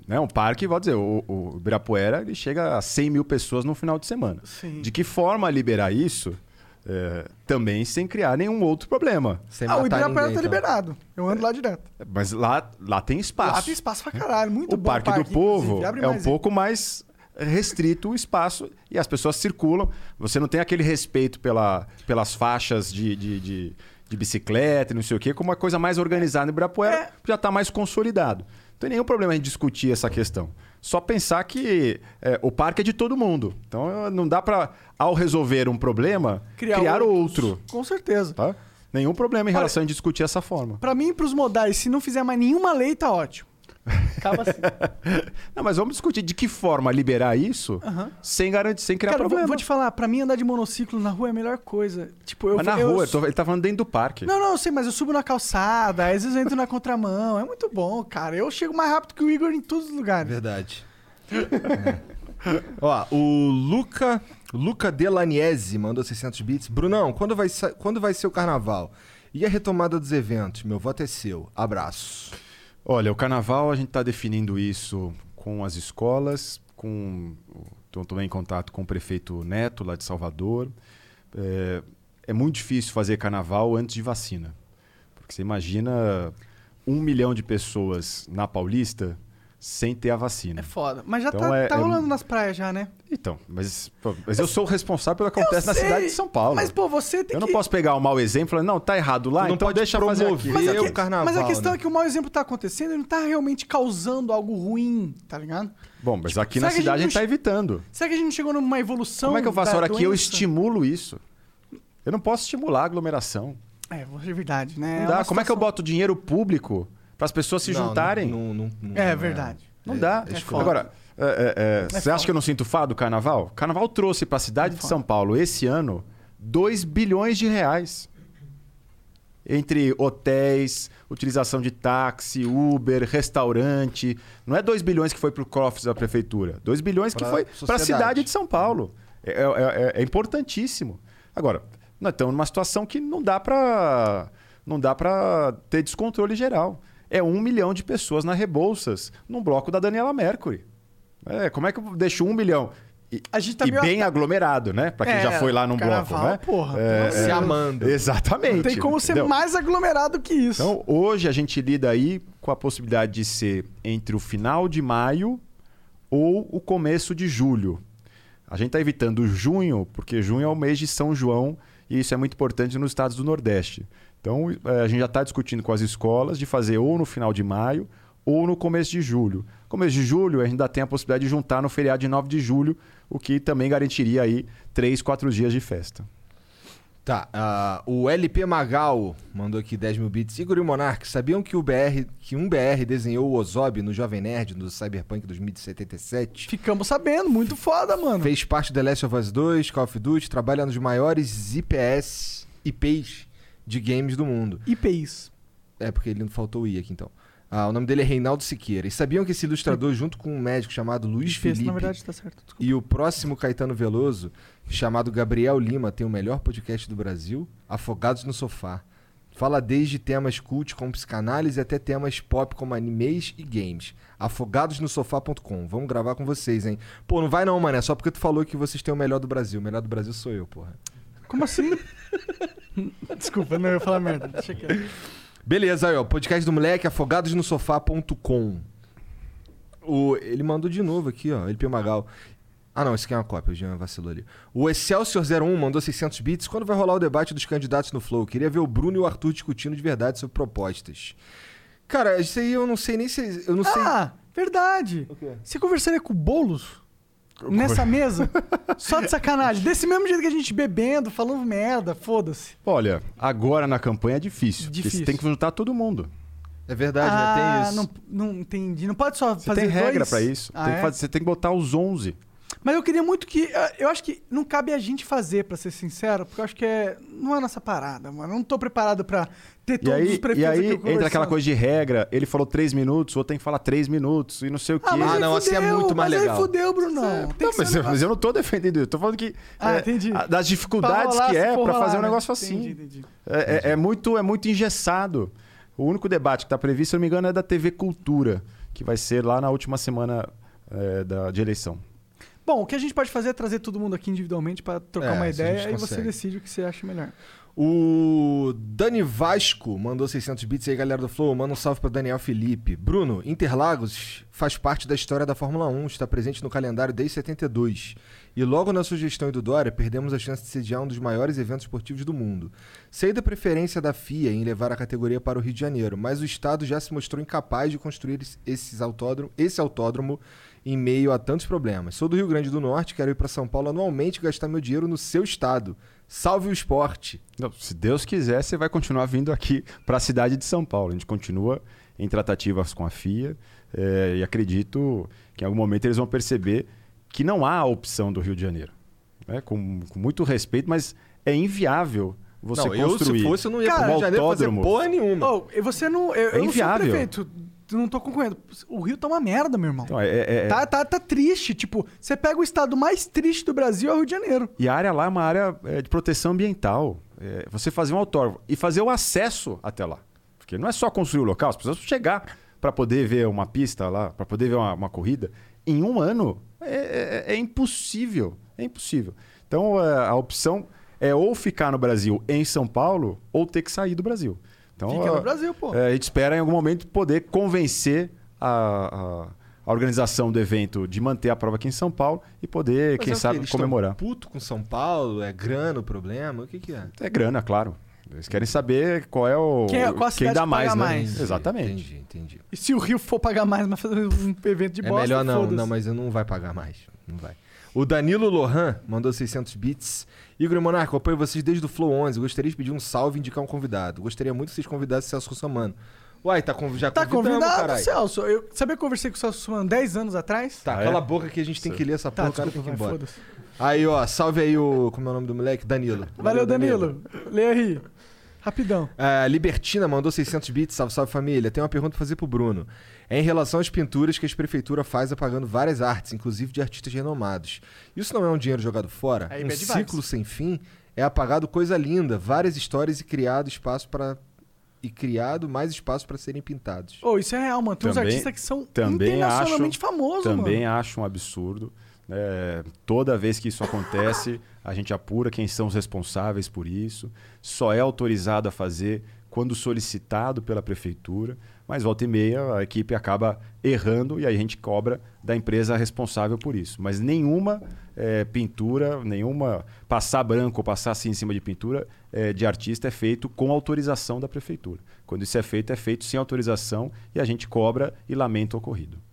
né, um parque, vou dizer, o, o Ibirapuera ele chega a 100 mil pessoas no final de semana. Sim. De que forma liberar isso? é, também sem criar nenhum outro problema. Sem Ah, o Ibirapuera ninguém, tá então. liberado. Eu ando lá direto. Mas lá, lá tem espaço. Lá tem espaço pra caralho. Muito o bom. Parque do inclusive. Povo Abre é um pouco mais restrito o espaço e as pessoas circulam. Você não tem aquele respeito pela, pelas faixas de, de, de, de bicicleta e não sei o quê, como uma coisa mais organizada no Ibirapuera, É. já está mais consolidado. Não tem nenhum problema em discutir essa questão. Só pensar que é, o parque é de todo mundo. Então não dá para, ao resolver um problema, criar, outros. outro. Com certeza. Tá? Nenhum problema em Olha- relação a discutir essa forma. Pra mim, pros modais, se não fizer mais nenhuma lei, tá ótimo. Acaba assim. Não, mas vamos discutir de que forma liberar isso Aham. sem garantir, sem criar Cara, eu vou, problema. vou te falar, pra mim andar de monociclo na rua é a melhor coisa. Tipo, eu Mas na eu- rua, eu tô- ele tá falando dentro do parque. Não, não, eu sei, mas eu subo na calçada, às vezes eu entro na contramão. É muito bom, cara. Eu chego mais rápido que o Igor em todos os lugares. Verdade. É. Ó, o Luca, Luca Delaniese mandou 600 bits. Brunão, quando vai, quando vai ser o carnaval? E a retomada dos eventos? Meu voto é seu. Abraço. Olha, o carnaval a gente está definindo isso com as escolas, com. Estou também em contato com o prefeito Neto, lá de Salvador. É, é muito difícil fazer carnaval antes de vacina. Porque você imagina um milhão de pessoas na Paulista sem ter a vacina. É foda. Mas já Então tá, é- tá é- rolando nas praias já, né? Então, mas, pô, mas eu sou o responsável pelo que acontece na cidade de São Paulo. Mas, pô, você tem eu não que... posso pegar o mau exemplo e falar, não, tá errado lá, Tu não então pode deixa eu fazer aqui. promover Mas, que- carnaval, mas a questão né? é que o mau exemplo tá acontecendo e não tá realmente causando algo ruim, tá ligado? Bom, mas aqui será na cidade a gente não está evitando. Será que a gente não chegou numa evolução Como é que eu faço a hora que eu estimulo isso? Eu não posso estimular a aglomeração. É, é verdade, né? Não É dá. uma Como é que eu situação- boto dinheiro público para as pessoas se Não, juntarem. Não, não- não- É não verdade. Não dá. é. Agora, é, é, é, você foda. acha que eu não sinto fado do carnaval? Carnaval trouxe para a cidade É de foda. São Paulo esse ano 2 bilhões de reais. Entre hotéis, utilização de táxi, Uber, restaurante. Não é 2 bilhões que foi para o cofres da prefeitura. 2 bilhões que Pra foi para a cidade de São Paulo. É, é- é- é importantíssimo. Agora, nós estamos numa situação que não dá para não dá para ter descontrole geral. É um milhão de pessoas na Rebouças, num bloco da Daniela Mercury. É, como é que eu deixo um milhão? E, A gente tá e meio bem aglomerado, né? Pra quem É, já foi lá num carnaval, bloco, né? porra, É, pelo Se é, amando. Exatamente. Não tem como ser entendeu? mais aglomerado que isso. Então, hoje a gente lida aí com a possibilidade de ser entre o final de maio ou o começo de julho. A gente está evitando junho, porque junho é o mês de São João e isso é muito importante nos estados do Nordeste. Então, eh, a gente já está discutindo com as escolas de fazer ou no final de maio ou no começo de julho. Começo de julho, a gente ainda tem a possibilidade de juntar no feriado de 9 de julho, o que também garantiria aí 3, 4 dias de festa. Tá, ah, o LP Magal mandou aqui 10 mil bits. Igor e Monark, sabiam que, o BR, que um BR desenhou o Ozob no Jovem Nerd no Cyberpunk 2077? Ficamos sabendo, muito foda, mano. Fez parte do The Last of Us 2, Call of Duty, trabalha nos maiores IPS, IPs de games do mundo. IPs. É, porque ele não faltou o I aqui então. Ah, o nome dele é Reinaldo Siqueira. E sabiam que esse ilustrador, junto com um médico chamado Luiz Esse, Felipe, na verdade, tá certo. Desculpa. e o próximo Caetano Veloso, chamado Gabriel Lima, tem o melhor podcast do Brasil, Afogados no Sofá. Fala desde temas cult como psicanálise até temas pop como animes e games. Afogadosnosofá.com. Vamos gravar com vocês, hein? Pô, não vai não, mané. Só porque tu falou que vocês têm o melhor do Brasil. O melhor do Brasil sou eu, porra. Como assim? Desculpa, não, eu ia falar merda. Deixa quieto. Beleza, aí, ó. Podcast do moleque, afogadosnosofá.com. O, ele mandou de novo aqui, ó. LP Magal. Ah, não, esse aqui é uma cópia, o Jean vacilou ali. O Excelsior01 mandou 600 bits. Quando vai rolar o debate dos candidatos no Flow? Queria ver o Bruno e o Arthur discutindo de verdade sobre propostas. Cara, isso aí eu não sei nem se. Eu não sei. Ah, verdade. O quê? Você conversaria com o Boulos? Nessa mesa? Só de sacanagem. Desse mesmo jeito que a gente bebendo, falando merda, foda-se. Olha, agora na campanha é difícil. Porque Difícil. você tem que juntar todo mundo. É verdade, ah, né? Tem isso. Não, não entendi. Não pode só Você fazer tem regra dois? pra isso. Ah, Tem que é? fazer- você tem que botar os 11. Mas eu queria muito que. ah, Eu acho que não cabe a gente fazer, pra ser sincero, porque eu acho que é. Não é nossa parada, mano. Eu não tô preparado pra ter E todos os aí, prefeitos e aí aqui entra aquela coisa de regra. Ele falou 3 minutos, o outro tem que falar 3 minutos e não sei o quê. Ah, mas Ah, não, assim é fudeu, muito mais mas legal. aí fudeu, Brunão. Tem Não, mas, um eu, mas eu não tô defendendo isso. Eu tô falando que. Ah, é, entendi. a- das dificuldades rolar, que é rolar, fazer um né? negócio Entendi, assim. entendi. É, é- é muito, é muito engessado. O único debate que está previsto, se eu não me engano, é da TV Cultura, que vai ser lá na última semana é, da, de eleição. Bom, o que a gente pode fazer é trazer todo mundo aqui individualmente pra trocar É, uma ideia e você decide o que você acha melhor. O Dani Vasco mandou 600 bits aí, galera do Flow. Manda um salve para Daniel Felipe. Bruno, Interlagos faz parte da história da Fórmula 1, está presente no calendário desde 72. E logo na sugestão do Dória, perdemos a chance de sediar um dos maiores eventos esportivos do mundo. Sei da preferência da FIA em levar a categoria para o Rio de Janeiro, mas o Estado já se mostrou incapaz de construir esses autódromo, esse autódromo em meio a tantos problemas. Sou do Rio Grande do Norte, quero ir para São Paulo anualmente e gastar meu dinheiro no seu estado. Salve o esporte! Não, se Deus quiser, você vai continuar vindo aqui para a cidade de São Paulo. A gente continua em tratativas com a FIA é, e acredito que em algum momento eles vão perceber que não há a opção do Rio de Janeiro. né? Com, com muito respeito, mas é inviável você não, eu construir. se fosse eu não ia Cara, pro Rio de Janeiro fazer porra nenhuma. Oh, e você não. Eu, eu não sou inviável. prefeito. Não tô concorrendo. O Rio tá uma merda, meu irmão. Então, é- é- Tá, tá, tá triste. Tipo, você pega o estado mais triste do Brasil, é o Rio de Janeiro. E a área lá é uma área é, de proteção ambiental. É, você fazer um autódromo e fazer o acesso até lá. Porque não é só construir o local, as pessoas chegar para poder ver uma pista lá, para poder ver uma, uma corrida. Em um ano é, é- é impossível. É impossível. Então a opção é ou ficar no Brasil em São Paulo ou ter que sair do Brasil. Então, Fica a- no Brasil, pô. é, a gente espera em algum momento poder convencer a, a- a organização do evento de manter a prova aqui em São Paulo e poder, Mas quem é o quê? sabe, Eles comemorar. puto com São Paulo? É grana o problema? O que que é? É grana, claro. Eles querem saber qual é o. Quem é- qual a cidade dá que mais, paga né? mais. Exatamente. Entendi, entendi. E se o Rio for pagar mais, mas fazer um evento de é bosta, melhor não, não, mas não vai pagar mais. Não vai. O Danilo Lohan mandou 600 bits. Igor e Monarco, eu apoio vocês desde o Flow 11. Gostaria de pedir um salve e indicar um convidado. Gostaria muito que vocês convidassem Celso Russomano. Uai, tá conv... já Tá convidado, caralho. Celso. Eu sabia que eu conversei com o Celso Suman 10 anos atrás? Tá, Ah, é? cala a boca que a gente tem que ler essa Tá, porra, o cara desculpa, tem que ir embora. foda-se. Aí, ó, salve aí o. Como é o nome do moleque? Danilo. Valeu, Danilo. Lê aí. Rapidão. A Libertina mandou 600 bits, salve, salve família. Tem uma pergunta pra fazer pro Bruno. É em relação às pinturas que as prefeituras faz apagando várias artes, inclusive de artistas renomados. Isso não é um dinheiro jogado fora? Aí, um ciclo sem fim é apagado coisa linda, várias histórias e criado espaço para e criado mais espaço para serem pintados. Ô, isso é real, mano. Tem uns Também- artistas que são também internacionalmente acho- famosos, Também mano. acho um absurdo. É, toda vez que isso acontece, a gente apura quem são os responsáveis por isso. Só é autorizado a fazer quando solicitado pela prefeitura. Mas volta e meia a equipe acaba errando e aí a gente cobra da empresa responsável por isso. Mas nenhuma é, pintura, nenhuma passar branco ou passar assim em cima de pintura é, de artista é feito com autorização da prefeitura. Quando isso é feito, é feito sem autorização e a gente cobra e lamenta o ocorrido.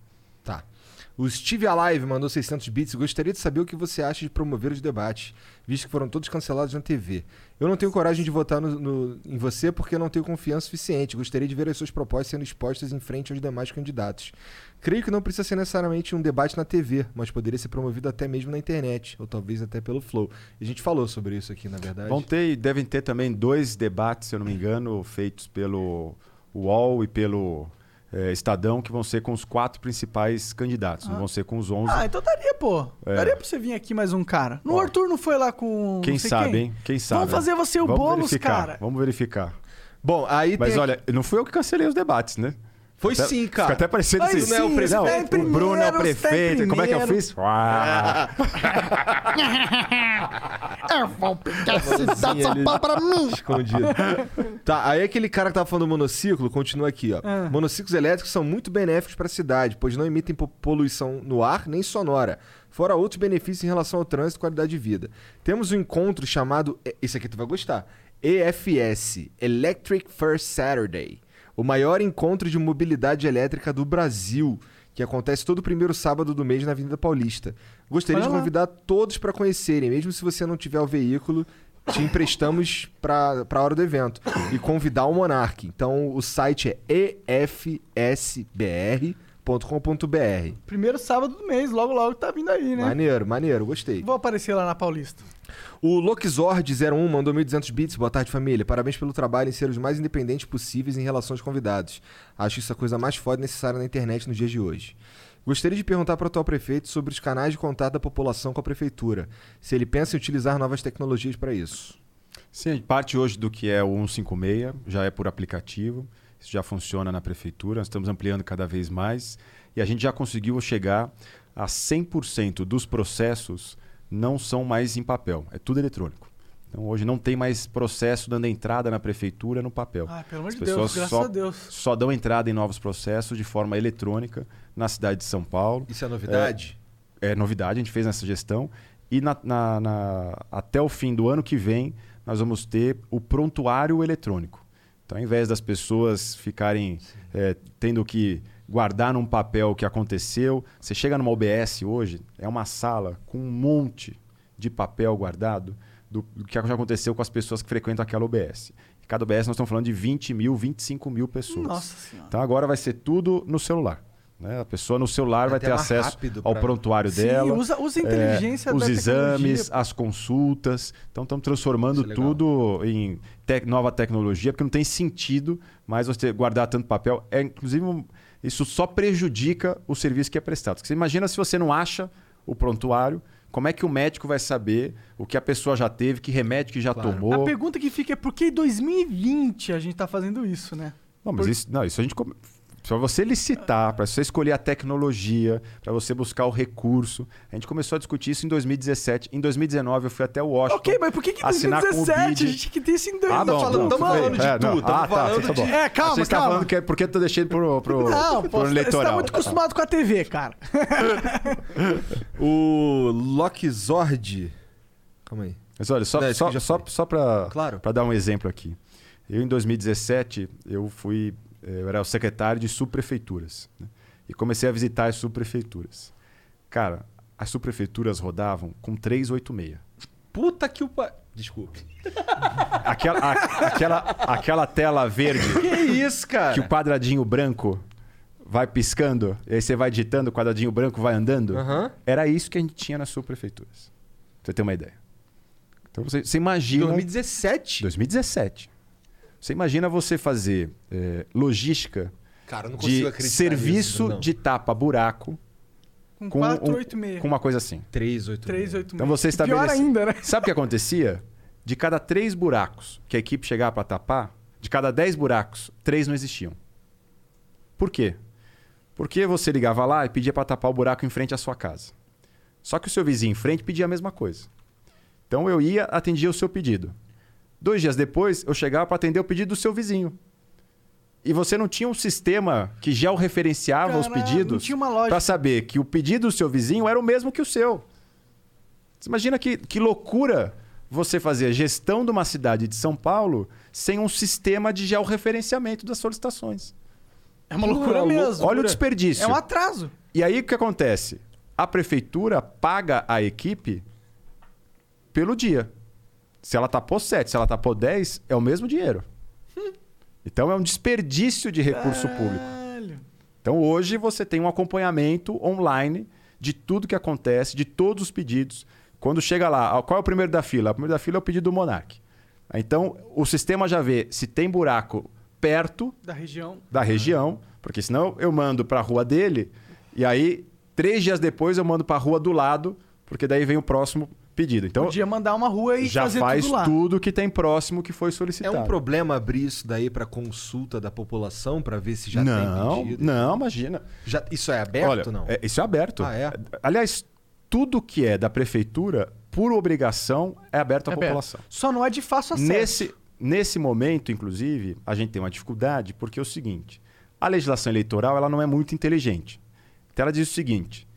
O Steve Alive mandou 600 bits. Gostaria de saber o que você acha de promover os debates, visto que foram todos cancelados na TV. Eu não tenho coragem de votar no- no- em você porque não tenho confiança suficiente. Gostaria de ver as suas propostas sendo expostas em frente aos demais candidatos. Creio que não precisa ser necessariamente um debate na TV, mas poderia ser promovido até mesmo na internet, ou talvez até pelo Flow. A gente falou sobre isso aqui, na verdade. Vão ter, devem ter também dois debates, se eu não me engano, feitos pelo UOL e pelo eh, Estadão, que vão ser com os quatro principais candidatos, não vão ser com os 11. Ah, então daria, pô. É. Daria pra você vir aqui mais um cara. No Ó. Arthur não foi lá com. quem não sei sabe, hein? Quem sabe. Vamos fazer você o Vamos Boulos, verificar, cara. Vamos verificar. Bom, aí Mas tem... olha, não fui eu que cancelei os debates, né? Foi Até- sim, cara. Fica até parecendo Mas assim. sim, não, o, não, em o Bruno é o primeiro, prefeito. Como é que eu primeiro. fiz? Ah, Eu vou pegar ele- Paulo pra mim. Escondido. tá, aí aquele cara que tava falando do monociclo, continua aqui, ó. Ah. Monociclos elétricos são muito benéficos para a cidade, pois não emitem po- poluição no ar nem sonora. Fora outros benefícios em relação ao trânsito e qualidade de vida. Temos um encontro chamado. Esse aqui tu vai gostar. EFS Electric First Saturday. O maior encontro de mobilidade elétrica do Brasil, que acontece todo primeiro sábado do mês na Avenida Paulista. Gostaria de convidar todos para conhecerem, mesmo se você não tiver o veículo, te emprestamos para a hora do evento e convidar o Monark. Então o site é efsbr.com.br. Primeiro sábado do mês, logo logo tá vindo aí, né? Maneiro, maneiro, gostei. Vou aparecer lá na Paulista. O Loxord01 mandou 1.200 bits. Boa tarde, família. Parabéns pelo trabalho em ser os mais independentes possíveis em relação aos convidados. Acho isso a coisa mais foda e necessária na internet nos dias de hoje. Gostaria de perguntar para o atual prefeito sobre os canais de contato da população com a prefeitura. Se ele pensa em utilizar novas tecnologias para isso. Sim, parte hoje do que é o 156, já é por aplicativo, isso já funciona na prefeitura, nós estamos ampliando cada vez mais e a gente já conseguiu chegar a 100% dos processos não são mais em papel, é tudo eletrônico. Então hoje não tem mais processo dando entrada na prefeitura no papel. Ai, pelo amor As de Deus, pessoas graças só- a Deus. Só dão entrada em novos processos de forma eletrônica na cidade de São Paulo. Isso é novidade? é novidade, a gente fez nessa gestão. E na- na- na- até o fim do ano que vem, nós vamos ter o prontuário eletrônico. Então, ao invés das pessoas ficarem é, tendo que guardar num papel o que aconteceu, você chega numa OBS hoje, é uma sala com um monte de papel guardado do, do que já aconteceu com as pessoas que frequentam aquela OBS. E cada OBS nós estamos falando de 20 mil, 25 mil pessoas. Nossa senhora. Então agora vai ser tudo no celular. né? A pessoa no celular vai Até ter acesso ao pra- prontuário Sim, dela. usa- usa a é, inteligência os da exames, tecnologia. as consultas. Então estamos transformando é tudo em tec- nova tecnologia, porque não tem sentido mais você guardar tanto papel. É, inclusive, um- isso só prejudica o serviço que é prestado. Porque você imagina se você não acha o prontuário, como é que o médico vai saber o que a pessoa já teve, que remédio que já Claro. tomou? A pergunta que fica é por que em 2020 a gente tá fazendo isso, né? Não, mas Por- isso, não, isso a gente. Para você licitar, para você escolher a tecnologia, para você buscar o recurso. A gente começou a discutir isso em 2017. Em 2019 eu fui até o Washington. Ok, mas por que, que em assinar com o 2017 a gente que tem isso em Ah, bom, falando- falando de É, tu, não. ah, tá, falando tá de- É, calma, Você está calma. falando que é porque eu tô deixando pro, pro, Não, pro pô, você tá eleitoral. muito acostumado com a TV, cara. O Lockzord. Calma aí. Mas olha, só, Não, só, só, só para Claro. dar um exemplo aqui. Eu, em 2017, eu fui. Eu era o secretário de subprefeituras. né? E comecei a visitar as subprefeituras. Cara, as subprefeituras rodavam com 386. Puta que o. pa- Desculpe. Aquela, a- aquela, aquela tela verde Que isso, cara? que o quadradinho branco vai piscando, e aí você vai digitando, o quadradinho branco vai andando. Aham. Era isso que a gente tinha nas subprefeituras. Pra você ter uma ideia. Então você, você imagina. 2017? 2017. Você imagina você fazer eh, logística Cara, eu não consigo de acreditar serviço nisso, não. de tapa-buraco Com com, um- 486. com uma coisa assim. 386. 386. Então você Pior estabelece- ainda, né? Sabe o que acontecia? De cada três buracos que a equipe chegava para tapar, de cada dez buracos, três não existiam. Por quê? Porque você ligava lá e pedia para tapar o buraco em frente à sua casa. Só que o seu vizinho em frente pedia a mesma coisa. Então eu ia, atendia o seu pedido. Dois dias depois, eu chegava para atender o pedido do seu vizinho. E você não tinha um sistema que georreferenciava os Caralho, não pedidos tinha uma lógica. para saber que o pedido do seu vizinho era o mesmo que o seu. Você imagina que, que loucura você fazer a gestão de uma cidade de São Paulo sem um sistema de georreferenciamento das solicitações. É uma loucura mesmo. Olha o desperdício. É um atraso. E aí o que acontece? A prefeitura paga a equipe pelo dia. Se ela tapou 7, se ela tapou 10, é o mesmo dinheiro. Então é um desperdício de recurso público. Então hoje você tem um acompanhamento online de tudo que acontece, de todos os pedidos. Quando chega lá, ah, qual é o primeiro da fila? O primeiro da fila é o pedido do Monark. Então o sistema já vê se tem buraco perto Da região. da região, porque senão eu mando para a rua dele e aí três dias depois eu mando para a rua do lado, porque daí vem o próximo pedido. Então Podia mandar uma rua e já fazer faz tudo lá. tudo que tem próximo que foi É solicitado. um problema abrir isso daí pra consulta da população pra ver se já não, tem pedido? não, imagina. Já, isso é aberto Olha, ou não? é- isso é aberto. Ah, é? Aliás, tudo que é da prefeitura, por obrigação, é aberto à É aberto. população. Só não é de fácil acesso. Nesse, nesse momento, inclusive, a gente tem uma dificuldade, porque é o seguinte: a legislação eleitoral ela não é muito inteligente. Então ela diz o seguinte: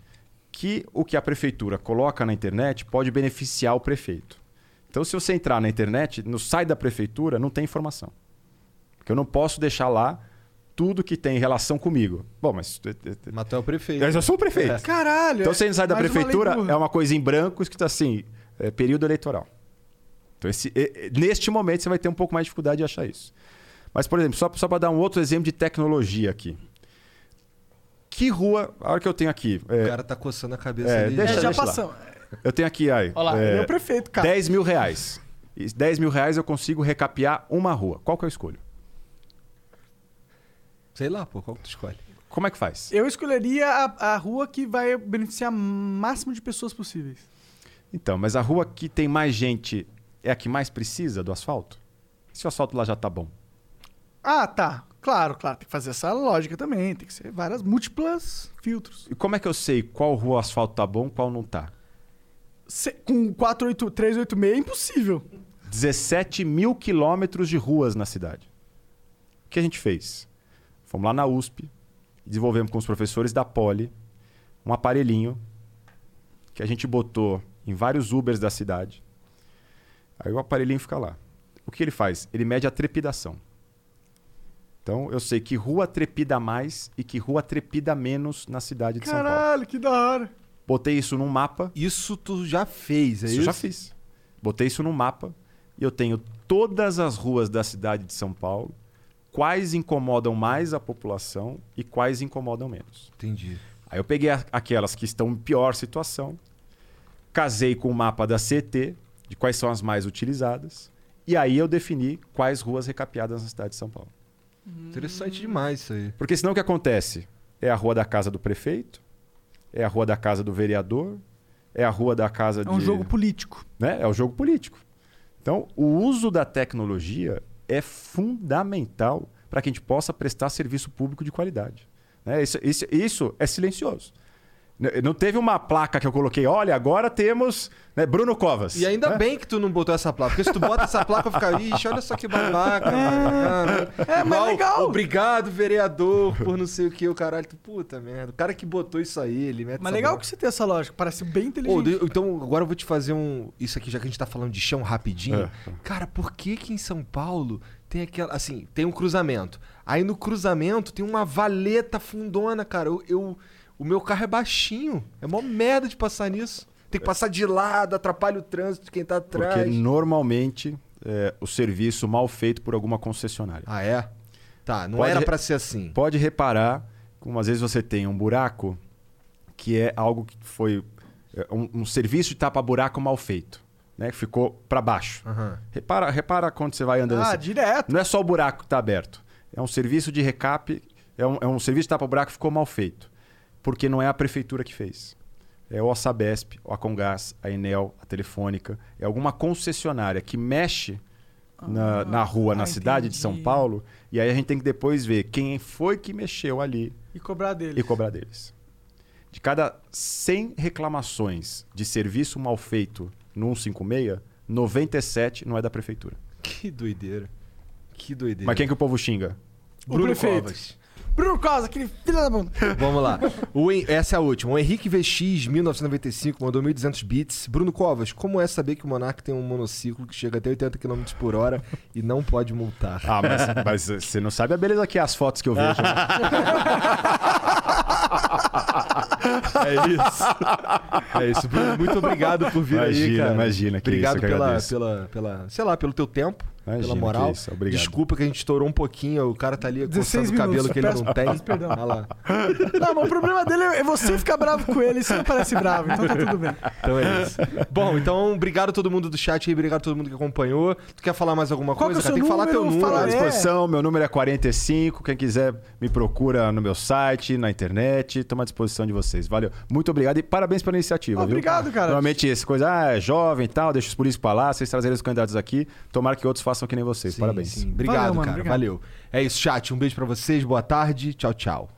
que o que a prefeitura coloca na internet pode beneficiar o prefeito. Então, se você entrar na internet, no site da prefeitura, não tem informação. Porque eu não posso deixar lá tudo que tem relação comigo. Bom, mas. Mas tu é o prefeito. Eu já sou o prefeito. Caralho. Então você sai da uma prefeitura, burra. é uma coisa em branco escrito assim, é, período eleitoral. Então esse, neste momento você vai ter um pouco mais de dificuldade de achar isso. Mas, por exemplo, só, só para dar um outro exemplo de tecnologia aqui. Que rua, a hora que eu tenho aqui, O é, cara tá coçando a cabeça É, ali. deixa- É, já deixa lá. passamos. eu tenho aqui aí, Olha lá, é, ele é o prefeito, cara. 10 mil reais. E 10 mil reais eu consigo recapear uma rua. Qual que eu escolho? Sei lá, pô, qual que tu escolhe? Como é que faz? Eu escolheria a, a rua que vai beneficiar o máximo de pessoas possíveis. Então, mas a rua que tem mais gente é a que mais precisa do asfalto? Se o asfalto lá já tá bom. Ah, tá. Claro, claro. Tem que fazer essa lógica também. Tem que ser várias múltiplas filtros. E como é que eu sei qual rua asfalto tá bom, qual não tá? Se- com 48, 386 é impossível. 17 mil quilômetros de ruas na cidade. O que a gente fez? Fomos lá na USP, desenvolvemos com os professores da Poli um aparelhinho que a gente botou em vários Ubers da cidade. Aí o aparelhinho fica lá. O que ele faz? Ele mede a trepidação. Então eu sei que rua trepida mais e que rua trepida menos na cidade de São Paulo. Caralho, que da hora. Botei isso num mapa Isso tu já fez, é isso isso? eu já fiz. Botei isso no mapa e eu tenho todas as ruas da cidade de São Paulo, quais incomodam mais a população e quais incomodam menos. Entendi. Aí eu peguei aquelas que estão em pior situação, casei com o mapa da CT, de quais são as mais utilizadas, e aí eu defini quais ruas recapeadas na cidade de São Paulo. Interessante demais isso aí. Porque senão o que acontece? É a rua da casa do prefeito, é a rua da casa do vereador, é a rua da casa É um de... jogo político. né? É o jogo político. Então, o uso da tecnologia é fundamental para que a gente possa prestar serviço público de qualidade. Né? Isso, isso, isso é silencioso. Não teve uma placa que eu coloquei, olha, agora temos né, Bruno Covas. E ainda né? bem que tu não botou essa placa. Porque se tu bota essa placa, eu ficar, ixi, olha só que babaca, mano. cara." É, mas legal. Obrigado, vereador, por não sei o que, o caralho. Tu, puta merda. O cara que botou isso aí, ele mete Mas legal bola. que você tem essa lógica. Parece bem inteligente. de- então, agora eu vou te fazer um. Isso aqui, já que a gente tá falando de chão rapidinho. É. Cara, por que que em São Paulo tem aquela. Assim, tem um cruzamento. Aí no cruzamento tem uma valeta fundona, cara. Eu. eu- o meu carro é baixinho. É mó merda de passar nisso. tem que passar de lado, atrapalha o trânsito de quem tá Porque atrás. normalmente é, o serviço mal feito por alguma concessionária. Ah, é? Tá, não Pode era pra ser assim. Pode reparar como às vezes você tem um buraco que é algo que foi é, um, um serviço de tapa-buraco mal feito, né? Que ficou para baixo. Aham. Repara, repara quando você vai andando Ah, assim. direto. Não é só o buraco que está aberto. É um serviço de recap, é um, é um serviço de tapa-buraco que ficou mal feito. Porque não é a prefeitura que fez. É o Sabesp, a Congás, a Enel, a Telefônica. É alguma concessionária que mexe na, na rua, ah, na cidade de São entendi. Paulo. E aí a gente tem que depois ver quem foi que mexeu ali E cobrar dele. e cobrar deles. De cada 100 reclamações de serviço mal feito no 156, 97 não é da prefeitura. Que doideira. Que doideira. Mas quem que o povo xinga? O Bruno prefeito. Covas. Bruno Cosa, aquele filho da bunda. Vamos lá. O Hen- essa é a última. O Henrique VX, 1995, mandou 1.200 bits. Bruno Covas, como é saber que o Monark tem um monociclo que chega até 80 km por hora e não pode multar? Ah, mas, mas você não sabe a beleza que é as fotos que eu vejo. né? É isso. É isso. Bruno, muito obrigado por vir aí, Imagina, cara. imagina, que Obrigado isso, eu que pela, agradeço. pela, pela, sei lá, pelo teu tempo, Imagina, pela moral. que isso, obrigado. Desculpa que a gente estourou um pouquinho, o cara tá ali 16 coçando o cabelo que ele peço- não tem. peço perdão. Olha lá. Não, mas o problema dele é você ficar bravo com ele, isso não parece bravo, então tá tudo bem. Então é isso. Bom, então obrigado a todo mundo do chat aí, obrigado a todo mundo que acompanhou. Tu quer falar mais alguma Qual coisa? que é o cara? Tem que falar teu número? à É. disposição, meu número é 45. Quem quiser me procura no meu site, na internet. Estou à disposição de vocês. Valeu. Muito obrigado e parabéns pela iniciativa. viu? Obrigado, cara. Normalmente essa coisa, ah, é jovem e tal, deixa os políticos pra lá, vocês trazerem os candidatos aqui. Tomara que outros façam que nem vocês. Sim, parabéns. sim. Obrigado, Valeu, cara. obrigado. Valeu. É isso, chat. Um beijo pra vocês. Boa tarde. Tchau, tchau.